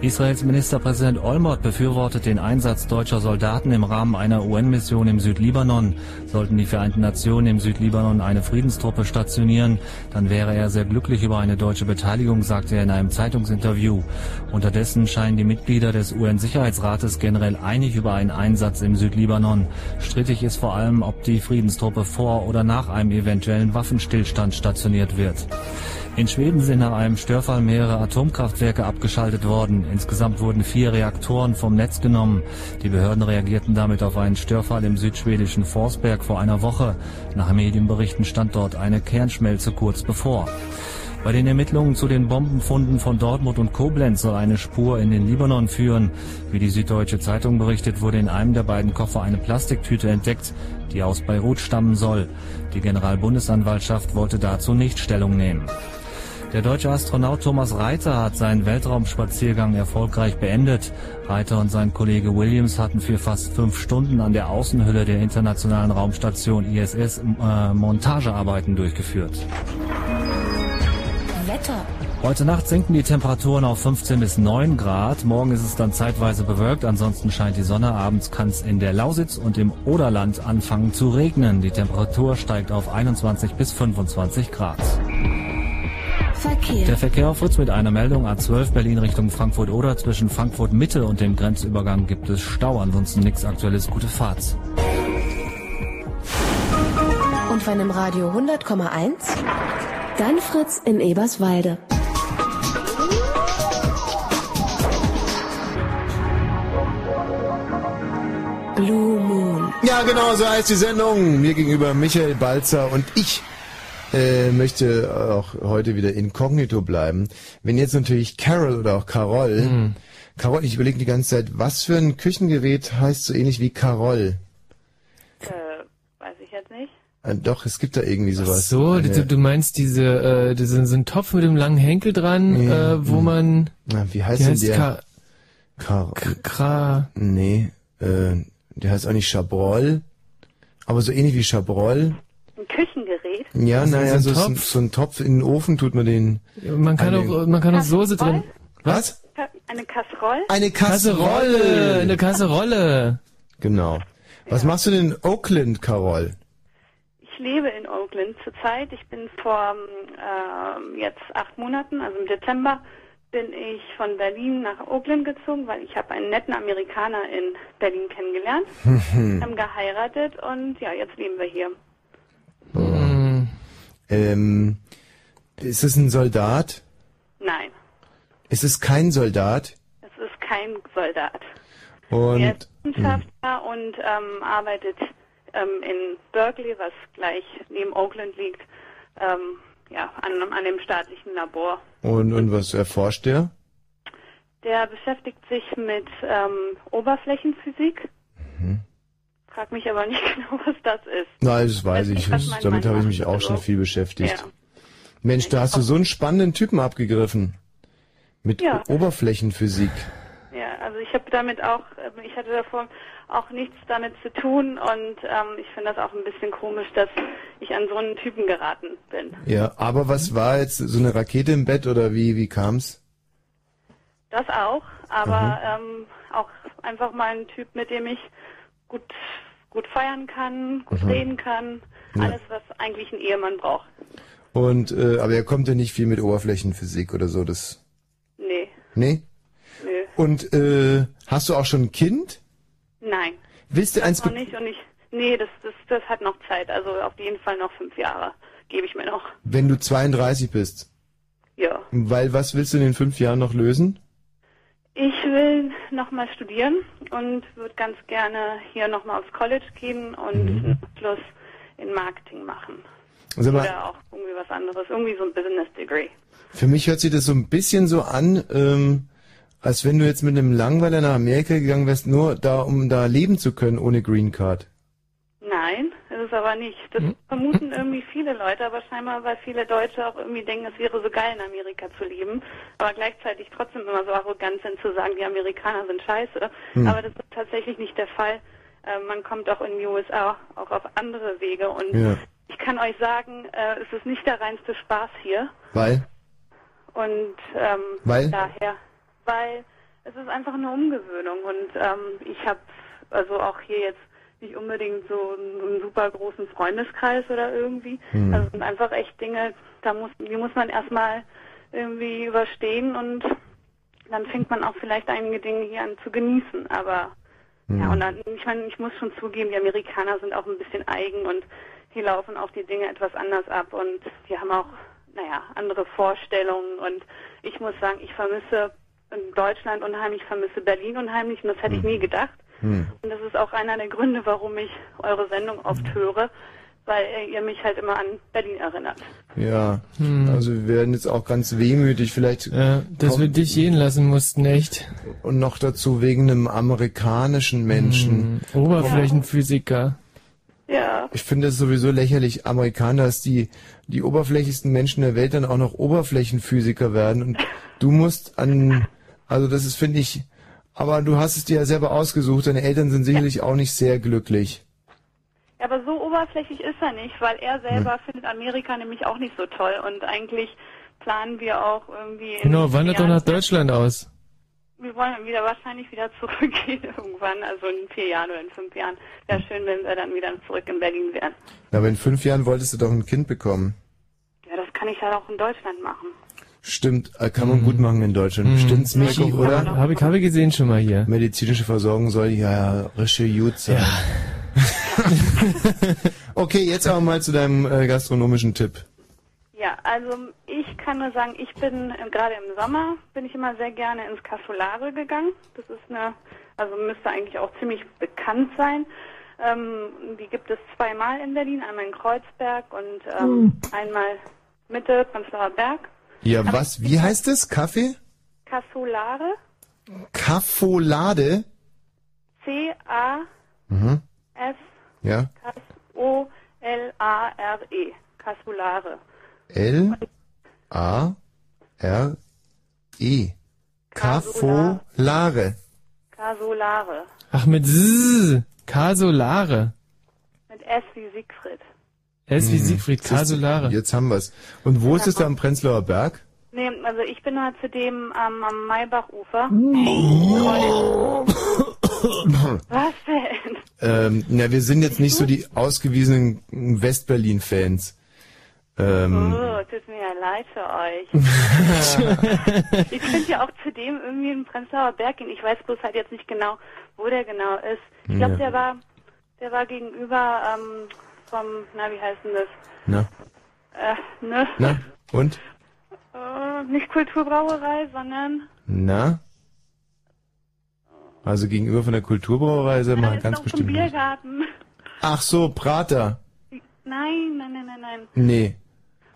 Israels Ministerpräsident Olmert befürwortet den Einsatz deutscher Soldaten im Rahmen einer UN-Mission im Südlibanon. Sollten die Vereinten Nationen im Südlibanon eine Friedenstruppe stationieren, dann wäre er sehr glücklich über eine deutsche Beteiligung, sagte er in einem Zeitungsinterview. Unterdessen scheinen die Mitglieder des UN-Sicherheitsrates generell einig über einen Einsatz im Südlibanon. Strittig ist vor allem, ob die Friedenstruppe vor oder nach einem eventuellen Waffenstillstand stationiert wird. In Schweden sind nach einem Störfall mehrere Atomkraftwerke abgeschaltet worden. Insgesamt wurden vier Reaktoren vom Netz genommen. Die Behörden reagierten damit auf einen Störfall im südschwedischen Forsberg vor einer Woche. Nach Medienberichten stand dort eine Kernschmelze kurz bevor. Bei den Ermittlungen zu den Bombenfunden von Dortmund und Koblenz soll eine Spur in den Libanon führen. Wie die Süddeutsche Zeitung berichtet, wurde in einem der beiden Koffer eine Plastiktüte entdeckt, die aus Beirut stammen soll. Die Generalbundesanwaltschaft wollte dazu nicht Stellung nehmen. Der deutsche Astronaut Thomas Reiter hat seinen Weltraumspaziergang erfolgreich beendet. Reiter und sein Kollege Williams hatten für fast fünf Stunden an der Außenhülle der internationalen Raumstation ISS äh, Montagearbeiten durchgeführt. Wetter. Heute Nacht sinken die Temperaturen auf 15 bis 9 Grad. Morgen ist es dann zeitweise bewölkt. Ansonsten scheint die Sonne. Abends kann es in der Lausitz und im Oderland anfangen zu regnen. Die Temperatur steigt auf 21 bis 25 Grad. Verkehr. Der Verkehr auf Fritz mit einer Meldung A12 Berlin Richtung Frankfurt oder zwischen Frankfurt Mitte und dem Grenzübergang gibt es Stau. Ansonsten nichts Aktuelles. Gute Fahrt. Und wenn im Radio 100,1, dann Fritz in Eberswalde. Blue Moon. Ja, genau, so heißt die Sendung. Mir gegenüber Michael Balzer und ich äh, möchte auch heute wieder inkognito bleiben. Wenn jetzt natürlich Carol oder auch Carol, Hm. Carol, ich überlege die ganze Zeit, was für ein Küchengerät heißt so ähnlich wie Carol? Äh, weiß ich jetzt nicht. Äh, doch, es gibt da irgendwie sowas. So, Eine- du, du meinst diese, äh, diese, so ein Topf mit dem langen Henkel dran, Ja, äh, wo hm. man, Na, wie heißt denn heißt der? Ka Car Kra Nee, äh, der heißt auch nicht Chabrol, aber so ähnlich wie Chabrol. Ein Küchengerät? Ja, ist naja, so, ist ein, Topf? so ein Topf in den Ofen tut man den. man kann auch, man kann auch Soße drin. Was? Eine Kasserolle? Eine Kasserolle, eine Kasserolle. Genau. Was machst du denn in Oakland, Carol? Ich lebe in Oakland zurzeit. Ich bin vor ähm, jetzt acht Monaten, also im Dezember, bin ich von Berlin nach Oakland gezogen, weil ich habe einen netten Amerikaner in Berlin kennengelernt, haben geheiratet und ja, jetzt leben wir hier. Ähm, ist es ein Soldat? Nein, Ist es kein Soldat? es ist kein Soldat. Und er ist Wissenschaftler und ähm, arbeitet ähm, in Berkeley, was gleich neben Oakland liegt, ähm, ja, an, an dem staatlichen Labor. Und, und was erforscht der? Der beschäftigt sich mit ähm, Oberflächenphysik. Frag mich aber nicht genau, was das ist. Nein, das weiß ich. was mein Damit habe ich mich auch schon viel beschäftigt. Ja. Mensch, da hast du so einen spannenden Typen abgegriffen. Mit Ja. Oberflächenphysik. Ja, also ich habe damit auch, äh, ich hatte davor auch nichts damit zu tun und ähm, ich finde das auch ein bisschen komisch, dass ich an so einen Typen geraten bin. Ja, aber was war jetzt so eine Rakete im Bett oder wie, wie kam's? Das auch, aber ähm, auch einfach mal ein Typ, mit dem ich gut gut feiern kann, gut Mhm. reden kann, Ja. alles was eigentlich ein Ehemann braucht. Und, äh, aber er kommt ja nicht viel mit Oberflächenphysik oder so, das, Nee, nee? nö, Und, äh, hast du auch schon ein Kind? nein. Willst du das eins noch nicht und ich nee, das das das hat noch Zeit, also auf jeden Fall noch fünf Jahre gebe ich mir noch. wenn du 32 bist? Ja. Weil, was willst du in den fünf Jahren noch lösen? Ich will nochmal studieren und würde ganz gerne hier nochmal aufs College gehen und einen Abschluss in Marketing machen. Mhm. Mal- Oder auch irgendwie was anderes, irgendwie so ein Business Degree. Für mich hört sich das so ein bisschen so an, ähm, als wenn du jetzt mit einem Langweiler nach Amerika gegangen wärst, nur da, um da leben zu können ohne Green Card. Nein, es aber nicht. Das vermuten irgendwie viele Leute, aber scheinbar, weil viele Deutsche auch irgendwie denken, es wäre so geil, in Amerika zu leben, aber gleichzeitig trotzdem immer so arrogant sind zu sagen, die Amerikaner sind scheiße. Hm. Aber das ist tatsächlich nicht der Fall. Äh, man kommt auch in die USA auch auf andere Wege und Ja. ich kann euch sagen, äh, es ist nicht der reinste Spaß hier Weil? und ähm, Weil? daher, weil es ist einfach eine Umgewöhnung und ähm, ich habe also auch hier jetzt nicht unbedingt so einen, einen super großen Freundeskreis oder irgendwie. Hm. Also sind einfach echt Dinge, da muss, die muss man erstmal irgendwie überstehen und dann fängt man auch vielleicht einige Dinge hier an zu genießen. Aber ja, und dann, ich meine, ich muss schon zugeben, die Amerikaner sind auch ein bisschen eigen und hier laufen auch die Dinge etwas anders ab und die haben auch, naja, andere Vorstellungen und ich muss sagen, ich vermisse Deutschland unheimlich, vermisse Berlin unheimlich und das hätte ich nie gedacht. Hm. Und das ist auch einer der Gründe, warum ich eure Sendung oft höre, weil ihr mich halt immer an Berlin erinnert. Ja, Hm. also wir werden jetzt auch ganz wehmütig, vielleicht. Ja, dass wir dich gehen lassen mussten, echt. Und noch dazu wegen einem amerikanischen Menschen. Hm. Oberflächenphysiker. Ja. Ich finde es sowieso lächerlich, Amerikaner, dass die, die oberflächlichsten Menschen der Welt dann auch noch Oberflächenphysiker werden. Und du musst an, also das ist, finde ich, aber du hast es dir ja selber ausgesucht, deine Eltern sind sicherlich auch nicht sehr glücklich. Ja, aber so oberflächlich ist er nicht, weil er selber findet Amerika nämlich auch nicht so toll und eigentlich planen wir auch irgendwie. Genau, wandert doch nach Deutschland aus. Wir wollen wieder wahrscheinlich wieder zurückgehen irgendwann, also in vier Jahren oder in fünf Jahren. Wäre schön, wenn wir dann wieder zurück in Berlin wären. Aber in fünf Jahren wolltest du doch ein Kind bekommen. Ja, das kann ich ja auch in Deutschland machen. Stimmt, äh, kann man gut machen in Deutschland. Stimmt's, Michi, Ja, oder? Habe ich, hab ich gesehen schon mal hier. Medizinische Versorgung soll ja rische gut sein. okay, jetzt aber mal zu deinem äh, gastronomischen Tipp. Ja, also ich kann nur sagen, ich bin äh, gerade im Sommer bin ich immer sehr gerne ins Casolare gegangen. Das ist eine, also müsste eigentlich auch ziemlich bekannt sein. Ähm, die gibt es zweimal in Berlin, einmal in Kreuzberg und ähm, einmal Mitte, Prenzlauer Berg. Ja, was, wie heißt es? Kaffee? Casolare, Kaffolade? C-A-S-O-L-A-R-E, Mhm. Ja. E. Casolare. L A R E. Kaffolare. Casolare. Ach, mit Z. Casolare. Mit S wie Siegfried. S wie Hm. Siegfried, Casolare. Jetzt haben wir's. Und wo ist es da am Prenzlauer Berg? Nee, also ich bin halt zudem ähm, am Maybachufer. Was denn? Ähm, na, wir sind jetzt nicht so die ausgewiesenen Westberlin-Fans. Ähm, Oh, tut mir ja leid für euch. ich könnte ja auch zudem irgendwie in Prenzlauer Berg gehen. Ich weiß bloß halt jetzt nicht genau, wo der genau ist. Ich glaube, Ja. der war, der war gegenüber ähm, vom, na wie heißt denn das? na, Äh, ne? na, und? Äh, nicht Kulturbrauerei, sondern Na? Also gegenüber von der Kulturbrauerei er mal ist ganz bestimmt. Biergarten. Ach so, Prater. Nein, nein, nein, nein, nein. Nee.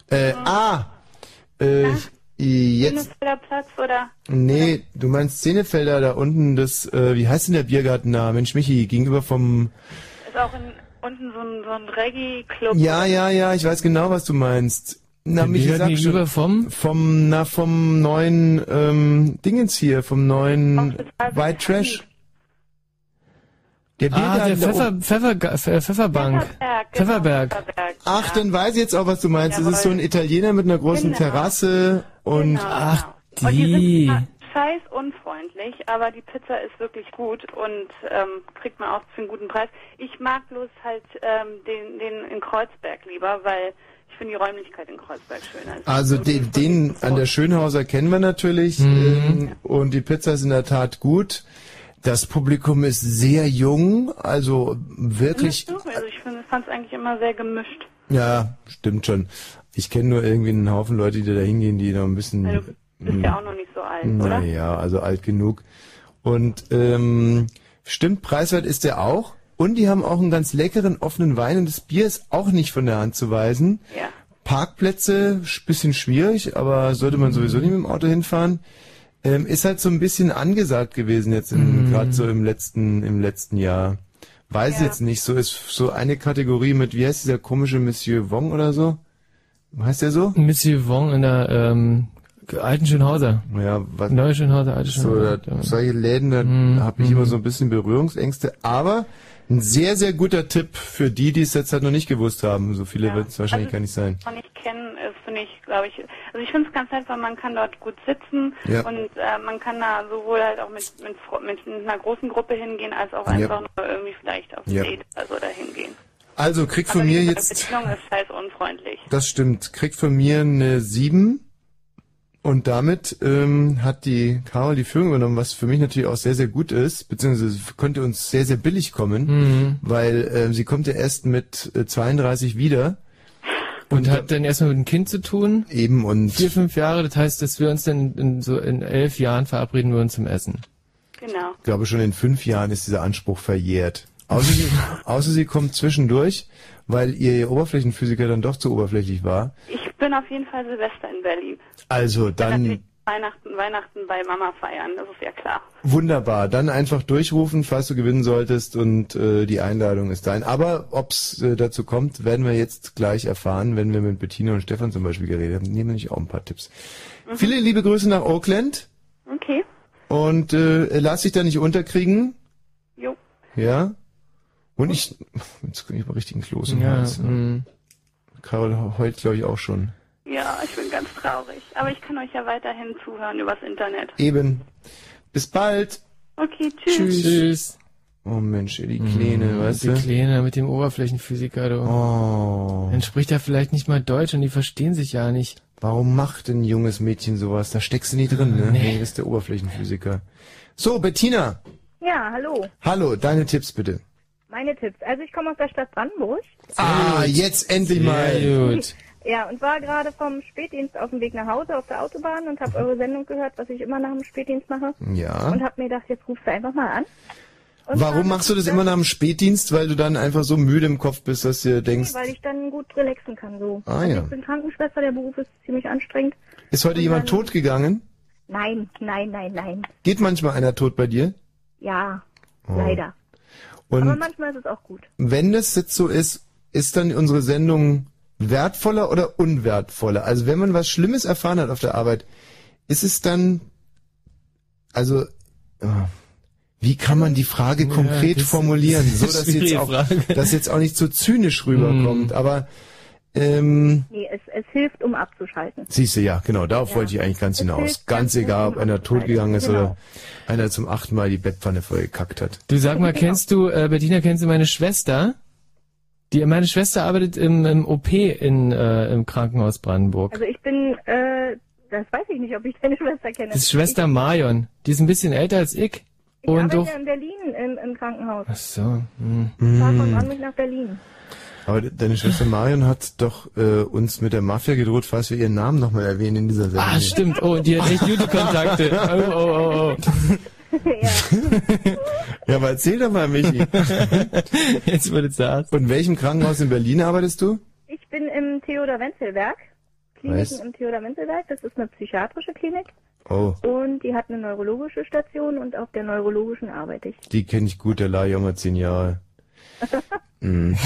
Äh, ah! Äh, jetzt. Platz oder? Nee, du meinst Szenefelder da unten, das, äh, wie heißt denn der Biergarten da? Mensch, Michi, gegenüber vom. Ist auch in, unten so ein, so ein Reggae-Club. Ja, ja, ja, ich weiß genau, was du meinst. Na, Der Michi, Biergarten sag schon. vom? Vom, na, vom neuen, ähm, Dingens hier, vom neuen White Trash. Der Ah, der Biergarten da Pfeffer. Pfeffer, Pfeffer, Pfefferbank. Pfefferberg. Ach, dann weiß ich jetzt auch, was du meinst. Es ist so ein Italiener mit einer großen Genau. Terrasse und. Ach, Und die die. sind scheiß unfreundlich, aber die Pizza ist wirklich gut und ähm, kriegt man auch für einen guten Preis. Ich mag bloß halt ähm, den, den in Kreuzberg lieber, weil ich finde die Räumlichkeit in Kreuzberg schöner. Also den, den an der Schönhauser kennen wir natürlich ähm, und die Pizza ist in der Tat gut. Das Publikum ist sehr jung, also wirklich, du? Also ich fand es eigentlich immer sehr gemischt. ja, stimmt schon. Ich kenne nur irgendwie einen Haufen Leute, die da hingehen, die noch ein bisschen, Also, du bist ja auch noch nicht so alt, oder? naja, also alt genug. Und ähm, stimmt, preiswert ist der auch. Und die haben auch einen ganz leckeren offenen Wein und das Bier ist auch nicht von der Hand zu weisen. Ja. Parkplätze, sch- bisschen schwierig, aber sollte man sowieso nicht mit dem Auto hinfahren. Ähm, ist halt so ein bisschen angesagt gewesen jetzt in, Mhm. gerade so im letzten, im letzten Jahr. Weiß jetzt nicht, so ist so eine Kategorie mit, wie heißt dieser komische Monsieur Wong oder so? Heißt der so? Monsieur Wong in der ähm, alten Schönhauser. Ja, was? Neue Schönhauser, alte So, Schönhauser. da, solche Läden, da Mhm. habe ich immer so ein bisschen Berührungsängste, aber ein sehr, sehr guter Tipp für die, die es jetzt halt noch nicht gewusst haben. So viele wird es wahrscheinlich gar nicht sein. man nicht kennen, ist, finde ich, glaube ich, also ich finde es ganz nett, weil man kann dort gut sitzen Ja. und äh, man kann da sowohl halt auch mit, mit, mit einer großen Gruppe hingehen, als auch Ja. einfach nur irgendwie vielleicht auf Ja. Date oder so da hingehen. Also, krieg von Aber mir die jetzt, Beziehung ist scheiß unfreundlich. das stimmt, krieg von mir eine 7 und damit ähm, hat die Carol die Führung übernommen, was für mich natürlich auch sehr, sehr gut ist, beziehungsweise könnte uns sehr, sehr billig kommen, Mhm. weil ähm, sie kommt ja erst mit äh, 32 wieder. Und hat dann erstmal mit dem Kind zu tun. Eben und vier, fünf Jahre. Das heißt, dass wir uns dann in so in elf Jahren verabreden würden zum Essen. Genau. Ich glaube, schon in fünf Jahren ist dieser Anspruch verjährt. Außer sie, außer sie kommt zwischendurch, weil ihr Oberflächenphysiker dann doch zu oberflächlich war. Ich bin auf jeden Fall Silvester in Berlin. Also dann Weihnachten, Weihnachten bei Mama feiern, das ist ja klar. wunderbar. Dann einfach durchrufen, falls du gewinnen solltest und äh, die Einladung ist dein. Aber ob's äh, dazu kommt, werden wir jetzt gleich erfahren, wenn wir mit Bettina und Stefan zum Beispiel geredet haben. Nehmen wir nicht auch ein paar Tipps. Mhm. Viele liebe Grüße nach Oakland Okay. und äh, lass dich da nicht unterkriegen. Jo. Ja. Und ich, jetzt kriege ich mal richtigen Kloß im Ja, Hals. mm. Karol heult, glaube ich, auch schon. Ja, ich bin ganz traurig. Aber ich kann euch ja weiterhin zuhören übers Internet. Eben. Bis bald. Okay, tschüss. Tschüss. Tschüss. Oh Mensch, die Kleine, Mm, weißt die du? Kleine mit dem Oberflächenphysiker, du. Oh. Dann spricht er vielleicht nicht mal Deutsch und die verstehen sich ja nicht. Warum macht ein junges Mädchen sowas? Da steckst du nie drin, ne? Nee. Nee, das ist der Oberflächenphysiker. So, Bettina. Ja, hallo. Hallo, deine Tipps bitte. Meine Tipps. Also ich komme aus der Stadt Brandenburg. Ah, jetzt endlich mal. gut. Ja, und war gerade vom Spätdienst auf dem Weg nach Hause auf der Autobahn und habe eure Sendung gehört, was ich immer nach dem Spätdienst mache. Ja. Und habe mir gedacht, jetzt rufst du einfach mal an. Und Warum machst du das immer nach dem Spätdienst? Weil du dann einfach so müde im Kopf bist, dass du denkst, Weil ich dann gut relaxen kann so. Ah, also ja. Ich bin Krankenschwester, der Beruf ist ziemlich anstrengend. ist heute Und jemand dann- tot gegangen? Nein, nein, nein, nein. Geht manchmal einer tot bei dir? Ja, Oh. leider. Und Aber manchmal ist es auch gut. wenn das jetzt so ist, ist dann unsere Sendung wertvoller oder unwertvoller? Also wenn man was Schlimmes erfahren hat auf der Arbeit, ist es dann, also, äh, wie kann man die Frage Ja, konkret das- formulieren, das ist so dass jetzt auch, dass jetzt auch nicht so zynisch rüberkommt, aber, ähm, Nee, es, es hilft, um abzuschalten. Siehst du, ja, genau, darauf Ja. wollte ich eigentlich ganz Es hinaus. hilft Ganz egal, ob einer totgegangen ist Genau. oder einer zum achten Mal die Bettpfanne voll gekackt hat. Du sag mal, Genau. kennst du, äh, Bettina, kennst du meine Schwester? Die, meine Schwester arbeitet im, im OP in, äh, im Krankenhaus Brandenburg. Also ich bin, äh, das weiß ich nicht, ob ich deine Schwester kenne. Das ist Schwester Marion. Die ist ein bisschen älter als ich. Ich Und arbeite doch. in Berlin im, im Krankenhaus. Ach so. Hm. Ich fahre von Brandenburg nach Berlin. Aber de- deine Schwester Marion hat doch äh, uns mit der Mafia gedroht, falls wir ihren Namen nochmal erwähnen in dieser Sendung. Ah, stimmt. Oh, die hat echt gute Kontakte. Oh, oh, oh, oh. Ja, aber erzähl doch mal, Michi. Jetzt wurde es Arzt. Und in welchem Krankenhaus in Berlin arbeitest du? Ich bin im Theodor-Wenzel-Werk. Kliniken Weiß. im Theodor-Wenzel-Werk. Das ist eine psychiatrische Klinik. Oh, Und die hat eine neurologische Station und auf der neurologischen arbeite ich. die kenne ich gut, der lag ja mal zehn Jahre. Mhm.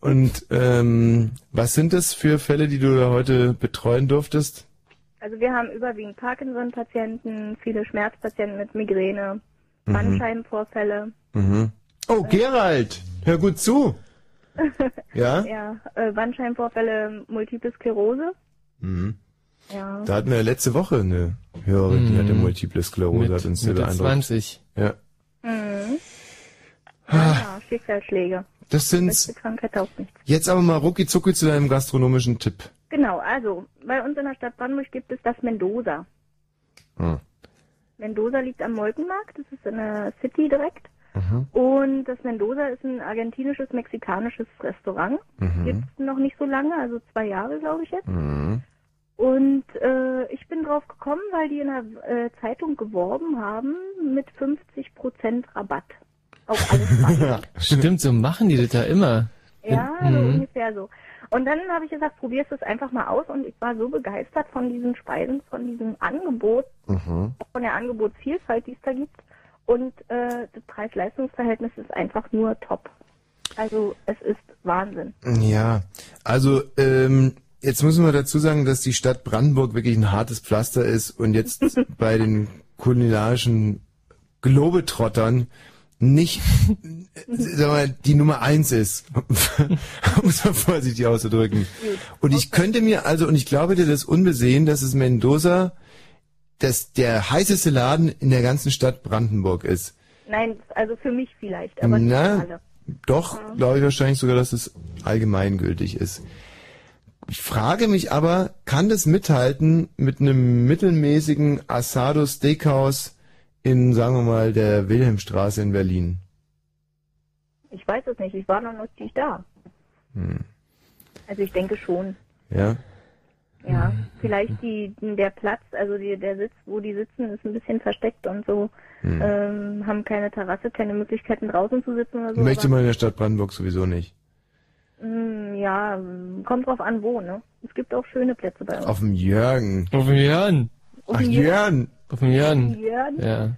Und ähm, was sind das für Fälle, die du da heute betreuen durftest? Also wir haben überwiegend Parkinson-Patienten, viele Schmerzpatienten mit Migräne, Mhm. Bandscheibenvorfälle. Mhm. Oh, Gerald, hör gut zu. Ja? Ja, äh, Bandscheibenvorfälle, Multiple Sklerose. Mhm. Ja. Da hatten wir ja letzte Woche eine Hörerin, die hatte Multiple Sklerose, Mit- hat uns sehr Mitte beeindruckt. 20. Ja. Mhm. Ja, Schicksalsschläge. Das Krankheit taugt nicht. Jetzt aber mal rucki zucki zu deinem gastronomischen Tipp. Genau, also bei uns in der Stadt Brandenburg gibt es das Mendoza. Hm. Mendoza liegt am Molkenmarkt, das ist in der City direkt. Mhm. Und das Mendoza ist ein argentinisches, mexikanisches Restaurant. Mhm. Gibt es noch nicht so lange, also zwei Jahre glaube ich jetzt. Mhm. Und äh, ich bin drauf gekommen, weil die in der äh, Zeitung geworben haben mit 50% Rabatt auf alles Wein. Stimmt, so machen die das da immer. Ja, so Mhm. ungefähr so. Und dann habe ich gesagt, probierst es einfach mal aus und ich war so begeistert von diesen Speisen, von diesem Angebot, Mhm. von der Angebotsvielfalt, die es da gibt. Und äh, das Preis-Leistungs-Verhältnis ist einfach nur top. Also es ist Wahnsinn. Ja, also ähm, jetzt müssen wir dazu sagen, dass die Stadt Brandenburg wirklich ein hartes Pflaster ist und jetzt bei den kulinarischen Globetrottern nicht sag mal, die Nummer eins ist, muss man vorsichtig auszudrücken. Und ich könnte mir also, und ich glaube dir das unbesehen, dass es Mendoza dass der heißeste Laden in der ganzen Stadt Brandenburg ist. Nein, also für mich vielleicht, aber nicht für Na, alle. doch, glaube ich wahrscheinlich sogar, dass es allgemeingültig ist. Ich frage mich aber, kann das mithalten mit einem mittelmäßigen Asado Steakhouse in, sagen wir mal, der Wilhelmstraße in Berlin? Ich weiß es nicht, ich war noch nicht da. Hm. Also ich denke schon. Ja. Ja, vielleicht die, der Platz, also die, der Sitz, wo die sitzen, ist ein bisschen versteckt und so, Hm. ähm, haben keine Terrasse, keine Möglichkeiten draußen zu sitzen oder so. Möchte man in der Stadt Brandenburg sowieso nicht. Mm, ja, mm, kommt drauf an, wo, ne? Es gibt auch schöne Plätze bei uns. Auf dem Jörgen. Auf dem Jörn. Auf Ach, dem Jörn. Auf dem Jörn. Jörn? Ja.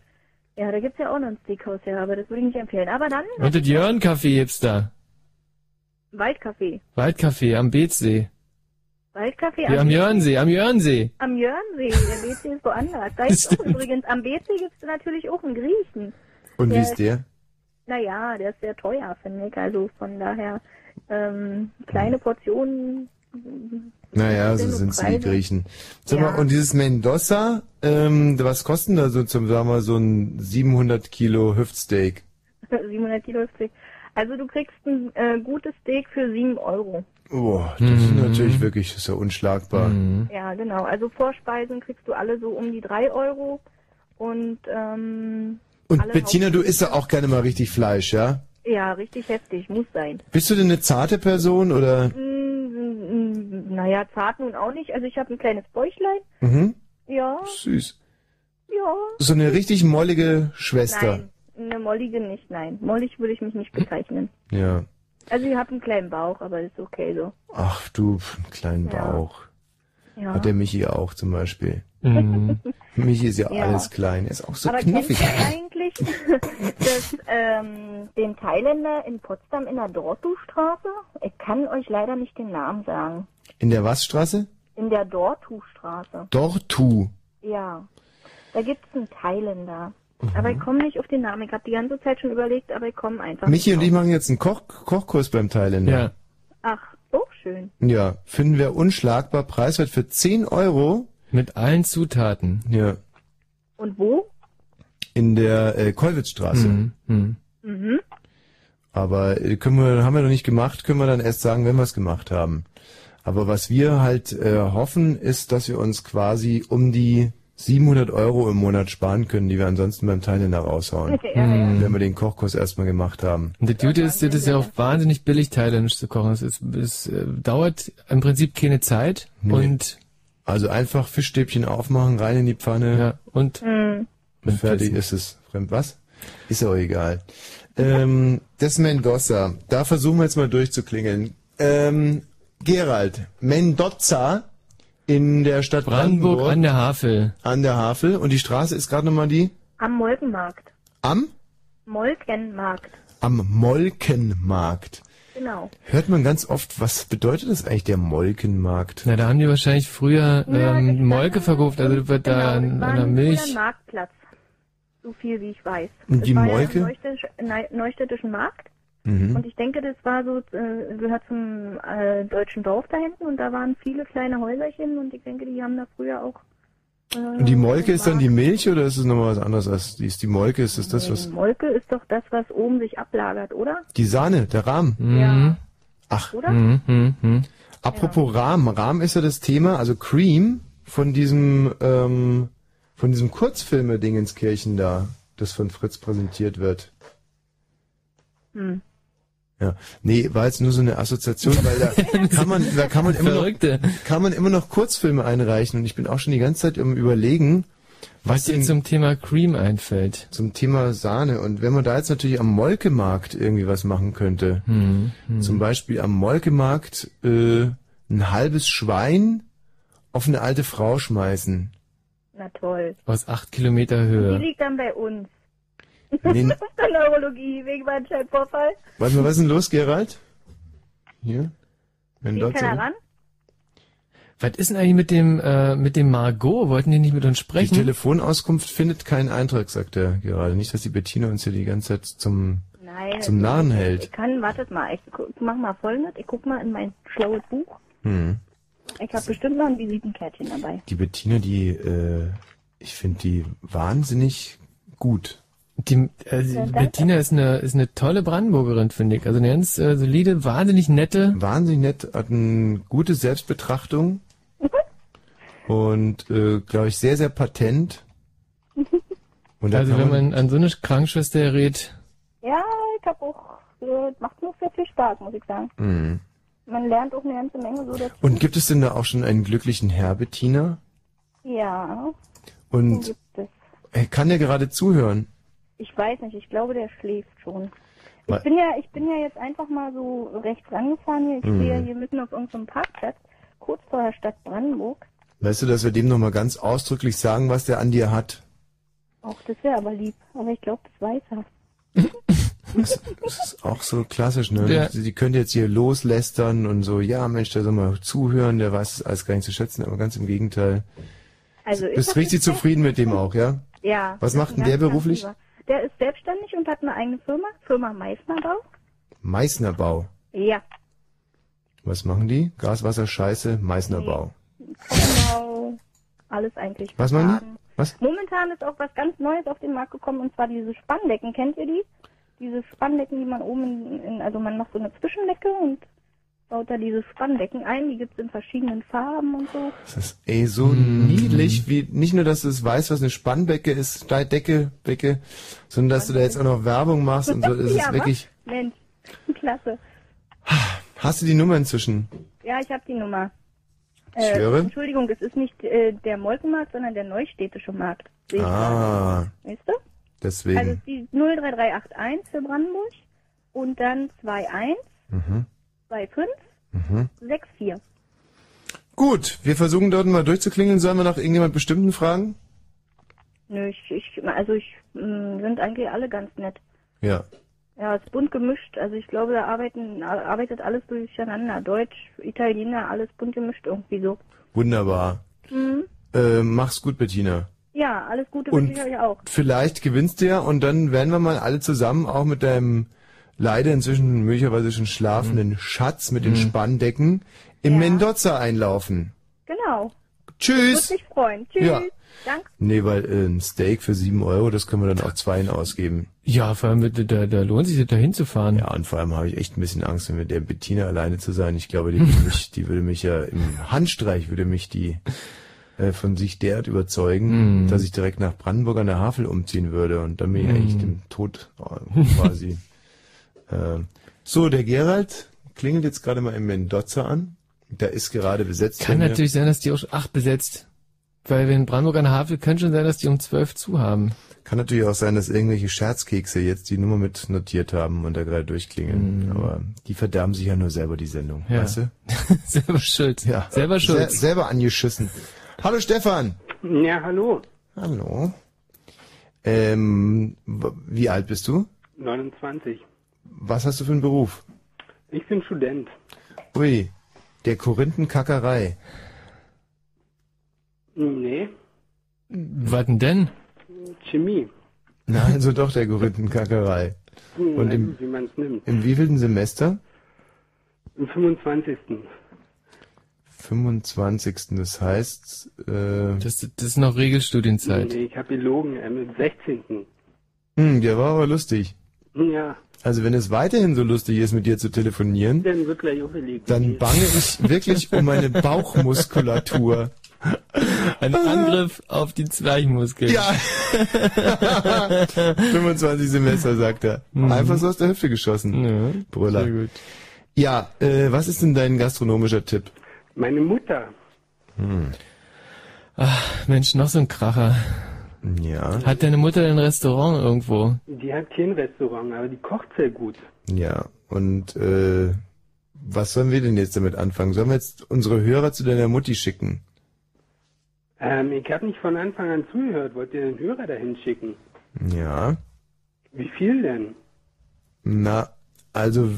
Ja, da gibt's ja auch noch ein Steakhouse, ja, aber das würde ich nicht empfehlen. Aber dann Und das Jörn-Café gibt's da. Waldcafé. Waldcafé am Beetsee. Waldcafé Ja, am Jörnsee, am Jörnsee. Am Jörnsee, der BC ist woanders. Da ist auch übrigens, am BC gibt's natürlich auch einen Griechen. Und wie ist der? Naja, der ist sehr teuer, finde ich. Also von daher ähm, kleine Portionen. Naja, so Sind sind sie, die. Griechen. Sag Ja. mal, und dieses Mendoza, ähm, was kostet denn da so zum, sagen wir so ein 700 Kilo Hüftsteak? 700 Kilo Steak. Also du kriegst ein äh, gutes Steak für 7 Euro. Boah, das ist natürlich wirklich, ja unschlagbar. Ja, genau. Also Vorspeisen kriegst du alle so um die 3 Euro. Und, ähm, Und Bettina, du isst ja auch gerne mal richtig Fleisch, ja? Ja, richtig heftig, muss sein. Bist du denn eine zarte Person oder? Mm, naja, zart nun auch nicht. Also ich habe ein kleines Bäuchlein. Mhm. Ja, Süß. ja. So eine richtig mollige Schwester. Nein, eine mollige nicht, nein. Mollig würde ich mich nicht bezeichnen. Ja. Also ich habe einen kleinen Bauch, aber ist okay so. Ach du, einen kleinen Ja. Bauch. Ja. Hat der Michi auch zum Beispiel. Mhm. Michi ist ja, Ja. alles klein. Er ist auch so aber knuffig. kennst du eigentlich das, ähm, den Thailänder in Potsdam in der Dortustraße? Ich kann euch leider nicht den Namen sagen. In der Wasstraße? In der Dortustraße. Dortu. Ja. Da gibt's einen Thailänder. Mhm. Aber ich komme nicht auf den Namen. Ich habe die ganze Zeit schon überlegt, aber ich komme einfach Michi nicht und ich machen jetzt einen Koch Kochkurs beim Thailänder. Ja. Ach, auch schön. Ja, finden wir unschlagbar. Preiswert für 10 Euro. Mit allen Zutaten. Ja. Und wo? In der äh, Kollwitzstraße. Mhm. Mhm. Mhm. Aber äh, können wir, haben wir noch nicht gemacht, können wir dann erst sagen, wenn wir es gemacht haben. Aber was wir halt äh, hoffen, ist, dass wir uns quasi um die 700 Euro im Monat sparen können, die wir ansonsten beim Thailänder raushauen. Ja, ja. Wenn wir den Kochkurs erstmal gemacht haben. Und das Gute ist, das ist ja auch wahnsinnig billig, thailändisch zu kochen. Es, ist, es äh, dauert im Prinzip keine Zeit Nee. und Also einfach Fischstäbchen aufmachen, rein in die Pfanne. ja, und Mhm. Fertig ist es. Fremd was? Ist ja auch egal. Ähm, das Mendoza. Da versuchen wir jetzt mal durchzuklingeln. Ähm, Gerald, Mendoza in der Stadt Brandenburg. Brandenburg an der Havel. An der Havel. Und die Straße ist gerade nochmal die? Am Molkenmarkt. Am? Molkenmarkt. Am Molkenmarkt. Genau. Hört man ganz oft, was bedeutet das eigentlich, der Molkenmarkt? Na, da haben die wahrscheinlich früher Ja, ähm, Molke verkauft, also wird da an, Genau, an der ein Milch. Marktplatz. So viel wie ich weiß. Und Das die war ja Molke? Neu- Neustädtischen Markt. Mhm. Und ich denke, das war so, äh, gehört zum äh, deutschen Dorf da hinten und da waren viele kleine Häuserchen und ich denke, die haben da früher auch. Äh, Und die Molke ist dann die Milch oder ist es nochmal was anderes als die, ist die Molke? Ist das das, was, Molke ist doch das, was oben sich ablagert, oder? die Sahne, der Rahm? Ja. Ach. Oder? Mhm, mhm, mhm. Apropos Rahm, Rahm ist ja das Thema, also Cream von diesem, ähm, von diesem Kurzfilme-Dingenskirchen da, das von Fritz präsentiert wird. Hm. Ja, nee, war jetzt nur so eine Assoziation, weil da kann man, da kann man immer noch, kann man immer noch Kurzfilme einreichen und ich bin auch schon die ganze Zeit im Überlegen, Was dir zum Thema Cream einfällt. Zum Thema Sahne und wenn man da jetzt natürlich am Molkemarkt irgendwie was machen könnte, Hm, hm. zum Beispiel am Molkemarkt äh, ein halbes Schwein auf eine alte Frau schmeißen. Na toll. Aus acht Kilometer Die Höhe. liegt dann bei uns. Nee. Der Neurologie wegen Bandscheibenvorfall. Warte mal, was ist denn los, Gerald? Hier? Wenn Geht dort keiner ran? Was ist denn eigentlich mit dem, äh, mit dem Margot? Wollten die nicht mit uns Die sprechen? Telefonauskunft findet keinen Eintrag, sagt er gerade. Nicht, dass die Bettina uns hier die ganze Zeit zum, Nein. zum Narren hält. Ich kann, wartet mal, ich mach mal folgendes. Ich guck mal in mein schlaues Buch. Hm. Ich habe bestimmt noch ein Visitenkärtchen dabei. Die Bettina, die, äh, ich finde die wahnsinnig gut. Die, äh, Ja, danke. Bettina ist eine, ist eine tolle Brandenburgerin, finde ich. Also eine ganz äh, solide, wahnsinnig nette. Wahnsinnig nett, hat eine gute Selbstbetrachtung und, äh, glaube ich, sehr, sehr patent. Und also wenn man an so eine Krankenschwester gerät, Ja, ich habe auch, äh, macht noch sehr viel Spaß, muss ich sagen. Mhm. Man lernt auch eine ganze Menge so dazu. Und gibt es denn da auch schon einen glücklichen Herr, Bettina? Ja, Und gibt es. er kann ja gerade zuhören. Ich weiß nicht, ich glaube, der schläft schon. Ich bin ja, ich bin ja jetzt einfach mal so rechts rangefahren hier. Ich Mhm. stehe hier mitten auf irgendeinem Parkplatz, kurz vor der Stadt Brandenburg. Weißt du, dass wir dem nochmal ganz ausdrücklich sagen, was der an dir hat? Auch das wäre aber lieb. Aber ich glaube, das weiß er. Das ist auch so klassisch, ne? Ja. Die könnte jetzt hier loslästern und so, ja Mensch, der soll mal zuhören, der weiß es alles gar nicht zu schätzen, aber ganz im Gegenteil. Also ist Bist richtig zufrieden mit dem auch, ja? Ja. Was macht denn der beruflich? lieber. Der ist selbstständig und hat eine eigene Firma, Firma Meißnerbau. Meißner Bau. Ja, Was machen die? Gas, Wasser, Scheiße, Meißner Bau. genau. Alles eigentlich. Was machen die? Was? Momentan ist auch was ganz Neues auf den Markt gekommen und zwar diese Spanndecken. Kennt ihr die? Diese Spanndecken, die man oben in also man macht so eine Zwischendecke und baut da diese Spanndecken ein. Die gibt's in verschiedenen Farben und so. Das ist eh so niedlich, wie nicht nur, dass du es weißt, was eine Spannbecke ist, Decke, Becke, sondern dass du da jetzt auch noch Werbung machst und so. Das ja, ist wirklich. was? Mensch, klasse. Hast du die Nummer inzwischen? Ja, ich habe die Nummer. Ich schwöre? Entschuldigung, es ist nicht äh, der Molkenmarkt, sondern der neustädtische Markt. Sehe ich Ah. Weißt du? deswegen. Also es die 03381 für Brandenburg und dann 21 mhm. 25 Mhm. 64. Gut, wir versuchen dort mal durchzuklingeln. Sollen wir noch irgendjemand bestimmten fragen? Nö, ich, ich, also ich mh, sind eigentlich alle ganz nett. Ja. Ja, es ist bunt gemischt. Also ich glaube, da arbeiten, arbeitet alles durcheinander. Deutsch, Italiener, alles bunt gemischt irgendwie so. Wunderbar. Mhm. Äh, mach's gut, Bettina. Ja, alles Gute Und wünsche ich euch auch. Vielleicht gewinnst du ja und dann werden wir mal alle zusammen auch mit deinem leider inzwischen möglicherweise schon schlafenden Schatz mit den Spanndecken im Mendoza einlaufen. Genau. Tschüss. Würde mich freuen. Tschüss. Ja. Danke. Nee, weil äh, ein Steak für sieben Euro, das können wir dann auch zweien ausgeben. ja, vor allem, da, da lohnt sich da hinzufahren. Ja, und vor allem habe ich echt ein bisschen Angst, mit der Bettina alleine zu sein. Ich glaube, die würde mich, die würde mich ja im Handstreich, würde mich die äh, von sich derart überzeugen, Mm. dass ich direkt nach Brandenburg an der Havel umziehen würde und dann bin ich Mm. eigentlich dem Tod äh, quasi. Äh, so, der Gerald klingelt jetzt gerade mal im Mendoza an. Da ist gerade besetzt. Kann natürlich sein, dass die auch schon acht besetzt. Weil wenn Brandenburg an der Havel, könnte schon sein, dass die um zwölf zu haben. Kann natürlich auch sein, dass irgendwelche Scherzkekse jetzt die Nummer mit notiert haben und da gerade durchklingeln. Mhm. Aber die verderben sich ja nur selber die Sendung, Ja. weißt du? selber schuld. Ja. Selber schuld. Se selber angeschissen. Hallo Stefan. Ja, hallo. Hallo. Ähm, wie alt bist du? 29. Was hast du für einen Beruf? Ich bin Student. Ui, der Korinthenkackerei. Nee, Was denn denn? Chemie. Na, also doch der Korinthenkackerei. Hm, Und im, gut, wie man es nimmt. im wievielten Semester? Im 25. 25. Das heißt, äh, Das, das ist noch Regelstudienzeit. Nee, ich habe gelogen, äh, mit 16. hm, der war aber lustig. Ja, Also wenn es weiterhin so lustig ist, mit dir zu telefonieren, dann wird gleich aufgelegt. dann bange ich wirklich um meine Bauchmuskulatur. Ein Angriff auf die Zwerchmuskeln. Ja. 25 Semester, sagt er. Mhm. Einfach so aus der Hüfte geschossen. Ja, Brüller. sehr gut. Ja, äh, was ist denn dein gastronomischer Tipp? Meine Mutter, Hm. Ach, Mensch, noch so ein Kracher. Ja. Hat deine Mutter ein Restaurant irgendwo? die hat kein Restaurant, aber die kocht sehr gut. Ja, und äh, was sollen wir denn jetzt damit anfangen? Sollen wir jetzt unsere Hörer zu deiner Mutti schicken? Ähm, ich habe nicht von Anfang an zugehört. Wollt ihr den Hörer dahin schicken? Ja. Wie viel denn? Na, also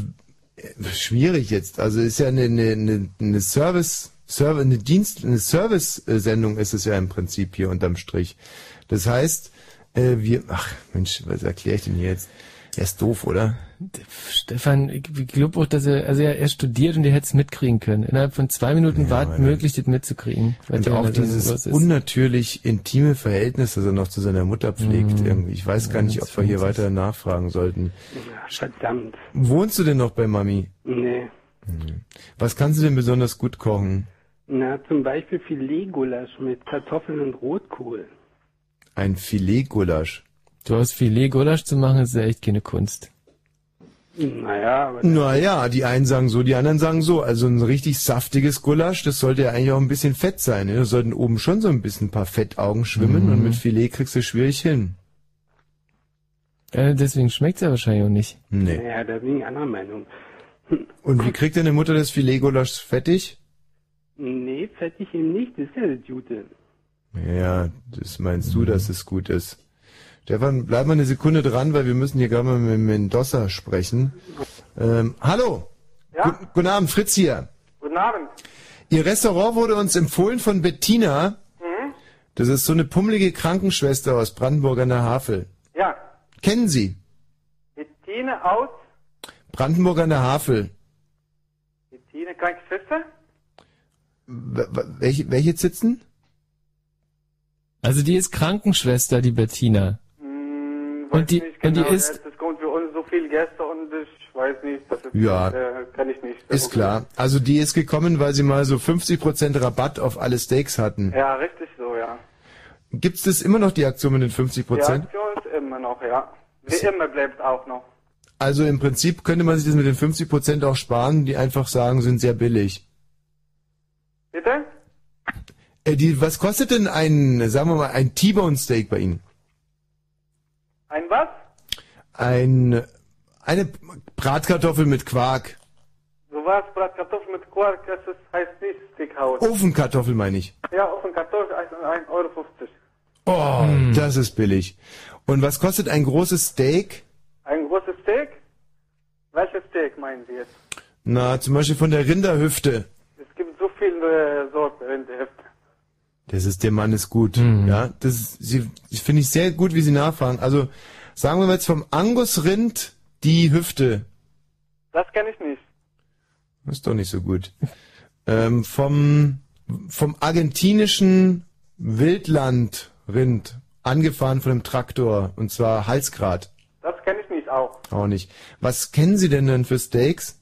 schwierig jetzt. Also ist ja eine, eine, eine, Service, Serv eine Dienst, eine Service-Sendung ist es ja im Prinzip hier unterm Strich. Das heißt, äh, wir, ach Mensch, was erkläre ich denn hier jetzt? Er ist doof, oder? Stefan, ich glaube auch, dass er, also er, er studiert und er hätte es mitkriegen können. Innerhalb von zwei Minuten war es möglich, das mitzukriegen. weil Und auch dieses ist. unnatürlich intime Verhältnis, das er noch zu seiner Mutter pflegt Mhm. irgendwie. Ich weiß gar Ja, nicht, ob wir hier ich- weiter nachfragen sollten. Ja, verdammt. Wohnst du denn noch bei Mami? Nee. Was kannst du denn besonders gut kochen? Na, zum Beispiel Filetgulasch mit Kartoffeln und Rotkohl. Ein Filetgulasch. Du aus Filet Gulasch zu machen, ist ja echt keine Kunst. Naja, aber Naja, die einen sagen so, die anderen sagen so. Also ein richtig saftiges Gulasch, das sollte ja eigentlich auch ein bisschen Fett sein. Ne? Da sollten oben schon so ein bisschen ein paar Fettaugen schwimmen Mhm. und mit Filet kriegst du schwierig hin. Äh, deswegen schmeckt's ja wahrscheinlich auch nicht. Nee. naja, da bin ich anderer Meinung. Und wie kriegt deine Mutter das Filetgulasch fettig? Nee, fettig eben nicht, das ist ja das Gute. Ja, das meinst du, dass es gut ist. Stefan, bleib mal eine Sekunde dran, weil wir müssen hier gerade mal mit Mendoza sprechen. Ähm, hallo. Ja? Gu- Guten Abend, Fritz hier. Guten Abend. Ihr Restaurant wurde uns empfohlen von Bettina. Mhm. Das ist so eine pummelige Krankenschwester aus Brandenburg an der Havel. Ja, Kennen Sie? Bettine aus, Brandenburg an der Havel. Bettine Krankenschwester. Welche, welche sitzen? Also die ist Krankenschwester, die Bettina. Hm, Und die, Nicht und die genau, ist, Es kommt für uns so viel Gäste und ich weiß nicht, das ist, Ja. äh, kann ich nicht. Ist klar. Also die ist gekommen, weil sie mal so 50% Rabatt auf alle Steaks hatten. Ja, richtig so, ja. Gibt's das immer noch, die Aktion mit den 50%? Die Aktion ist immer noch, ja. Wie immer bleibt auch noch. Also im Prinzip könnte man sich das mit den 50% auch sparen, die einfach sagen, sind sehr billig. Bitte? Äh, die, was kostet denn ein, sagen wir mal, ein T-Bone Steak bei Ihnen? Ein was? Ein, eine Bratkartoffel mit Quark. Sowas, Bratkartoffel mit Quark, das ist, heißt nicht Steakhouse. Ofenkartoffel meine ich. Ja, Ofenkartoffel, 1,50 Euro. Oh, das ist billig. Und was kostet ein großes Steak? Ein großes Steak? Welches Steak meinen Sie jetzt? Na, zum Beispiel von der Rinderhüfte. Es gibt so viele äh, Sorten Rindehüfte. Das ist, der Mann ist gut. Ja, das ist- sie, ich finde ich sehr gut, wie Sie nachfragen. Also, sagen wir mal jetzt vom Angusrind die Hüfte. Das kenne ich nicht. Das ist doch nicht so gut. Ähm, vom, vom argentinischen Wildlandrind, angefahren von einem Traktor, und zwar Halsgrad. Das kenne ich nicht auch. Auch nicht. Was kennen Sie denn denn für Steaks?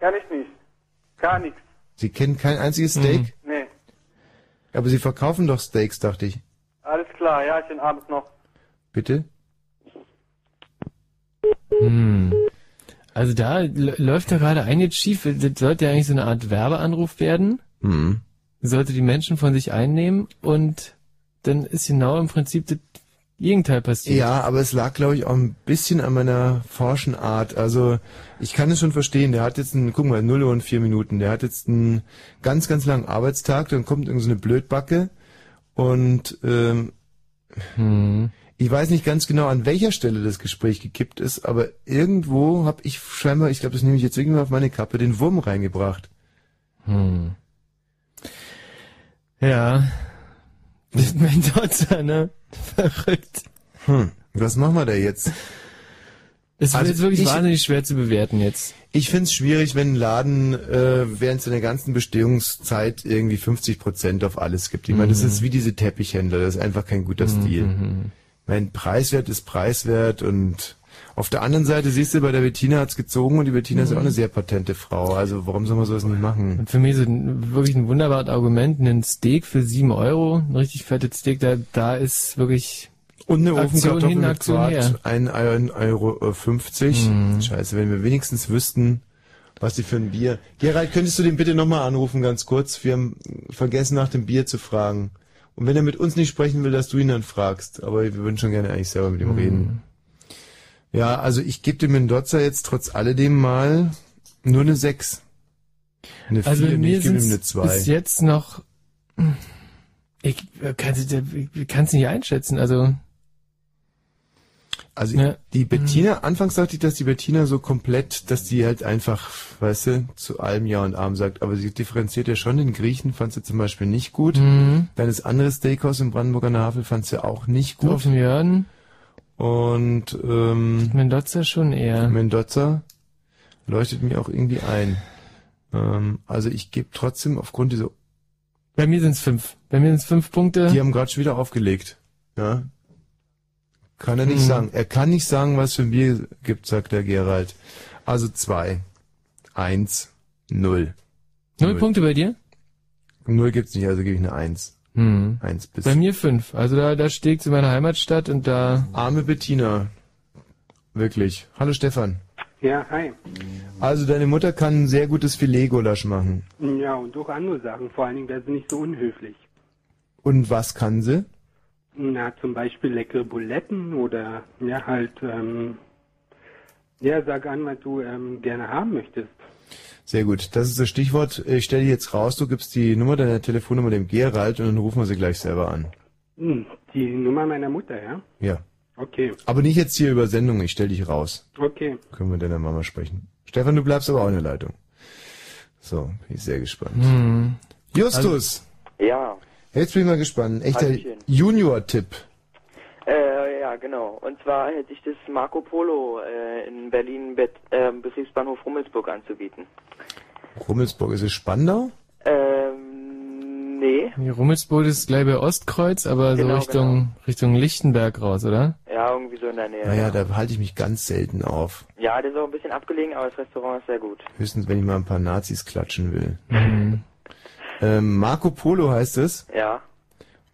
Kann ich nicht. Gar nichts. Sie kennen kein einziges Steak? Nee. Aber Sie verkaufen doch Steaks, dachte ich. Alles klar, ja, ich bin abends noch. Bitte? hm. Also da läuft ja gerade einiges schief. Das sollte ja eigentlich so eine Art Werbeanruf werden. Hm. Sollte die Menschen von sich einnehmen und dann ist genau im Prinzip das Gegenteil passiert. Ja, aber es lag, glaube ich, auch ein bisschen an meiner forschen Art. Also ich kann es schon verstehen. Der hat jetzt einen, guck mal, 0 Uhr und 4 Minuten. Der hat jetzt einen ganz, ganz langen Arbeitstag. Dann kommt irgend so eine Blödbacke. Und ähm, Hm. ich weiß nicht ganz genau, an welcher Stelle das Gespräch gekippt ist, aber irgendwo habe ich scheinbar, ich glaube, das nehme ich jetzt irgendwie auf meine Kappe, den Wurm reingebracht. Hm. Ja. Mein Dotzer, ne? Verrückt. Hm. Was machen wir da jetzt? Es wird Also jetzt wirklich ich- wahnsinnig schwer zu bewerten jetzt. Ich find's schwierig, wenn ein Laden äh, während seiner ganzen Bestehungszeit irgendwie 50 Prozent auf alles gibt. Ich meine, das Mhm. ist wie diese Teppichhändler, das ist einfach kein guter Stil. Mein Preiswert ist preiswert und auf der anderen Seite siehst du, bei der Bettina hat's gezogen und die Bettina ist ja auch Mhm. eine sehr patente Frau. Also warum soll man sowas nicht machen? Und für mich ein, wirklich ein wunderbares Argument, ein Steak für 7 Euro, ein richtig fettes Steak, da, da ist wirklich Und eine Ofenkartoffel mit ein, ein Euro äh, 50. Mhm. Scheiße, wenn wir wenigstens wüssten, was die für ein Bier. Gerald, könntest du den bitte nochmal anrufen, ganz kurz? Wir haben vergessen, nach dem Bier zu fragen. Und wenn er mit uns nicht sprechen will, dass du ihn dann fragst. Aber wir würden schon gerne eigentlich selber mit ihm Mhm. reden. Ja, also ich gebe dem Mendoza jetzt trotz alledem mal nur eine 6. Eine 4, Also nee, ich gebe ihm eine 2. bis jetzt noch, ich kann es nicht einschätzen, also Also Ja. die Bettina, anfangs dachte ich, dass die Bettina so komplett, dass die halt einfach, weißt du, zu allem Ja und Arm sagt, aber sie differenziert ja schon. Den Griechen fand sie zum Beispiel nicht gut. Mhm. Dann das andere Steakhouse in Brandenburger Havel fand sie auch nicht gut. auf dem Jörn, Und ähm, Mendoza schon eher. Mendoza leuchtet mir auch irgendwie ein. Ähm, also ich gebe trotzdem aufgrund dieser... Bei mir sind es fünf. Bei mir sind es fünf Punkte. Die haben gerade schon wieder aufgelegt. Ja. Kann er nicht Hm. sagen. Er kann nicht sagen, was für ein Bier gibt, sagt der Gerald. Also zwei. Eins. Null. Null Punkte bei dir? Null gibt's nicht, also gebe ich eine Eins. Hm. Eins bis. Bei mir fünf. Also da, da steht zu meiner Heimatstadt und da. Arme Bettina. Wirklich. Hallo Stefan. Ja, hi. Also deine Mutter kann ein sehr gutes Filet-Gulasch machen. Ja, und auch andere Sachen. Vor allen Dingen wäre sie nicht so unhöflich. Und was kann sie? Na, zum Beispiel leckere Buletten oder ja, halt, ähm, ja, sag an, was du ähm, gerne haben möchtest. Sehr gut. Das ist das Stichwort. Ich stelle die jetzt raus. Du gibst die Nummer deiner Telefonnummer dem Gerald und dann rufen wir sie gleich selber an. Hm, die Nummer meiner Mutter, ja? Ja. Okay, Aber nicht jetzt hier über Sendung. Ich stelle dich raus. okay. Können wir mit deiner Mama sprechen. Stefan, du bleibst aber auch in der Leitung. So, bin ich sehr gespannt. Hm. Justus! Ja, Jetzt bin ich mal gespannt. Echter. Junior-Tipp. Äh, ja, genau. Und zwar hätte ich das Marco Polo äh, in Berlin Bet äh, Betriebsbahnhof Rummelsburg anzubieten. Rummelsburg, ist es Spandau? Ähm, nee. Die Rummelsburg ist gleich bei Ostkreuz, aber so Genau, Richtung, Richtung Lichtenberg raus, oder? Ja, irgendwie so in der Nähe. Naja, da halte ich mich ganz selten auf. Ja, das ist auch ein bisschen abgelegen, aber das Restaurant ist sehr gut. Höchstens, wenn ich mal ein paar Nazis klatschen will. Mhm. Ähm, Marco Polo heißt es. Ja,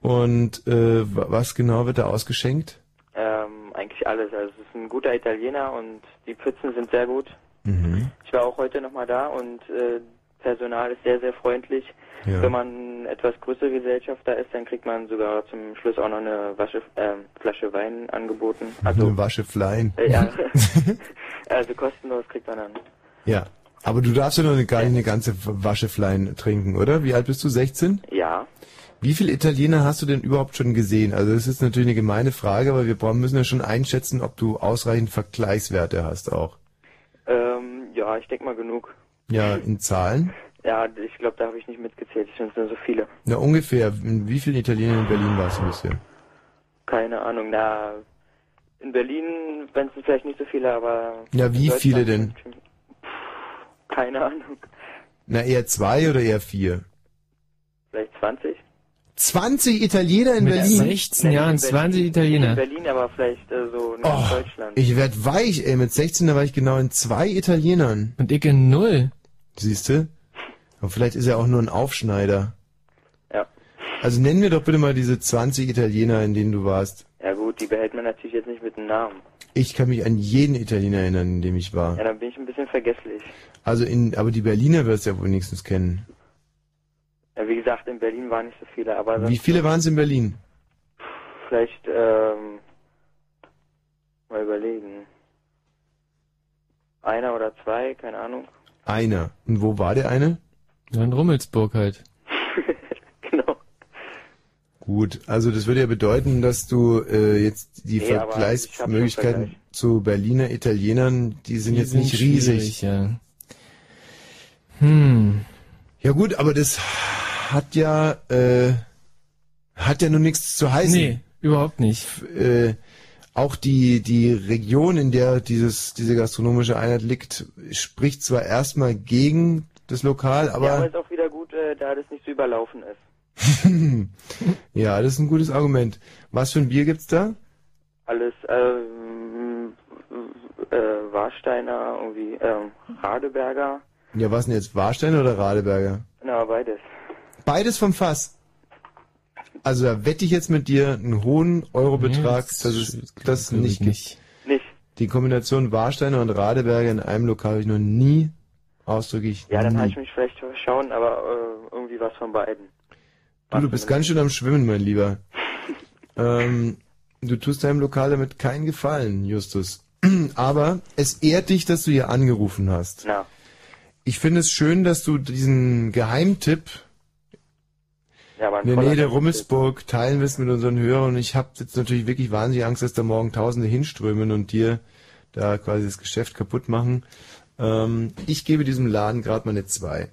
Und äh, wa- was genau wird da ausgeschenkt? ähm, eigentlich alles. Also es ist ein guter Italiener und die Pfützen sind sehr gut. Mhm. Ich war auch heute nochmal da und äh, Personal ist sehr, sehr freundlich. Ja. Wenn man etwas größere Gesellschaft da ist, dann kriegt man sogar zum Schluss auch noch eine Wasche, ähm, Flasche Wein angeboten. Also, Eine Wascheflein. äh, ja, also kostenlos kriegt man dann. Ja. Aber du darfst ja noch eine- gar nicht eine ganze Wascheflein trinken, oder? Wie alt bist du? 16? Ja, Wie viele Italiener hast du denn überhaupt schon gesehen? Also das ist natürlich eine gemeine Frage, aber wir müssen ja schon einschätzen, ob du ausreichend Vergleichswerte hast auch. ähm, ja, ich denke mal genug. Ja, in Zahlen? Ja, ich glaube, da habe ich nicht mitgezählt. Es sind nur so viele. Na ungefähr. In wie vielen Italienern in Berlin warst du bisher? Keine Ahnung. Na, in Berlin, wenn es vielleicht nicht so viele, aber. Ja, wie viele denn? Keine Ahnung. Na, eher zwei oder eher vier? Vielleicht 20? 20 Italiener in Mit Berlin? 16 Jahren, 20 Italiener. In Berlin, aber vielleicht äh, so nach Oh, Deutschland. ich werd weich, ey. Mit 16, da war ich genau in zwei Italienern. Und ich in null. Siehst du? Aber vielleicht ist er auch nur ein Aufschneider. Ja. Also nenn mir doch bitte mal diese 20 Italiener, in denen du warst. Ja gut, die behält man natürlich jetzt nicht mit dem Namen. Ich kann mich an jeden Italiener erinnern, in dem ich war. Ja, dann bin ich ein bisschen vergesslich. Also in, aber die Berliner wirst du ja wohl wenigstens kennen. Ja, wie gesagt, in Berlin waren nicht so viele, aber Wie viele waren es in Berlin? vielleicht ähm, Mal überlegen. Einer oder zwei, keine Ahnung. Einer. Und wo war der eine? Ja, in Rummelsburg halt. Genau. Gut, also das würde ja bedeuten, dass du äh, jetzt die Nee, Vergleichsmöglichkeiten Vergleich. zu Berliner Italienern, die sind Die jetzt sind nicht riesig. ja. Hm. Ja gut, aber das hat ja äh, hat ja nur nichts zu heißen. Nee, überhaupt nicht. Äh, auch die die Region, in der dieses diese gastronomische Einheit liegt, spricht zwar erstmal gegen das Lokal, ja, aber aber ist auch wieder gut, äh, da das nicht so überlaufen ist. ja, das ist ein gutes Argument. Was für ein Bier gibt's da? Alles, ähm, äh, Warsteiner, irgendwie, ähm, Radeberger, Ja, was denn jetzt Warstein oder Radeberger? na, beides. Beides vom Fass. Also da wette ich jetzt mit dir einen hohen Eurobetrag, Nee, das dass es das nicht ich nicht. Nicht. Die Kombination Warsteiner und Radeberger in einem Lokal habe ich noch nie ausdrücklich. Ja, dann habe ich mich vielleicht verschauen, aber äh, irgendwie was von beiden. Du, du bist ganz schön am Schwimmen, mein Lieber. ähm, du tust deinem Lokal damit keinen Gefallen, Justus. Aber es ehrt dich, dass du hier angerufen hast. Na. Ich finde es schön, dass du diesen Geheimtipp Ja, in der Nähe der. Rummelsburg teilen willst mit unseren Hörern. Und ich habe jetzt natürlich wirklich wahnsinnig Angst, dass da morgen Tausende hinströmen und dir da quasi das Geschäft kaputt machen. Ähm, ich gebe diesem Laden gerade mal eine 2.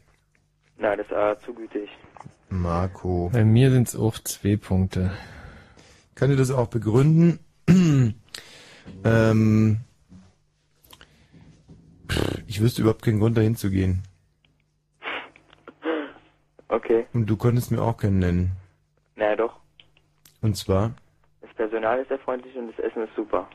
Na, das war zu gütig. Marco. Bei mir sind es auch zwei Punkte. Kann dir das auch begründen? ähm, ich wüsste überhaupt keinen Grund, dahin zu gehen. Okay. Und du konntest mir auch keinen nennen. Na doch. Und zwar? Das Personal ist sehr freundlich und das Essen ist super.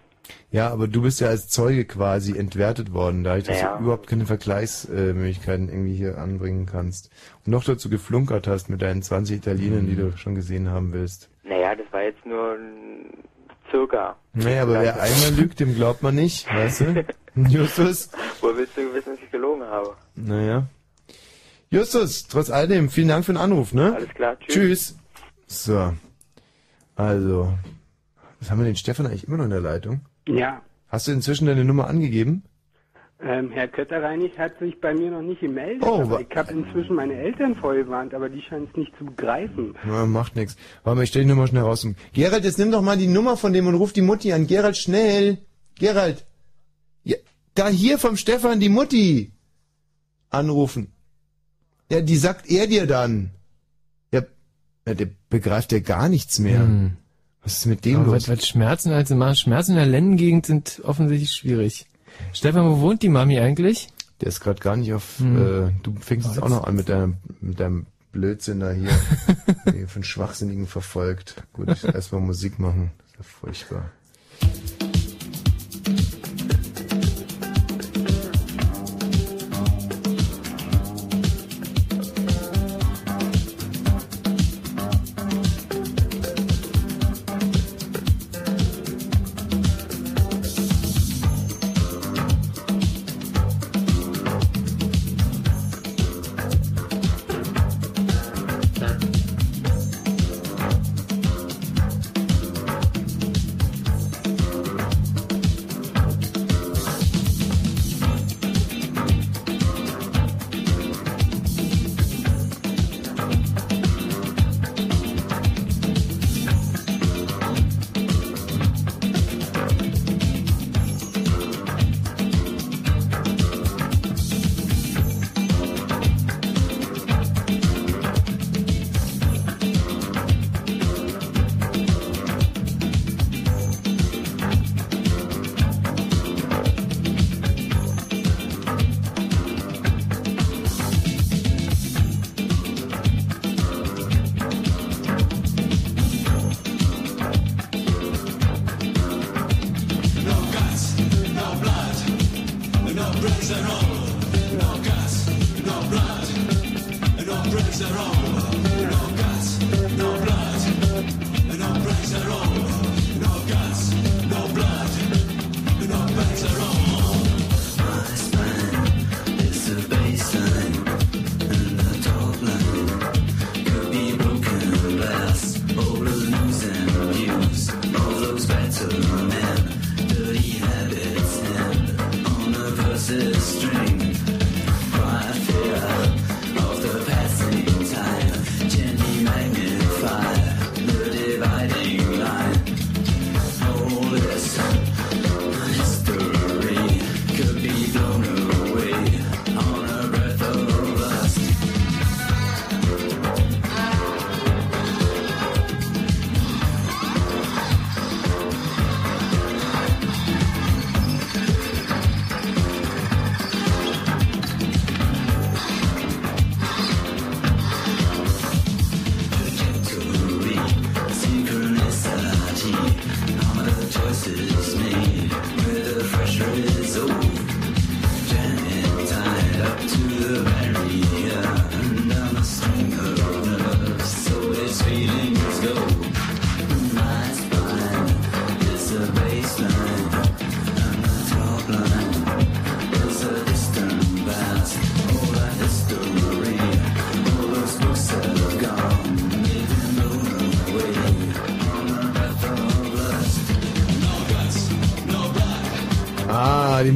Ja, aber du bist ja als Zeuge quasi entwertet worden, da ich Naja. du überhaupt keine Vergleichsmöglichkeiten irgendwie hier anbringen kannst. Und noch dazu geflunkert hast mit deinen 20 Italienern, die du schon gesehen haben willst. Naja, das war jetzt nur ein circa. Naja, aber wer einmal lügt, dem glaubt man nicht, weißt du? Justus? Woher willst du wissen, dass ich gelogen habe? Naja. Justus, trotz alledem, vielen Dank für den Anruf, ne? Alles klar, tschüss. Tschüss. So. Also. Was haben wir den Stefan eigentlich immer noch in der Leitung? Ja, Hast du inzwischen deine Nummer angegeben? Ähm, Herr Kötterreinig hat sich bei mir noch nicht gemeldet, Oh, ich habe inzwischen meine Eltern vorgewarnt, aber die scheinen es nicht zu begreifen. Ja, macht nix. Warte mal, ich stell die Nummer schnell raus. Gerald, jetzt nimm doch mal die Nummer von dem und ruf die Mutti an. Gerald, schnell. Gerald. Ja, da hier vom Stefan die Mutti. Anrufen. Ja, die sagt er dir dann. Ja, ja der begreift ja gar nichts mehr. Hm. Was ist mit dem Aber los? was, was Schmerzen also mal Schmerzen in der Lendengegend sind offensichtlich schwierig. Stefan, wo wohnt die Mami eigentlich? Der ist gerade gar nicht auf. Hm. Äh, du fängst jetzt auch noch an mit deinem, mit deinem Blödsinn da hier. hier von Schwachsinnigen verfolgt. Gut, erstmal Musik machen. Das ist ja furchtbar.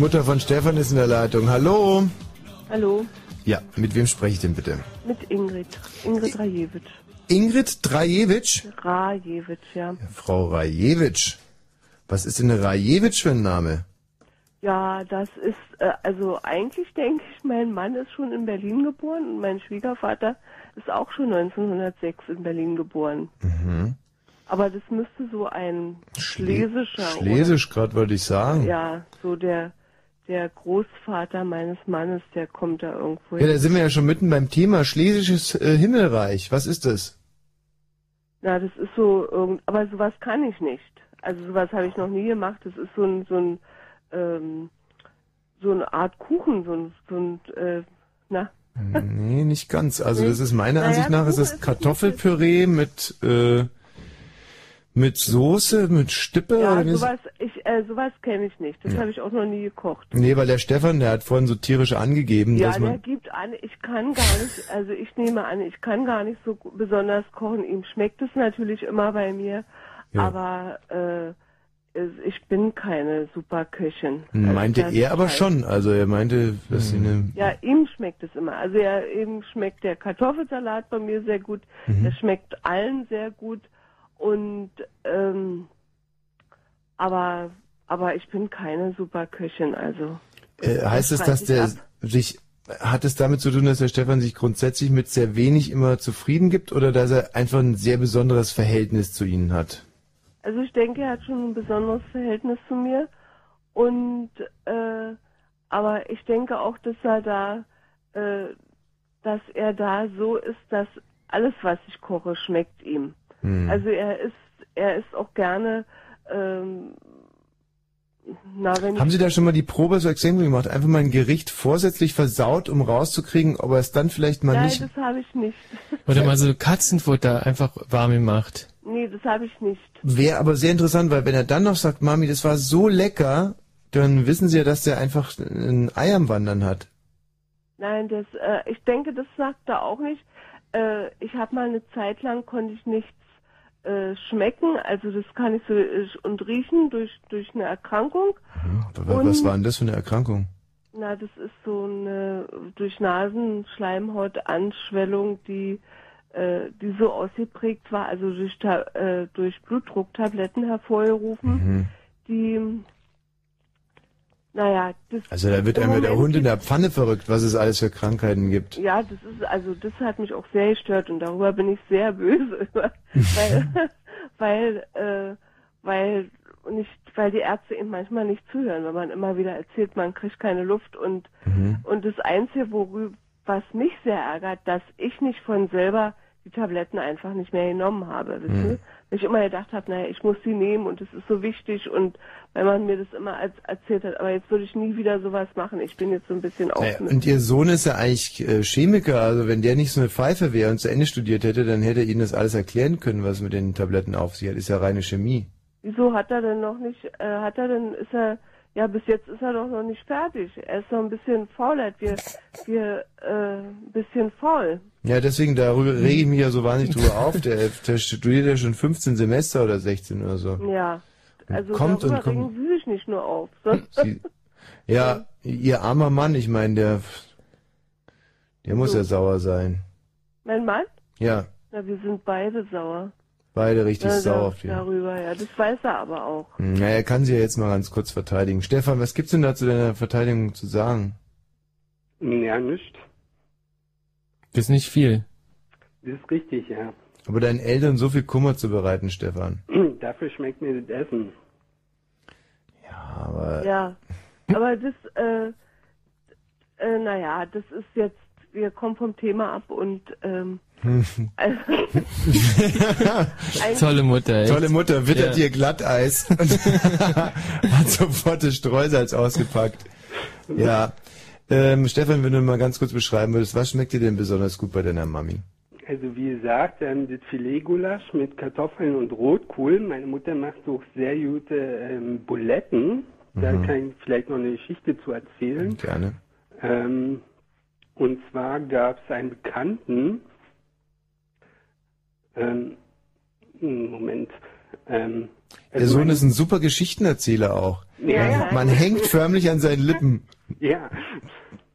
Mutter von Stefan ist in der Leitung. Hallo. Hallo, Ja, mit wem spreche ich denn bitte? mit Ingrid. Ingrid Rajewitsch. Ingrid Drajewitsch? Rajewitsch, ja. Frau Rajewitsch. Was ist denn eine Rajewitsch für ein Name? Ja, das ist, äh, also eigentlich denke ich, mein Mann ist schon in Berlin geboren und mein Schwiegervater ist auch schon 1906 in Berlin geboren. Mhm. Aber das müsste so ein schlesischer Schlesisch gerade wollte ich oder, sagen. ja, so der der Großvater meines Mannes, der kommt da irgendwo Ja, da sind wir ja schon mitten beim Thema Schlesisches äh, Himmelreich. Was ist das? Na, das ist so, irgend, aber sowas kann ich nicht. Also sowas habe ich noch nie gemacht. Das ist so ein, so ein, ähm, so eine Art Kuchen, so ein, so ein, äh, na, Nee, nicht ganz. Also Nee. das ist meiner Naja, Ansicht nach ist Kartoffelpüree mit äh, mit Soße, mit Stippe ja, oder sowas, ich, äh, sowas kenne ich nicht. Das Ja. habe ich auch noch nie gekocht. Nee, weil der Stefan, der hat vorhin so tierisch angegeben, Ja, dass der man gibt an, ich kann gar nicht, also ich nehme an, ich kann gar nicht so besonders kochen. Ihm schmeckt es natürlich immer bei mir, Ja. aber äh, ich bin keine super Köchin. Also meinte das er aber heißt- schon. Also er meinte, dass sie eine Ja, ihm schmeckt es immer. Also ja, ihm schmeckt der Kartoffelsalat bei mir sehr gut. Mhm. Der schmeckt allen sehr gut. Und ähm, aber aber ich bin keine super Köchin, also. Äh, heißt es, dass der ab. sich hat es damit zu tun, dass der Stefan sich grundsätzlich mit sehr wenig immer zufrieden gibt oder dass er einfach ein sehr besonderes Verhältnis zu ihnen hat? Also ich denke, er hat schon ein besonderes Verhältnis zu mir. Und äh, aber ich denke auch, dass er da, äh, dass er da so ist, dass alles, was ich koche, schmeckt ihm. Hm. Also er ist, er ist auch gerne, ähm, na wenn Haben ich, Sie da schon mal die Probe so extrem gemacht? Einfach mal ein Gericht vorsätzlich versaut, um rauszukriegen, ob er es dann vielleicht mal Nein, nicht. das habe ich nicht. Oder mal so Katzenfutter einfach warm gemacht. nee, das habe ich nicht. Wäre aber sehr interessant, weil wenn er dann noch sagt, Mami, das war so lecker, dann wissen Sie ja, dass der einfach ein Ei am Wandern hat. Nein, das, äh, ich denke, das sagt er auch nicht. Äh, ich habe mal eine Zeit lang konnte ich nichts äh, schmecken, also das kann ich so äh, und riechen durch durch eine Erkrankung. Aber was war denn das für eine Erkrankung? Na, das ist so eine durch Nasenschleimhautanschwellung, die äh, die so ausgeprägt war, also durch äh, durch Blutdrucktabletten hervorgerufen, Mhm. die naja, das Also da wird ja der Hund in der Pfanne verrückt, was es alles für Krankheiten gibt. Ja, das ist, also das hat mich auch sehr gestört und darüber bin ich sehr böse, weil, weil, äh, weil nicht, weil die Ärzte eben manchmal nicht zuhören, wenn man immer wieder erzählt, man kriegt keine Luft und und das Einzige, worüber, was mich sehr ärgert, dass ich nicht von selber die Tabletten einfach nicht mehr genommen habe. Wisst Mhm. Weil ich immer gedacht habe, naja, ich muss sie nehmen und es ist so wichtig und weil man mir das immer als, erzählt hat, aber jetzt würde ich nie wieder sowas machen. Ich bin jetzt so ein bisschen auf. Naja, und Ihr Sohn ist ja eigentlich äh, Chemiker, also wenn der nicht so eine Pfeife wäre und zu Ende studiert hätte, dann hätte er Ihnen das alles erklären können, was mit den Tabletten auf sich hat. Ist ja reine Chemie. Wieso hat er denn noch nicht, äh, hat er denn, ist er, ja, bis jetzt ist er doch noch nicht fertig. Er ist noch ein bisschen faul, wir, wir, äh, ein bisschen faul. Ja, deswegen, darüber rege ich mich ja so wahnsinnig drüber auf. Der, der studiert ja schon 15 Semester oder 16 oder so. Ja. Also kommt und kommt. regen Sie sich nicht nur auf. Sie, ja, Ihr armer Mann, ich meine, der, der muss So. ja sauer sein. mein Mann? Ja, Na, wir sind beide sauer. beide richtig Na, sauer da- auf die. Darüber, ja. Das weiß er aber auch. Na, er kann sie ja jetzt mal ganz kurz verteidigen. Stefan, was gibt's denn da zu deiner Verteidigung zu sagen? Ja, nicht. Ist nicht viel. Das ist richtig, ja. Aber deinen Eltern so viel Kummer zu bereiten, Stefan. Dafür schmeckt mir das Essen. Aber Ja. Aber das, äh, äh, naja, das ist jetzt, wir kommen vom Thema ab und, ähm, also, eigentlich- Tolle Mutter, echt. Tolle Mutter, wittert Ja. ihr Glatteis und hat sofort das Streusalz ausgepackt. Ja. Ähm, Stefan, wenn du mal ganz kurz beschreiben würdest, was schmeckt dir denn besonders gut bei deiner Mami? Also wie gesagt, ähm, das Filetgulasch mit Kartoffeln und Rotkohl. Meine Mutter macht auch sehr gute ähm, Buletten. Da Mhm. kann ich vielleicht noch eine Geschichte zu erzählen. Gerne. Ähm, und zwar gab es einen Bekannten, ähm, Moment, Ähm, Der also Sohn meine- ist ein super Geschichtenerzähler auch. Ja, ja. Man hängt förmlich an seinen Lippen. Ja.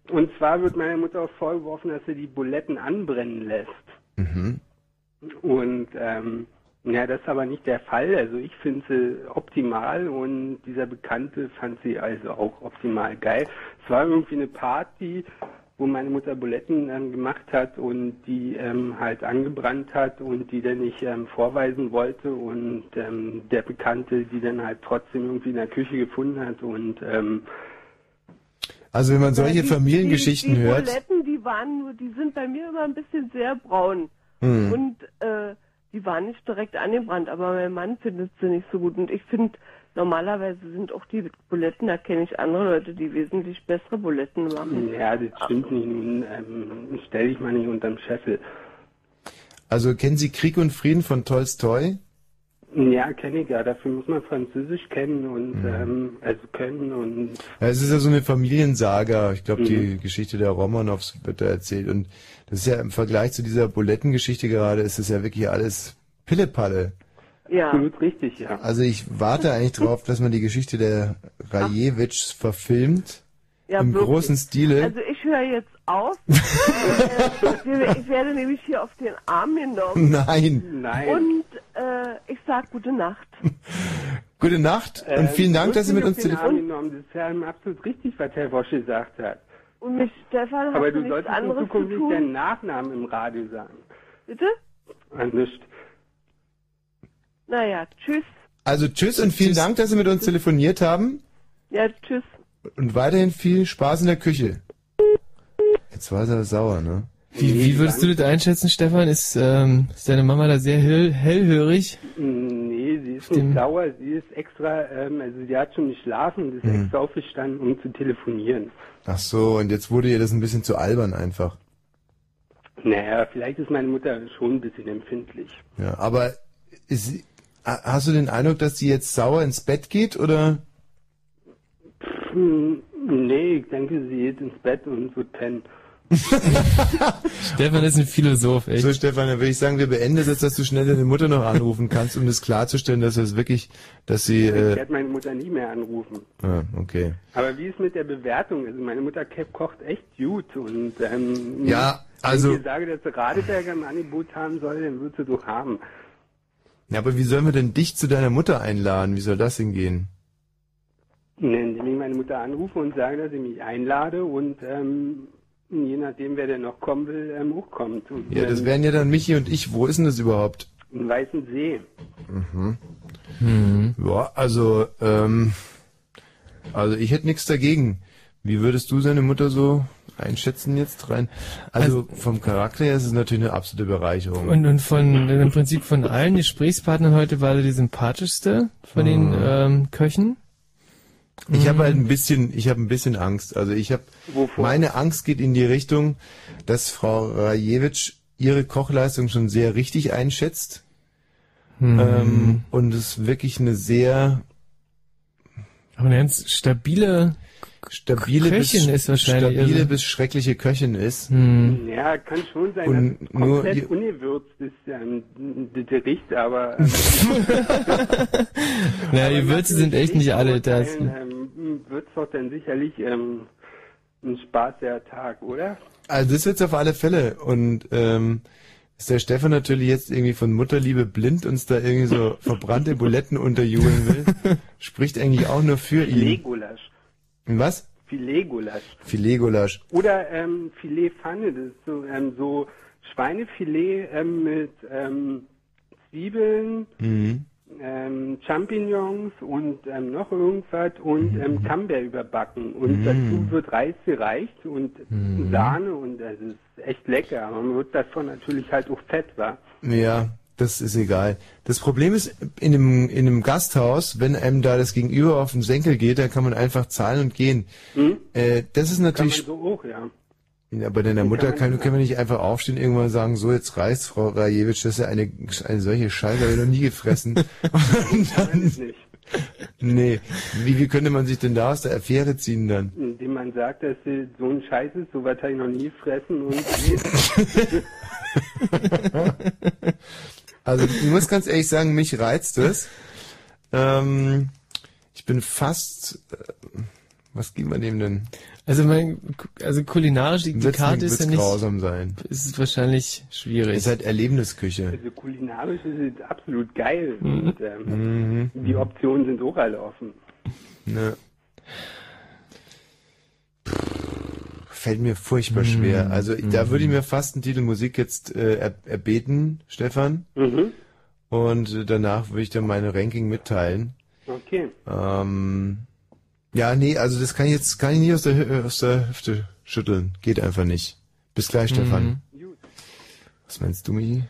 Und zwar wird meiner Mutter auch vorgeworfen, dass sie die Buletten anbrennen lässt. Mhm. Und ähm, ja, das ist aber nicht der Fall. Also ich finde sie optimal und dieser Bekannte fand sie also auch optimal geil. Es war irgendwie eine Party, wo meine Mutter Buletten ähm, gemacht hat und die ähm, halt angebrannt hat und die dann nicht ähm, vorweisen wollte und ähm, der Bekannte die dann halt trotzdem irgendwie in der Küche gefunden hat und ähm, Also wenn man solche die, Familiengeschichten die, die hört. Buletten, die waren nur, die sind bei mir immer ein bisschen sehr braun. Hm. Und äh, die waren nicht direkt angebrannt, aber mein Mann findet sie nicht so gut. Und ich finde, normalerweise sind auch die Buletten, da kenne ich andere Leute, die wesentlich bessere Buletten machen. ja, das stimmt nicht. Ähm, stell dich mal nicht unterm Scheffel. Also kennen Sie Krieg und Frieden von Tolstoi? Ja, kenne ich ja. Dafür muss man Französisch kennen und ähm, also können und Ja, es ist ja so eine Familiensaga. Ich glaube, Mhm. die Geschichte der Romanows wird da erzählt. Und das ist ja im Vergleich zu dieser Bulettengeschichte gerade, ist das ja wirklich alles Pillepalle. Ja. absolut richtig, ja. Also ich warte eigentlich drauf, dass man die Geschichte der Rajewitschs verfilmt. Ja, Im wirklich. großen Stile. Also ich höre jetzt auf. Äh, ich werde nämlich hier auf den Arm genommen. Nein. Nein. Und äh, ich sag gute Nacht. Gute Nacht Äh, und vielen Dank, ich dass Sie mit uns telefonieren. Das ist ja absolut richtig, was Herr Wosch gesagt hat. Und mich, Stefan, Aber du solltest in zu Zukunft nicht deinen Nachnamen im Radio sagen. Bitte? Ah, nicht. Naja, tschüss. Also tschüss und vielen Dank, dass Sie mit uns telefoniert haben. Ja, tschüss. Und weiterhin viel Spaß in der Küche. Jetzt war sie aber sauer, ne? Wie, wie würdest du das einschätzen, Stefan? Ist, ähm, ist deine Mama da sehr hell, hellhörig? Nee, sie ist nicht sauer. Sie ist extra, ähm, also sie hat schon geschlafen und ist Hm. extra aufgestanden, um zu telefonieren. Ach so, und jetzt wurde ihr das ein bisschen zu albern einfach. Naja, vielleicht ist meine Mutter schon ein bisschen empfindlich. Ja, aber ist, hast du den Eindruck, dass sie jetzt sauer ins Bett geht oder? Hm, Nee, ich denke, sie geht ins Bett und wird pennen. Stefan ist ein Philosoph, echt. So, Stefan, dann würde ich sagen, wir beenden das jetzt, dass du schnell deine Mutter noch anrufen kannst, um das klarzustellen, dass es wirklich, dass sie, Ich äh, werde meine Mutter nie mehr anrufen. ah, okay. Aber wie ist mit der Bewertung? Also meine Mutter kocht echt gut und ähm, Ja, also- wenn ich sage, dass sie Radeberger im Angebot haben soll, dann wird sie doch haben. Ja, aber wie sollen wir denn dich zu deiner Mutter einladen? Wie soll das denn gehen? Indem ich meine Mutter anrufe und sage, dass ich mich einlade und ähm, je nachdem, wer denn noch kommen will, ähm, hochkommt. Und, Ja, das wären ja dann Michi und ich. Wo ist denn das überhaupt? im Weißen See. Mhm. Mhm. Ja, also, ähm, also ich hätte nichts dagegen. Wie würdest du seine Mutter so einschätzen jetzt rein? Also vom Charakter her ist es natürlich eine absolute Bereicherung. Und, und von, im Prinzip von allen Gesprächspartnern heute war sie die sympathischste von den Mhm. ähm, Köchen. Ich habe Mhm. halt ein bisschen, ich habe ein bisschen Angst. Also ich habe, meine Angst geht in die Richtung, dass Frau Rajewitsch ihre Kochleistung schon sehr richtig einschätzt Mhm. ähm, und es wirklich eine sehr Aber eine ganz stabile, stabile Köchin bis, ist wahrscheinlich. stabile also- bis schreckliche Köchin ist. Hm. Ja, kann schon sein, Und dass es nur komplett ihr- ungewürzt ist, ähm, das Gericht, aber... Ähm, Na, die Würze sind echt nicht alle das. Ähm, wird's doch dann sicherlich ähm, ein spaßiger Tag, oder? Also das wird's auf alle Fälle. Und ähm, ist der Stefan natürlich jetzt irgendwie von Mutterliebe blind uns da irgendwie so verbrannte Buletten unterjubeln will, spricht eigentlich auch nur für ihn. Filetgulasch. Was? Filetgulasch. Filetgulasch. Oder ähm, Filetpfanne, das ist so, ähm, so Schweinefilet ähm, mit ähm, Zwiebeln, Mhm. ähm, Champignons und ähm, noch irgendwas und ähm, Camembert überbacken. Und Mhm. dazu wird Reis gereicht und Mhm. Sahne und das ist echt lecker. Aber man wird davon natürlich halt auch fett, wa? Ja, das ist egal. Das Problem ist, in einem, in einem Gasthaus, wenn einem da das Gegenüber auf den Senkel geht, dann kann man einfach zahlen und gehen. Hm? Äh, das ist Kann man natürlich... so auch, ja. Ja, bei deiner Mutter kann man kann, können wir nicht einfach aufstehen, irgendwann sagen, so jetzt reißt Frau Rajewitsch, das ist ja eine, eine solche Scheiße, habe ich noch nie gefressen. Und dann, Nicht. nee, wie, wie könnte man sich denn da aus der Affäre ziehen dann? Indem man sagt, dass sie so ein Scheiß ist, so was habe ich noch nie gefressen und Also ich muss ganz ehrlich sagen, mich reizt es. Ähm, ich bin fast. Äh, was geben wir dem denn? Also mein, also kulinarisch die, die Karte nicht- ist ja nicht. grausam sein. Ist es wahrscheinlich schwierig. Ist halt Erlebnisküche. Also kulinarisch ist es absolut geil. Mhm. Und, ähm, Mhm. Die Optionen sind auch alle offen. Ne. Fällt mir furchtbar Mhm. schwer. Also da würde ich mir fast einen Titel Musik jetzt äh, er, erbeten, Stefan. Mhm. Und äh, danach würde ich dann meine Ranking mitteilen. Okay. Ähm, ja, nee, also das kann ich jetzt kann ich nicht aus der, aus der Hüfte schütteln. Geht einfach nicht. Bis gleich, Stefan. Was meinst du, Michi?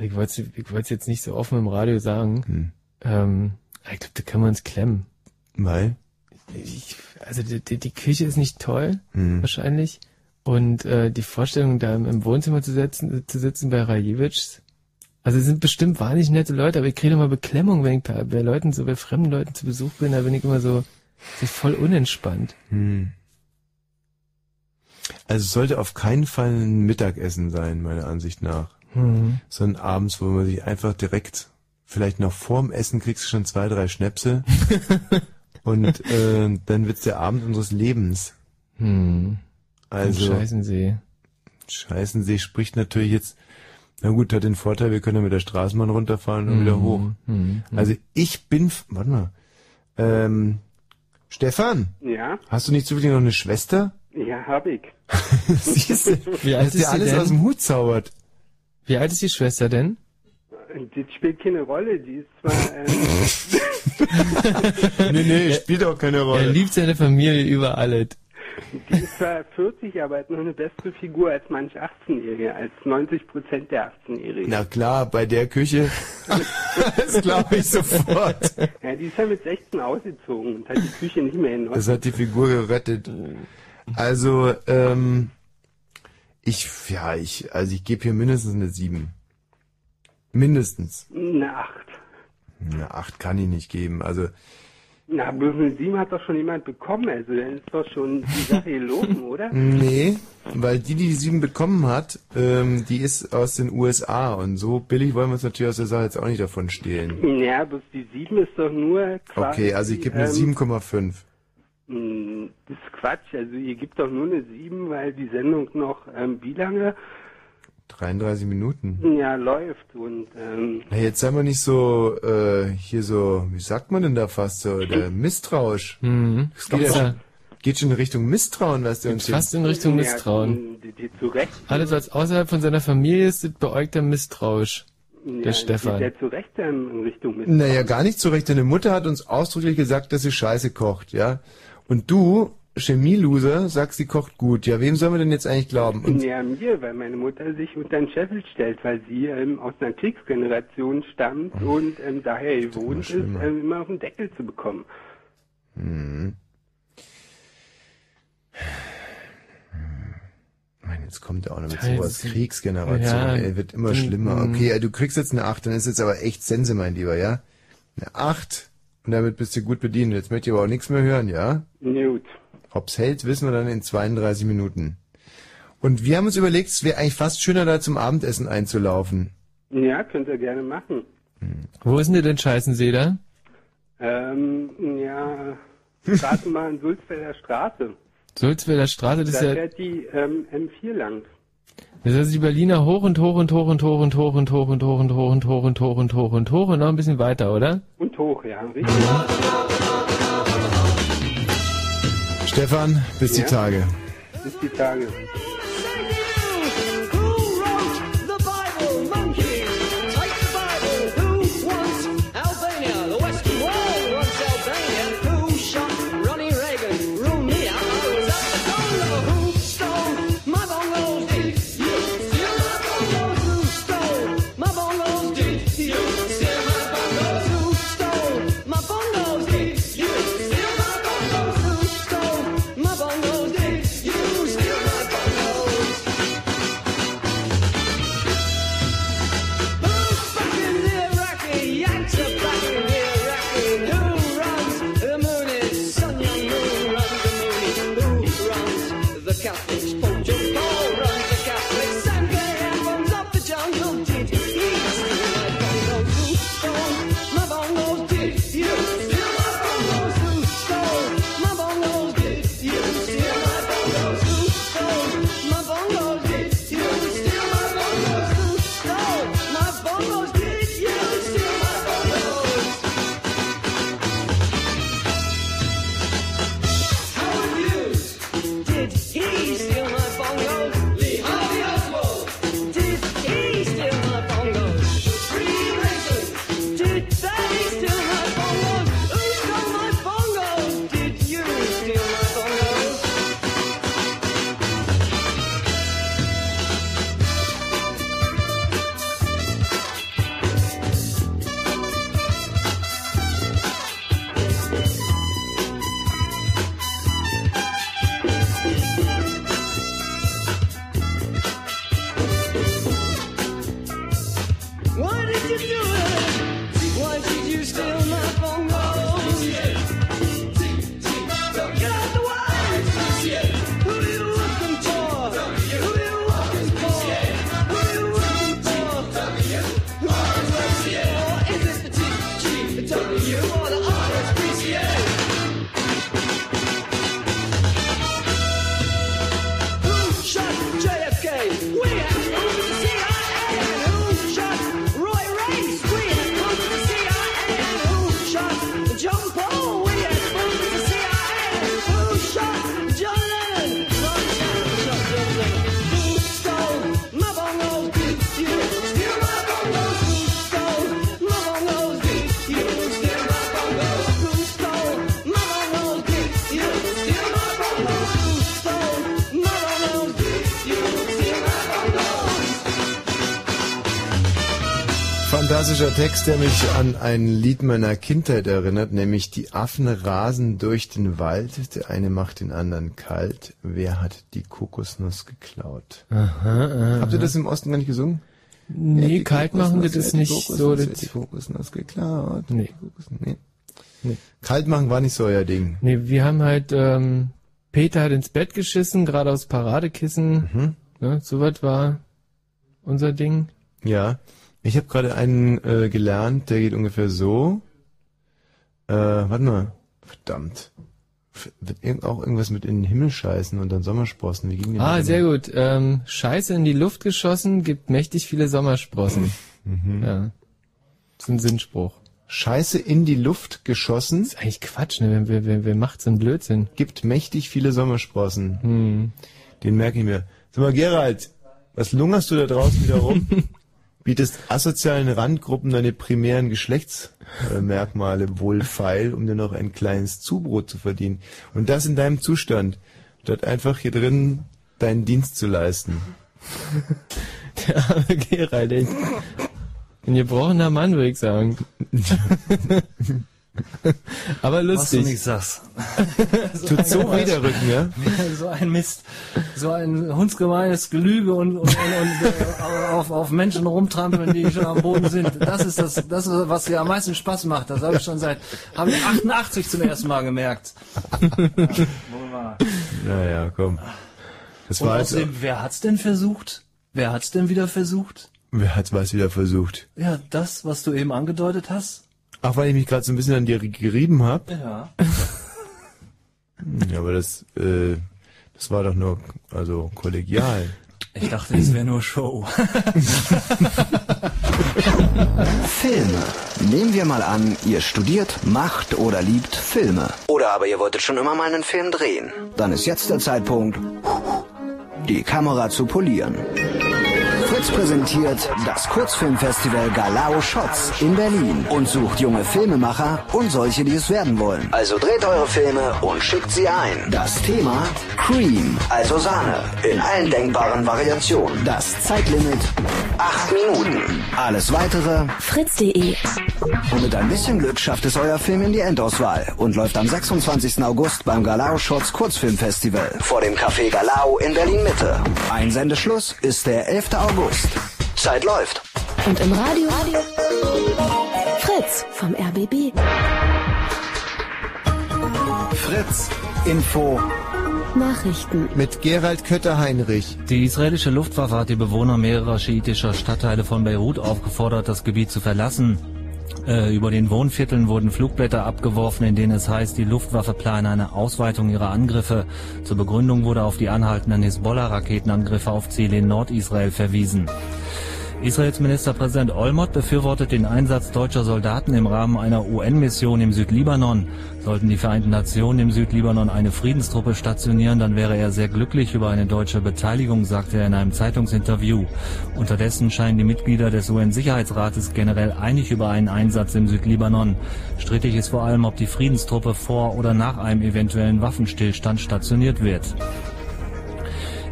Ich wollte es jetzt nicht so offen im Radio sagen. Hm. Ähm, ich glaube, da können wir uns klemmen. Weil? Ich, also die, die, Küche ist nicht toll, Hm. wahrscheinlich. Und äh, die Vorstellung, da im, im Wohnzimmer zu sitzen, zu sitzen bei Rajevic, also es sind bestimmt wahnsinnig nette Leute, aber ich kriege immer Beklemmung, wenn ich bei, bei Leuten, so bei fremden Leuten zu Besuch bin, da bin ich immer so, so voll unentspannt. Hm. Also es sollte auf keinen Fall ein Mittagessen sein, meiner Ansicht nach. Mhm. Sondern abends, wo man sich einfach direkt, vielleicht noch vorm Essen kriegst du schon zwei, drei Schnäpse. und äh, dann wird's der Abend unseres Lebens. Hm. Also Am Scheißensee. Scheißensee spricht natürlich jetzt, na gut, hat den Vorteil, wir können ja mit der Straßenbahn runterfahren und Mhm, wieder hoch. mhm. Also ich bin, warte mal, ähm, Stefan, Ja, hast du nicht zufällig noch eine Schwester? ja, hab ich. Siehst du, Wie alt ist sie alles denn? aus dem Hut zaubert. Wie alt ist die Schwester denn? Das spielt keine Rolle. Die ist zwar, äh, nee, nee, spielt auch keine Rolle. Er liebt seine Familie über alles. die ist zwar 40, aber hat noch eine bessere Figur als manch 18-Jährige, als 90 Prozent der 18-Jährigen. Na klar, bei der Küche, das glaube ich sofort. Ja, die ist ja mit 16 ausgezogen und hat die Küche nicht mehr in Das hat die Figur gerettet. Also, ähm, ich, ja, ich, also ich gebe hier mindestens eine 7. Mindestens. Eine 8. Eine 8 kann ich nicht geben. Also, Na, bloß eine 7 hat doch schon jemand bekommen, also dann ist doch schon die Sache gelogen, oder? nee, weil die, die die 7 bekommen hat, ähm, die ist aus den USA und so billig wollen wir uns natürlich aus der Sache jetzt auch nicht davon stehlen. Ja, bloß die 7 ist doch nur quasi... Okay, also ich gebe eine ähm, 7,5. mh, Das ist Quatsch, also ihr gebt doch nur eine 7, weil die Sendung noch, ähm, wie lange? 33 Minuten. Ja, läuft und, ähm, Na, jetzt sei mal nicht so, äh, hier so, wie sagt man denn da fast so, der misstrauisch. Mhm. Es geht, Gibt's ja, geht schon in Richtung Misstrauen, was der uns Fast in Richtung Misstrauen. die, die zu Recht... Alles, was außerhalb von seiner Familie ist, ist beäugt er misstrauisch. Ja, Der Stefan. Der zu Recht in Richtung Misstrauen. Naja, gar nicht so recht. Deine Mutter hat uns ausdrücklich gesagt, dass sie Scheiße kocht, ja. Und du, Chemie-Loser, sagst, sie kocht gut. Ja, wem sollen wir denn jetzt eigentlich glauben? Und Ja, mir, weil meine Mutter sich unter den Scheffel stellt, weil sie ähm, aus einer Kriegsgeneration stammt und ähm, daher gewohnt ist, ähm, immer auf den Deckel zu bekommen. Hm. Mann, jetzt kommt er auch noch mit Scheiße. sowas. Kriegsgeneration, Ja. ey, wird immer Mhm. schlimmer. Okay, du kriegst jetzt eine 8, dann ist jetzt aber echt Sense, mein Lieber, ja? Eine 8. Und damit bist du gut bedient. Jetzt möchte ich aber auch nichts mehr hören, ja? Gut. Ob's hält, wissen wir dann in 32 Minuten. Und wir haben uns überlegt, es wäre eigentlich fast schöner, da zum Abendessen einzulaufen. Ja, könnt ihr gerne machen. Wo ist denn der denn Scheißensee da? Ähm, ja, Straßenbahn in Sulzfelder Straße. Sulzwälder Straße, das da ist ja, fährt die ähm, M4 lang. das ist also die Berliner hoch und hoch und hoch und hoch und hoch und hoch und hoch und hoch und hoch und hoch und hoch und hoch und noch ein bisschen weiter, oder? Und hoch, ja, richtig. Stefan, bis Ja. die Tage. Bis die Tage. Fantastischer Text, der mich an ein Lied meiner Kindheit erinnert, nämlich die Affen rasen durch den Wald, der eine macht den anderen kalt. Wer hat die Kokosnuss geklaut? Aha, aha. Habt ihr das im Osten gar nicht gesungen? Nee, Die kalt machen Kokosnuss, das ist die nicht so. die Das, Kokosnuss geklaut. Nee. Kokosnuss, nee. Kalt machen war nicht so euer Ding. nee, wir haben halt, ähm, Peter hat ins Bett geschissen, gerade aus Paradekissen. Mhm. Ne, so was war unser Ding. Ja. Ich habe gerade einen äh, gelernt, der geht ungefähr so. Äh, warte mal. Verdammt. Wird irgend auch irgendwas mit in den Himmel scheißen und dann Sommersprossen. Wie ging denn Ah, sehr gut. Ähm, Scheiße in die Luft geschossen, gibt mächtig viele Sommersprossen. Mhm. Ja. Das ist ein Sinnspruch. Scheiße in die Luft geschossen. Das ist eigentlich Quatsch, ne? Wer, wer, wer macht so einen Blödsinn? Gibt mächtig viele Sommersprossen. Hm. Den merke ich mir. Sag mal, Gerald, was lungerst du da draußen wieder rum? Bietest asozialen Randgruppen deine primären Geschlechtsmerkmale wohlfeil, um dir noch ein kleines Zubrot zu verdienen. Und das in deinem Zustand, statt einfach hier drin deinen Dienst zu leisten. Der arme Gerald, ey. Ein gebrochener Mann, würde ich sagen. Aber Was du lustig. nicht sagst. Tut so ein- weh der Rücken, ja? So ein Mist. So ein hundsgemeines Gelüge und, und, und, und äh, auf, auf Menschen rumtrampeln, die schon am Boden sind. Das ist das, das ist, was dir am meisten Spaß macht. Das habe ich schon seit, habe ich 88 zum ersten Mal gemerkt. Ja, Naja, komm. Das und war also, außerdem, wer hat's denn versucht? Wer hat's denn wieder versucht? wer hat was wieder versucht? Ja, das, was du eben angedeutet hast. Ach, weil ich mich gerade so ein bisschen an dir gerieben habe. Ja. Ja, aber das, äh, das war doch nur, also kollegial. Ich dachte, das wäre nur Show. Filme. Nehmen wir mal an, ihr studiert, macht oder liebt Filme. Oder aber ihr wolltet schon immer mal einen Film drehen. Dann ist jetzt der Zeitpunkt, die Kamera zu polieren. Fritz präsentiert das Kurzfilmfestival Galao Shots in Berlin und sucht junge Filmemacher und solche, die es werden wollen. Also dreht eure Filme und schickt sie ein. Das Thema Cream, also Sahne, in allen denkbaren Variationen. Das Zeitlimit 8 Minuten. Alles weitere Fritz.de und mit ein bisschen Glück schafft es euer Film in die Endauswahl und läuft am 26. August beim Galao Shots Kurzfilmfestival vor dem Café Galao in Berlin Mitte. Einsendeschluss ist der 11. August. Zeit läuft. und im Radio Fritz vom RBB. Fritz Info Nachrichten. Mit Gerald Kötter-Heinrich. Die israelische Luftwaffe hat die Bewohner mehrerer schiitischer Stadtteile von Beirut aufgefordert, das Gebiet zu verlassen. Äh, über den Wohnvierteln wurden Flugblätter abgeworfen, in denen es heißt, die Luftwaffe plane eine Ausweitung ihrer Angriffe. Zur Begründung wurde auf die anhaltenden Hisbollah-Raketenangriffe auf Ziele in Nordisrael verwiesen. Israels Ministerpräsident Olmert befürwortet den Einsatz deutscher Soldaten im Rahmen einer UN-Mission im Südlibanon. Sollten die Vereinten Nationen im Südlibanon eine Friedenstruppe stationieren, dann wäre er sehr glücklich über eine deutsche Beteiligung, sagte er in einem Zeitungsinterview. Unterdessen scheinen die Mitglieder des UN-Sicherheitsrates generell einig über einen Einsatz im Südlibanon. Strittig ist vor allem, ob die Friedenstruppe vor oder nach einem eventuellen Waffenstillstand stationiert wird.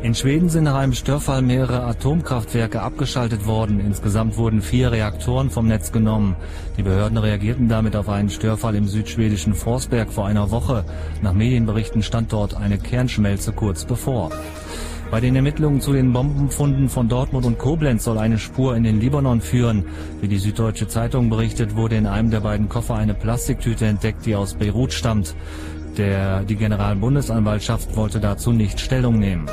In Schweden sind nach einem Störfall mehrere Atomkraftwerke abgeschaltet worden. Insgesamt wurden vier Reaktoren vom Netz genommen. Die Behörden reagierten damit auf einen Störfall im südschwedischen Forsberg vor einer Woche. Nach Medienberichten stand dort eine Kernschmelze kurz bevor. Bei den Ermittlungen zu den Bombenfunden von Dortmund und Koblenz soll eine Spur in den Libanon führen. Wie die Süddeutsche Zeitung berichtet, wurde in einem der beiden Koffer eine Plastiktüte entdeckt, die aus Beirut stammt. Der, die Generalbundesanwaltschaft wollte dazu nicht Stellung nehmen.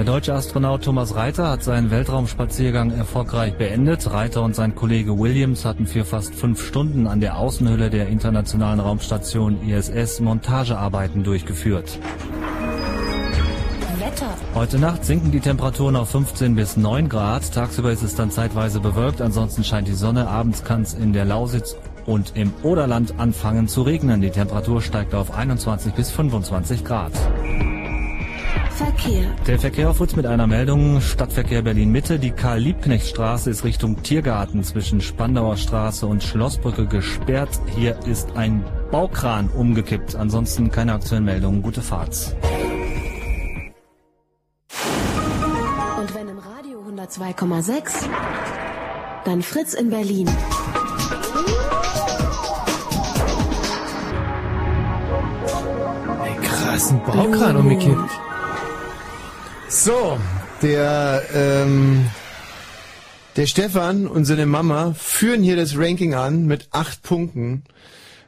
Der deutsche Astronaut Thomas Reiter hat seinen Weltraumspaziergang erfolgreich beendet. Reiter und sein Kollege Williams hatten für fast fünf Stunden an der Außenhülle der internationalen Raumstation ISS Montagearbeiten durchgeführt. Heute Nacht sinken die Temperaturen auf 15 bis 9 Grad. Tagsüber ist es dann zeitweise bewölkt. Ansonsten scheint die Sonne. Abends kann es in der Lausitz und im Oderland anfangen zu regnen. Die Temperatur steigt auf 21 bis 25 Grad. Verkehr. Der Verkehr auf Fritz mit einer Meldung. Stadtverkehr Berlin-Mitte. Die Karl-Liebknecht-Straße ist Richtung Tiergarten zwischen Spandauer Straße und Schlossbrücke gesperrt. Hier ist ein Baukran umgekippt. Ansonsten keine aktuellen Meldungen. Gute Fahrt. Und wenn im Radio 102,6, dann Fritz in Berlin. Ein Baukran umgekippt. So, der, ähm, der Stefan und seine Mama führen hier das Ranking an mit acht Punkten.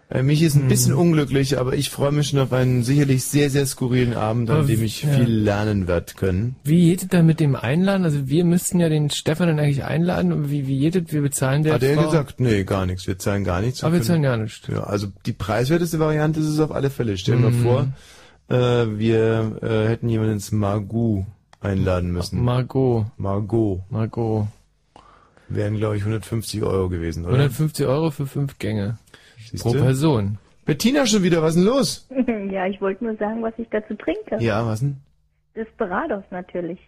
Äh, mich ist ein bisschen unglücklich, aber ich freue mich schon auf einen sicherlich sehr, sehr skurrilen Abend, an Aber dem ich ja. viel lernen werde können. Wie jedet da mit dem Einladen? Also wir müssten ja den Stefan dann eigentlich einladen. Wie, wie jedet wir bezahlen der Hat er Frau? gesagt, nee, gar nichts, wir zahlen gar nichts. Aber wir zahlen ja nichts. Ja, also die preiswerteste Variante ist es auf alle Fälle. Stell dir Mhm. mal vor, äh, wir äh, hätten jemanden ins Margot einladen müssen. Margot. Margot. Margot. Wären, glaube ich, 150 Euro gewesen, oder? 150 Euro für fünf Gänge. Siehste? Pro Person. Bettina schon wieder, was ist denn los? ja, ich wollte nur sagen, was ich dazu trinke. Ja, was denn? Desperados natürlich.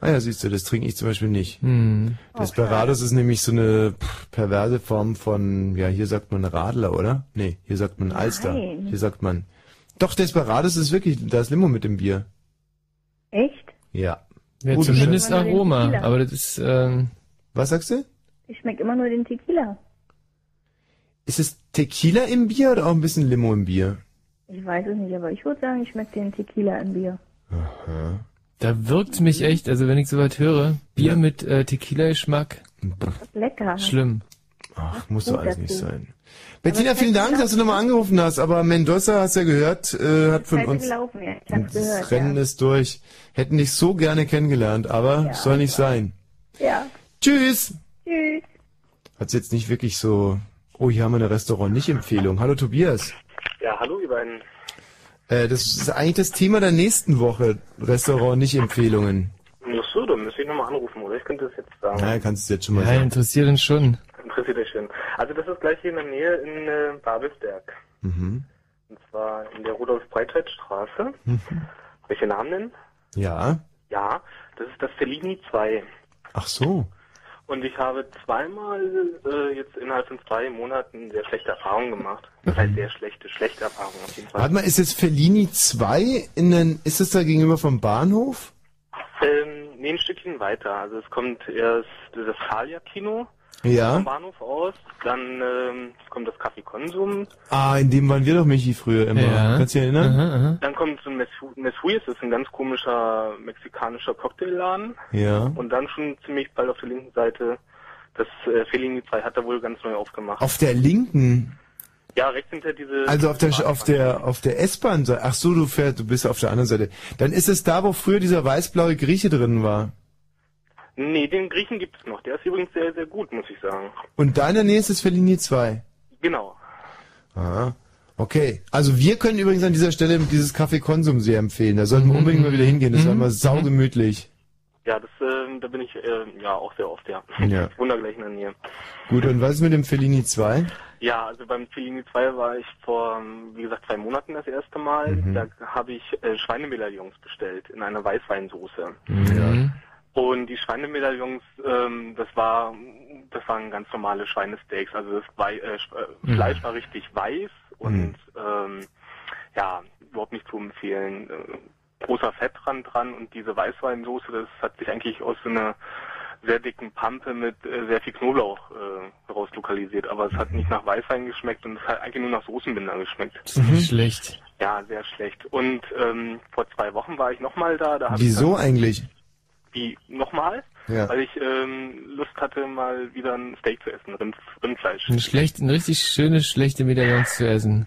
Ah ja, siehst du, das trinke ich zum Beispiel nicht. Hm. Desperados ist nämlich so eine perverse Form von, ja, hier sagt man Radler, oder? Nee, hier sagt man Alster. Nein. Hier sagt man. Doch, Desperados ist wirklich, da ist Limo mit dem Bier. Echt? Ja. Ja, zumindest. Aroma. Aber das ist, ähm, Was sagst du? Ich schmecke immer nur den Tequila. Ist es Tequila im Bier oder auch ein bisschen Limo im Bier? Ich weiß es nicht, aber ich würde sagen, ich schmecke den Tequila im Bier. Aha. da wirkt mich echt, also wenn ich sowas höre, Bier Ja. mit äh, Tequila-Geschmack, Lecker. schlimm. Ach, muss doch alles dazu. nicht sein. Bettina, vielen Dank, dass du nochmal angerufen hast, aber Mendoza, hast ja gehört, äh, hat von uns gelaufen, ja. Ich hab's das gehört, Rennen ja. ist durch. Hätten dich so gerne kennengelernt, aber Ja, soll nicht sein. Ja. Tschüss! Tschüss. Hat's jetzt nicht wirklich so, oh, hier haben wir eine Restaurant-Nicht-Empfehlung. Hallo Tobias. Ja, hallo ihr beiden. Äh, das ist eigentlich das Thema der nächsten Woche, Restaurant-Nicht-Empfehlungen. Ach so, dann müsste ich nochmal anrufen, oder? Ich könnte das jetzt sagen. Na, kannst du jetzt schon mal Ja, sagen. interessiert uns schon. Schon. Also das ist gleich hier in der Nähe in äh, Babelsberg. Mhm. Und zwar in der Rudolf-Breitscheid-Straße. Mhm. Den Namen nennen? Ja. Ja, das ist das Fellini 2. Ach so. Und ich habe zweimal äh, jetzt innerhalb von zwei Monaten sehr schlechte Erfahrungen gemacht. Das heißt sehr schlechte, schlechte Erfahrungen auf jeden Fall. Warte mal, ist jetzt Fellini 2 in den, ist das da gegenüber vom Bahnhof? Ähm, nee, ein Stückchen weiter. Also es kommt erst das Thalia-Kino Ja. vom Bahnhof aus, dann ähm, kommt das Café Konsum, Ah, in dem waren wir doch Michi früher immer. Ja. Kannst du dich erinnern? Aha, aha. dann kommt so ein Meshuis, das ist ein ganz komischer mexikanischer Cocktailladen. Ja. Und dann schon ziemlich bald auf der linken Seite das äh, Fellini 2 hat er wohl ganz neu aufgemacht. Auf der linken. Ja, rechts hinter diese... Also auf der auf der auf der S-Bahn. Ach so, du fährst, du bist auf der anderen Seite. Dann ist es da, wo früher dieser weißblaue Grieche drin war. Nee, den Griechen gibt es noch. Der ist übrigens sehr, sehr gut, muss ich sagen. Und da in der Nähe ist es Fellini 2. Genau. Aha. Okay. Also wir können übrigens an dieser Stelle dieses Café Konsum sehr empfehlen. Da sollten wir unbedingt mal wieder hingehen. Das war immer saugemütlich. Ja, das, äh, da bin ich äh, ja auch sehr oft, ja. Ja. Ich wohne gleich in der Nähe. Gut, und was ist mit dem Fellini 2? Ja, also beim Fellini 2 war ich vor, wie gesagt, zwei Monaten das erste Mal. Mhm. Da habe ich äh, Schweinemedaillons bestellt in einer Weißweinsoße. Ja. Und die Schweinemedaillons, ähm, das war, das waren ganz normale Schweinesteaks. Also das Wei äh, äh, Mhm. Fleisch war richtig weiß und ähm, ja, überhaupt nicht zu empfehlen. Äh, großer Fettrand dran und diese Weißweinsoße, das hat sich eigentlich aus so einer sehr dicken Pampe mit äh, sehr viel Knoblauch äh, rauslokalisiert, aber es hat nicht nach Weißwein geschmeckt und es hat eigentlich nur nach Soßenbinder geschmeckt. Das ist nicht schlecht. Ja, sehr schlecht. Und ähm, vor zwei Wochen war ich nochmal da. da Wieso ich dann, eigentlich? Wie, nochmal? Ja. Weil ich ähm, Lust hatte, mal wieder ein Steak zu essen, Rind, Rindfleisch. Ein schlecht, ein richtig schönes, schlechte Medaillons zu essen.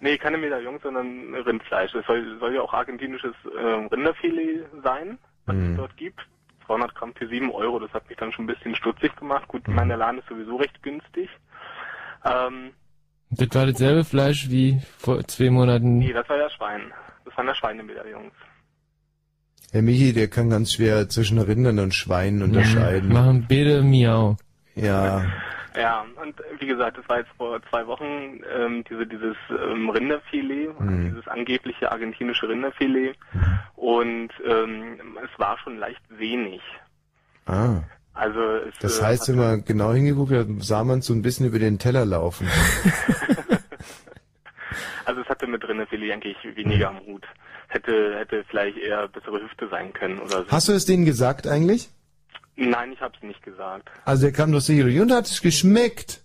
Nee, keine Medaillon, sondern Rindfleisch. Es soll, soll ja auch argentinisches äh, Rinderfilet sein, was es dort gibt. 200 Gramm für 7 Euro, das hat mich dann schon ein bisschen stutzig gemacht. Gut, mein der Laden ist sowieso recht günstig. Ähm, Das war dasselbe Fleisch wie vor zwei Monaten. nee, das war ja Schwein. Das waren ja Schweinemedaillons. Herr Michi, der kann ganz schwer zwischen Rindern und Schweinen unterscheiden. Machen beide Miau. Ja. Ja, und wie gesagt, das war jetzt vor zwei Wochen ähm, diese, dieses ähm, Rinderfilet, Mhm. dieses angebliche argentinische Rinderfilet. Und ähm, es war schon leicht wenig. Ah. Also es, Das äh, heißt, wenn man genau hingeguckt hat, sah man so ein bisschen über den Teller laufen. Also es hatte mit Rinderfilet eigentlich weniger am Hut. Hätte, hätte vielleicht eher bessere Hüfte sein können oder so. Hast du es denen gesagt eigentlich? Nein, ich habe es nicht gesagt. Also der kam doch sicherlich und hat es geschmeckt.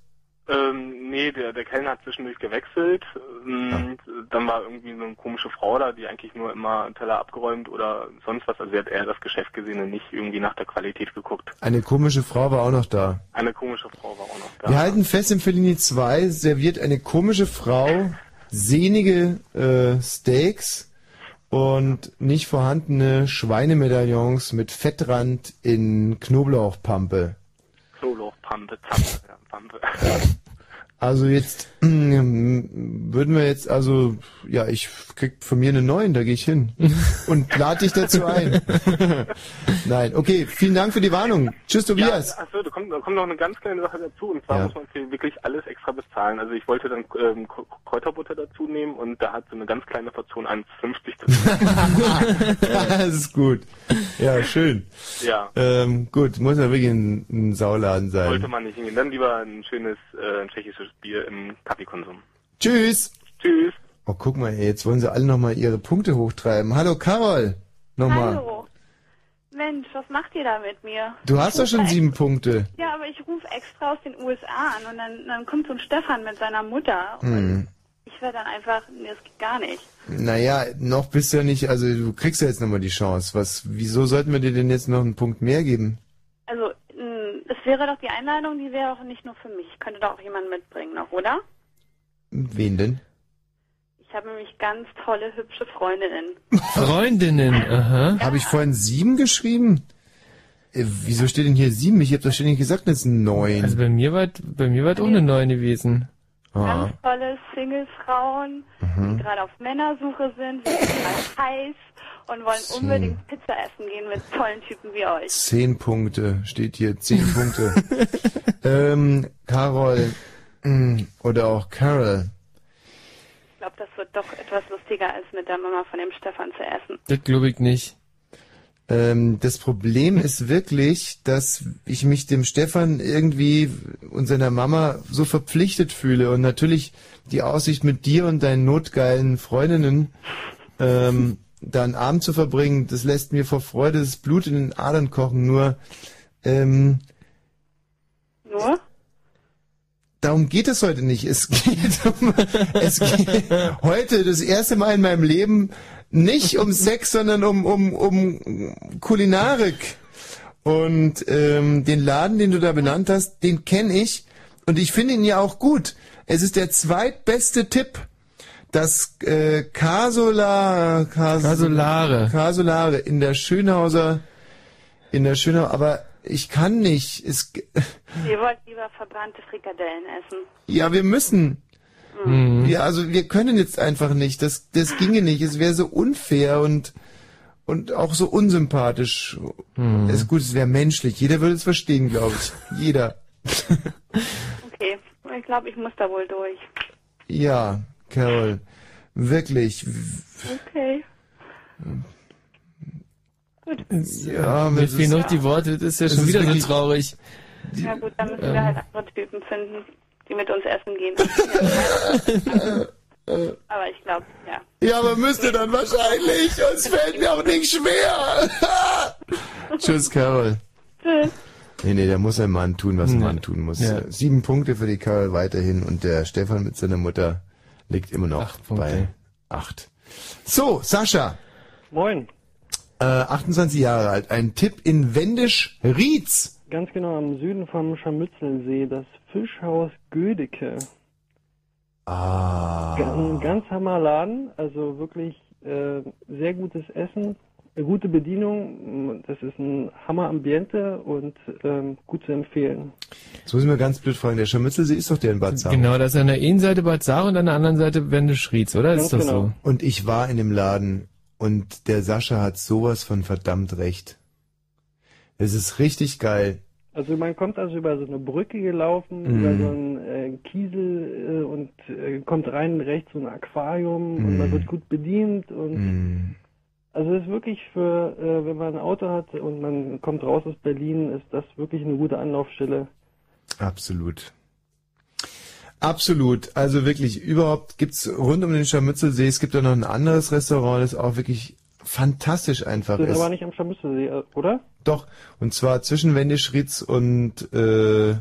Ähm, nee, der, der Kellner hat zwischendurch gewechselt. Ähm, Dann war irgendwie so eine komische Frau da, die eigentlich nur immer Teller abgeräumt oder sonst was. Also sie hat eher das Geschäft gesehen und nicht irgendwie nach der Qualität geguckt. Eine komische Frau war auch noch da. Eine komische Frau war auch noch da. Wir halten fest, im Fellini 2 serviert eine komische Frau sehnige äh, Steaks und nicht vorhandene Schweinemedaillons mit Fettrand in Knoblauchpampe. Knoblauchpampe, Zapfe, Pampe. Also jetzt würden wir jetzt, also ja, ich krieg von mir einen neuen, da gehe ich hin und lade dich dazu ein. Nein, okay, vielen Dank für die Warnung. Tschüss, Tobias. Ja, achso, da kommt, da kommt noch eine ganz kleine Sache dazu und zwar Ja. muss man wirklich alles extra bezahlen. Also ich wollte dann ähm, Kräuterbutter dazu nehmen und da hat so eine ganz kleine Portion 1,50 drin. das ist gut. Ja, schön. Ja. Ähm, gut, muss ja wirklich ein, ein Sauladen sein. Sollte man nicht hingehen. Dann lieber ein schönes äh, tschechisches Bier im Kaffeekonsum. Tschüss. Tschüss. Oh, guck mal, ey, jetzt wollen sie alle nochmal ihre Punkte hochtreiben. Hallo, Carol. Nochmal. Hallo. Mensch, was macht ihr da mit mir? Du hast doch schon sieben Punkte. Ja, aber ich rufe extra aus den USA an und dann, dann kommt so ein Stefan mit seiner Mutter. Hm. Ich werde dann einfach, nee, das geht gar nicht. Naja, noch bist du ja nicht, also du kriegst ja jetzt nochmal die Chance. Was, wieso sollten wir dir denn jetzt noch einen Punkt mehr geben? Also, es wäre doch die Einladung, die wäre auch nicht nur für mich. Könnte da auch jemand mitbringen noch, oder? Wen denn? Ich habe nämlich ganz tolle, hübsche Freundinnen. Freundinnen, aha. Habe ich vorhin sieben geschrieben? Äh, wieso steht denn hier sieben? Ich habe doch ständig gesagt, das sind neun. Also bei mir war bei mir war auch eine neun gewesen. Ah. Ganz tolle Single-Frauen, Mhm. die gerade auf Männersuche sind, die sind gerade heiß und wollen Zehn. unbedingt Pizza essen gehen mit tollen Typen wie euch. Zehn Punkte, steht hier, zehn Punkte. ähm, Carol mm, oder auch Carol. Ich glaube, das wird doch etwas lustiger, als mit der Mama von dem Stefan zu essen. Das glaube ich nicht. Ähm, das Problem ist wirklich, dass ich mich dem Stefan irgendwie und seiner Mama so verpflichtet fühle und natürlich die Aussicht mit dir und deinen notgeilen Freundinnen ähm, da einen Abend zu verbringen, das lässt mir vor Freude das Blut in den Adern kochen. Nur ähm, Nur? darum geht es heute nicht. Es geht um, es geht heute das erste Mal in meinem Leben nicht um Sex, sondern um, um, um Kulinarik. Und ähm, den Laden, den du da benannt hast, den kenne ich und ich finde ihn ja auch gut. Es ist der zweitbeste Tipp. Das äh, Casola, Cas Casolare. Casolare in der Schönhauser, in der Schönhauser, aber ich kann nicht. Es, Ihr wollt lieber verbrannte Frikadellen essen. ja, wir müssen. Mhm. Ja, also wir können jetzt einfach nicht. Das, das ginge nicht. Es wäre so unfair und und auch so unsympathisch. Hm. Es ist gut, es wäre menschlich. Jeder würde es verstehen, glaube ich. Jeder. Okay, ich glaube, ich muss da wohl durch. Ja, Carol. Wirklich. Okay. Ja, mir fehlen noch die Worte, das ist ja schon ist wieder so traurig. Ja gut, dann müssen Ähm. wir halt andere Typen finden, die mit uns essen gehen. Aber ich glaube, ja. Ja, aber müsste dann wahrscheinlich. Es fällt mir auch nicht schwer. Tschüss, Carol. Tschüss. Nee, nee, da muss ein Mann tun, was ein Ja. Mann tun muss. Ja. Sieben Punkte für die Carol weiterhin und der Stefan mit seiner Mutter liegt immer noch bei acht. So, Sascha. Moin. Äh, 28 Jahre alt. Ein Tipp in Wendisch-Rietz. Ganz genau am Süden vom Scharmützelsee, das Fischhaus Gödecke. Ah. Ein ganz hammer Laden, also wirklich äh, sehr gutes Essen, eine gute Bedienung. Das ist ein Hammer Ambiente und ähm, gut zu empfehlen. Jetzt muss ich mal ganz blöd fragen, der Scharmützelsee ist doch der in Bad Zau. Genau, das ist an der einen Seite Bad Saar und an der anderen Seite Wendeschrieds, oder? Ist das so? Und ich war in dem Laden und der Sascha hat sowas von verdammt recht. Es ist richtig geil. Also man kommt also über so eine Brücke gelaufen, Mhm. über so einen äh, Kiesel äh, und äh, kommt rein rechts so ein Aquarium und Mhm. man wird gut bedient und Mhm. Also es ist wirklich für, äh, wenn man ein Auto hat und man kommt raus aus Berlin, ist das wirklich eine gute Anlaufstelle. Absolut. Absolut. Also wirklich, überhaupt gibt's rund um den Scharmützelsee, es gibt da noch ein anderes Restaurant, das auch wirklich fantastisch einfach Das ist ist. aber nicht am Scharmützelsee, äh, oder? Doch, und zwar zwischen Wendischritz und äh,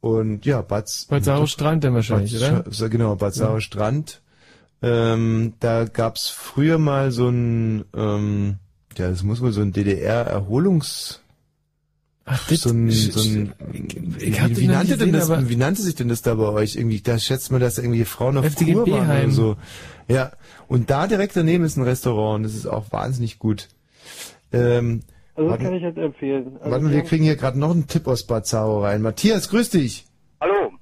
und ja, Bad Bad Saure Strand dann wahrscheinlich, Bad oder? Genau, Bad Saure Ja. Strand. Ähm, da gab's früher mal so ein ähm, ja, das muss wohl so ein DDR-Erholungs Ach, das- so ein, so ein ich wie, wie nannte nicht denn gesehen, das, wie nannte sich denn das da bei euch irgendwie? Da schätzt man, dass irgendwie Frauen auf FDGB Kur waren oder Heim. so. Ja, und da direkt daneben ist ein Restaurant und das ist auch wahnsinnig gut. Ähm, Also das warte, kann ich halt empfehlen. Also warte mal, wir kriegen hier gerade noch einen Tipp aus Bad Zau rein. Matthias, grüß dich. Hallo,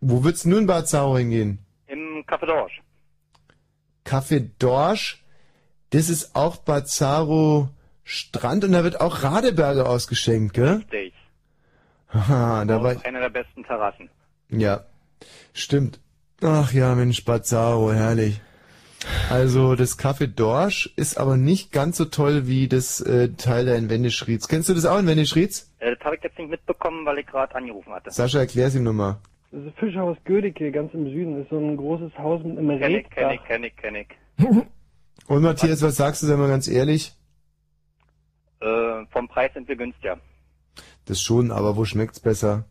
Wo würdest du nun in Bad Zau hingehen? im Café Dorsch. Café Dorsch. Das ist auch Bad Zaro Strand und da wird auch Radeberger ausgeschenkt, gell? Richtig. Haha, da war einer der besten Terrassen. Ja, stimmt. Ach ja, Mensch, Bazzaro, herrlich. Also das Café Dorsch ist aber nicht ganz so toll wie das äh, Teil da in Wendeschrieds. Kennst du das auch in Wendeschrieds? Äh, das habe ich jetzt nicht mitbekommen, weil ich gerade angerufen hatte. Sascha, erklär's ihm nochmal. Das ist Fischhaus Gödecke, ganz im Süden, ist so ein großes Haus mit einem Kenn ich, kenn Reetdach. ich, kenn ich, kenn ich. Und Matthias, was sagst du, sei mal ganz ehrlich? Äh, vom Preis sind wir günstiger. Das schon, aber wo schmeckt's besser?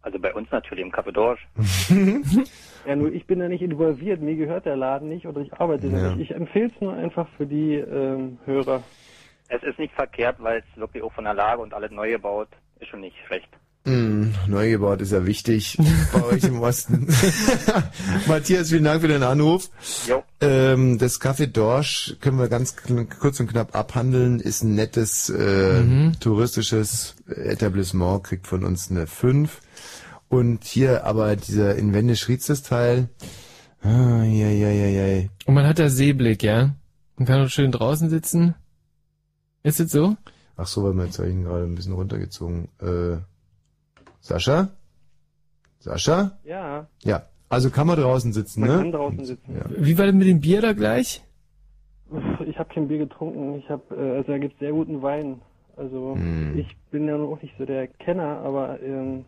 Also bei uns natürlich im Café Dorsch. Ja, nur ich bin da nicht involviert, mir gehört der Laden nicht oder ich arbeite da Ja. nicht. Ich empfehle es nur einfach für die ähm, Hörer. Es ist nicht verkehrt, weil es wirklich auch von der Lage und alles neu gebaut ist schon nicht schlecht. Hm, neu gebaut ist ja wichtig bei euch im Osten. Matthias, vielen Dank für den Anruf. Jo. Ähm, das Café Dorsch können wir ganz kurz und knapp abhandeln. Ist ein nettes äh, Mhm. touristisches Etablissement, kriegt von uns eine 5. Und hier aber dieser Inwendisch-Rietzes Teil. Ah, ja, ja, ja, ja. Und man hat da Seeblick, ja? Man kann auch schön draußen sitzen. Ist es so? Ach so, weil mein Zeichen gerade ein bisschen runtergezogen. Äh, Sascha? Sascha? Ja, Ja. Also kann man draußen sitzen, man ne? kann draußen sitzen. Wie war das mit dem Bier da gleich? Ich habe kein Bier getrunken. Ich habe, äh, also da gibt's sehr guten Wein. Also Hm. ich bin ja noch nicht so der Kenner, aber ähm,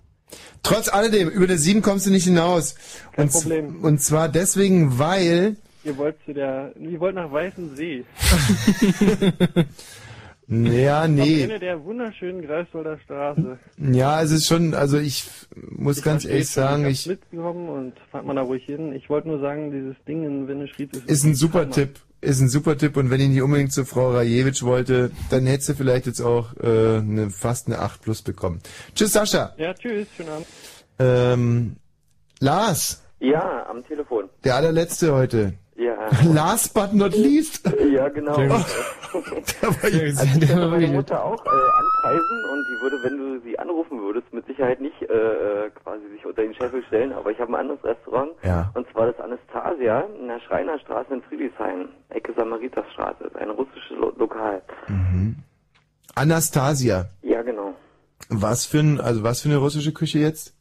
Trotz alledem, über der 7 kommst du nicht hinaus. Kein und, Problem. Und zwar deswegen, weil, ihr wollt zu der, ihr wollt nach Weißen See. ja, Am nee. Ende der wunderschönen Greifswalder Straße. Ja, es ist schon, also ich muss ganz Ich ehrlich verstehe schon, sagen, ich mitgekommen und fahrt mal da ruhig hin. Ich wollte nur sagen, dieses Ding in Wendeschried ist ist ein super Hammer. Tipp. Ist ein super Tipp und wenn ich nicht unbedingt zu Frau Rajewitsch wollte, dann hättest du vielleicht jetzt auch äh, eine, fast eine 8 plus bekommen. Tschüss Sascha. Ja, tschüss, schönen Abend. Ähm, Lars, Ja, am Telefon. der allerletzte heute. Ja. Last but not least. Ja, genau. Sehr gut. also ich könnte meine Mutter auch äh, anpreisen und die würde, wenn du sie anrufen würdest, mit Sicherheit nicht äh, äh, quasi sich unter den Scheffel stellen. Aber ich habe ein anderes Restaurant Ja. und zwar das Anastasia in der Schreinerstraße in Friedrichshain, Ecke Samariterstraße. Das ist ein russisches Lo Lokal. Anastasia. Ja, genau. Was für ein, also was für eine russische Küche jetzt?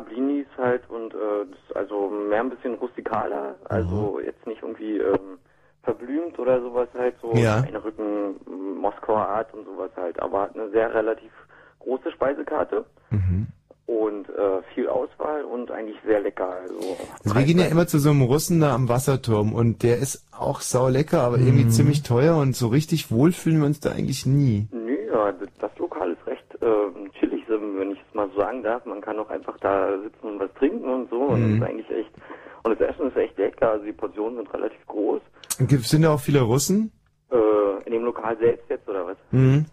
Blinis halt und äh, das ist also mehr ein bisschen rustikaler, also jetzt nicht irgendwie ähm, verblümt oder sowas halt, so Ja. Rücken, Moskauer Art und sowas halt, aber hat eine sehr relativ große Speisekarte und äh, viel Auswahl und eigentlich sehr lecker. Also Also wir gehen ja immer zu so einem Russen da am Wasserturm und der ist auch sau lecker, aber irgendwie ziemlich teuer und so richtig wohl fühlen wir uns da eigentlich nie. Nö, ja, das, das Lokal ist recht äh, chillig, so, wenn ich es mal so sagen darf. Man kann auch einfach da sitzen und was trinken und so. Und Mhm. das ist eigentlich echt. Und das Essen ist echt lecker. Also die Portionen sind relativ groß. Und gibt- Sind da auch viele Russen? Äh, in dem Lokal selbst jetzt oder was? Mhm.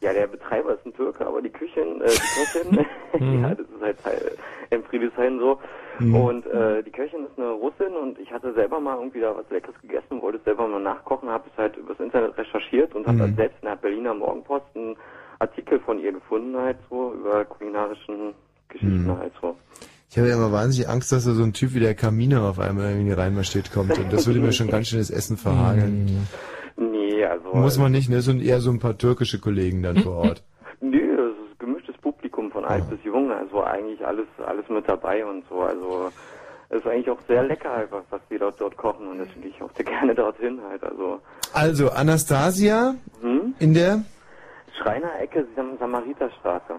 Ja, der Betreiber ist ein Türke, aber die Küchen, äh, die Köchin, Mhm. ja, das ist halt Teil im Friedrichshain so. Mhm. Und äh, die Köchin ist eine Russin und ich hatte selber mal irgendwie da was Leckeres gegessen, wollte es selber mal nachkochen, habe es halt übers Internet recherchiert und habe Mhm. halt selbst in der Berliner Morgenpost einen Artikel von ihr gefunden halt so über kulinarischen Geschichten Mhm. halt so. Ich habe ja immer wahnsinnig Angst, dass da so ein Typ wie der Kaminer auf einmal irgendwie reinmarschiert kommt und das würde mir schon ganz schön das Essen verhageln. Nee, also Muss man nicht, ne? Es sind eher so ein paar türkische Kollegen dann vor Ort. Nö, das ist gemischtes Publikum von alt bis jung, also eigentlich alles alles mit dabei und so. Also es ist eigentlich auch sehr lecker einfach, was die dort dort kochen und deswegen gehe ich auch sehr gerne dorthin halt. Also Also Anastasia hm? in der Schreinerecke Sam Samariterstraße.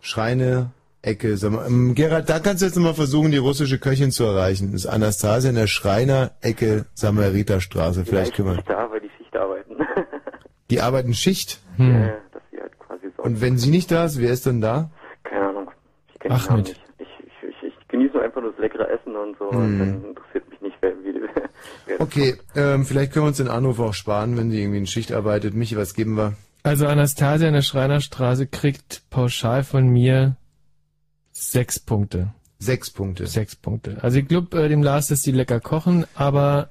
Schreine Ecke. Sag mal, ähm, Gerhard, da kannst du jetzt nochmal versuchen, die russische Köchin zu erreichen. Das ist Anastasia in der Schreiner Ecke Samariterstraße. Vielleicht können wir. Nicht da, weil die Schicht arbeiten. Die arbeiten Schicht. ja, dass sie halt quasi so. Und wenn sie nicht da ist, wer ist denn da? Keine Ahnung. Ich kenne. Namen nicht. Ich, ich, ich, ich genieße nur einfach nur das leckere Essen und so. Und Hm. dann interessiert mich nicht, wer, wie, wer Okay, ähm, vielleicht können wir uns den Anruf auch sparen, wenn sie irgendwie in Schicht arbeitet. Michi, was geben wir? Also Anastasia in der Schreinerstraße kriegt pauschal von mir sechs Punkte. Sechs Punkte. Sechs Punkte. Also ich glaube äh, dem Lars, dass die lecker kochen, aber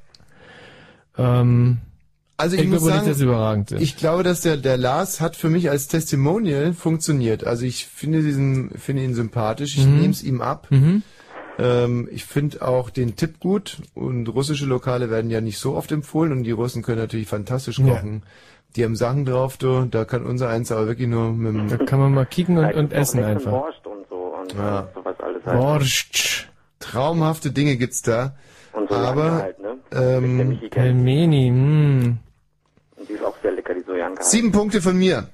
ähm, Also ich, ich muss glaube sagen, nicht, dass überragend sind. ich glaube, dass der, der Lars hat für mich als Testimonial funktioniert. Also ich finde diesen, finde ihn sympathisch. Ich Mhm. nehme es ihm ab. Mhm. Ähm, ich finde auch den Tipp gut und russische Lokale werden ja nicht so oft empfohlen und die Russen können natürlich fantastisch Ja. Die haben Sachen drauf, du, da kann unser eins aber wirklich nur mit dem... Da kann man mal kicken und, und essen einfach. Borscht und so und Ja. sowas alles halt. Borscht. Traumhafte Dinge gibt's da. Und so aber halt, ne? ähm. Pelmeni, mh. Und die ist auch sehr lecker, die Sojanka. halt. Sieben Punkte von mir.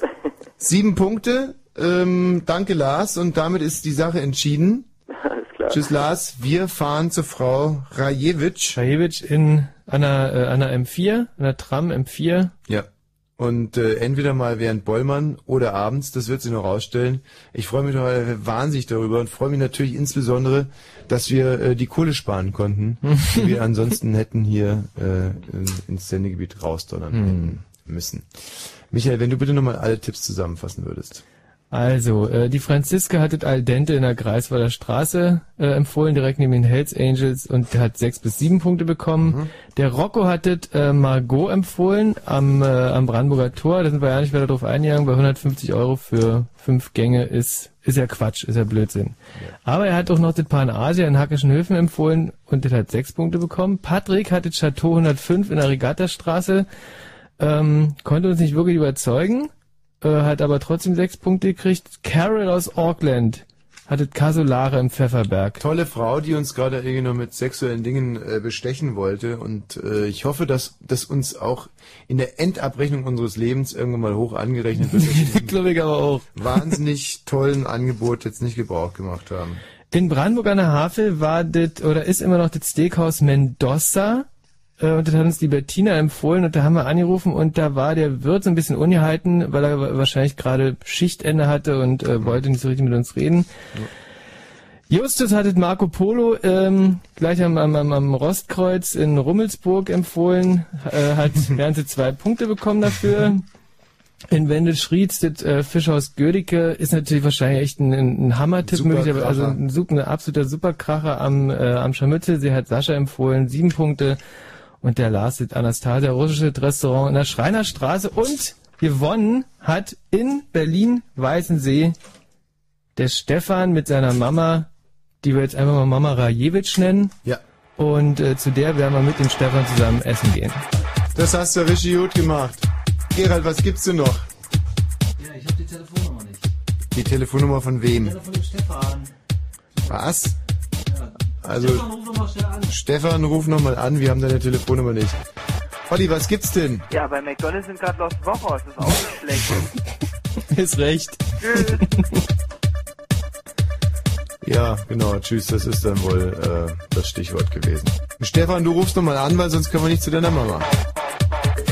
Sieben Punkte. Ähm, danke, Lars. Und damit ist die Sache entschieden. Alles klar. Tschüss, Lars. Wir fahren zur Frau Rajewitsch. Rajewitsch in einer, äh, einer M4, einer Tram M4. Ja. Und äh, entweder mal während Bollmann oder abends, das wird sie noch rausstellen. Ich freue mich heute wahnsinnig darüber und freue mich natürlich insbesondere, dass wir äh, die Kohle sparen konnten, die wir ansonsten hätten hier äh, in, ins Sendegebiet rausdonnern hätten müssen. Michael, wenn du bitte nochmal alle Tipps zusammenfassen würdest. Also, äh, die Franziska hat das Al dente in der Greifswalder Straße äh, empfohlen, direkt neben den Hells Angels und hat sechs bis sieben Punkte bekommen. Der Rocco hat das äh, Margot empfohlen am, äh, am Brandenburger Tor, da sind wir ja nicht weiter drauf eingegangen, bei 150 Euro für fünf Gänge ist, ist ja Quatsch, ist ja Blödsinn. Aber er hat auch noch das Pan Asia in Hackischen Höfen empfohlen und das hat sechs Punkte bekommen. Patrick hat das Chateau 105 in der Regattastraße, ähm, konnte uns nicht wirklich überzeugen äh, hat aber trotzdem sechs Punkte gekriegt. Carol aus Auckland hatte Casolare im Pfefferberg. Tolle Frau, die uns gerade irgendwie noch mit sexuellen Dingen äh, bestechen wollte. Und äh, ich hoffe, dass das uns auch in der Endabrechnung unseres Lebens irgendwann mal hoch angerechnet wird. Glaube ich aber auch. Wahnsinnig tollen Angebot jetzt nicht Gebrauch gemacht haben. In Brandenburg an der Havel war das, oder ist immer noch das Steakhouse Mendoza. Äh, Und das hat uns die Bettina empfohlen und da haben wir angerufen und da war der Wirt so ein bisschen ungehalten, weil er wa- wahrscheinlich gerade Schichtende hatte und äh, wollte nicht so richtig mit uns reden. Justus hat Marco Polo ähm, gleich am, am, am- Rostkreuz in Rummelsburg empfohlen, äh, hat ganze zwei Punkte bekommen dafür. In Wendelschrieds, das äh, Fischhaus Gödicke, ist natürlich wahrscheinlich echt ein, ein Hammertipp, Superkracher. möglicherweise, also ein, ein absoluter Superkracher am, äh, am Scharmützel. Sie hat Sascha empfohlen, sieben Punkte. Und der Lars, das Anastasia, russisches Restaurant in der Schreinerstraße. Und gewonnen hat in Berlin-Weißensee der Stefan mit seiner Mama, die wir jetzt einfach mal Mama Rajewitsch nennen. Ja. Und äh, zu der werden wir mit dem Stefan zusammen essen gehen. Das hast du richtig gut gemacht. Gerald, was gibt's denn noch? Ja, ich habe die Telefonnummer nicht. Die Telefonnummer von wem? Von dem Stefan. Was? Also, Stefan, ruf nochmal an, wir haben deine Telefonnummer nicht. Olli, was gibt's denn? Ja, bei McDonalds sind gerade Lost Wochos. Das ist auch nicht schlecht. Ist recht. Tschüss. Ja, genau, tschüss, das ist dann wohl äh, das Stichwort gewesen. Stefan, du rufst nochmal an, weil sonst können wir nicht zu deiner Mama. All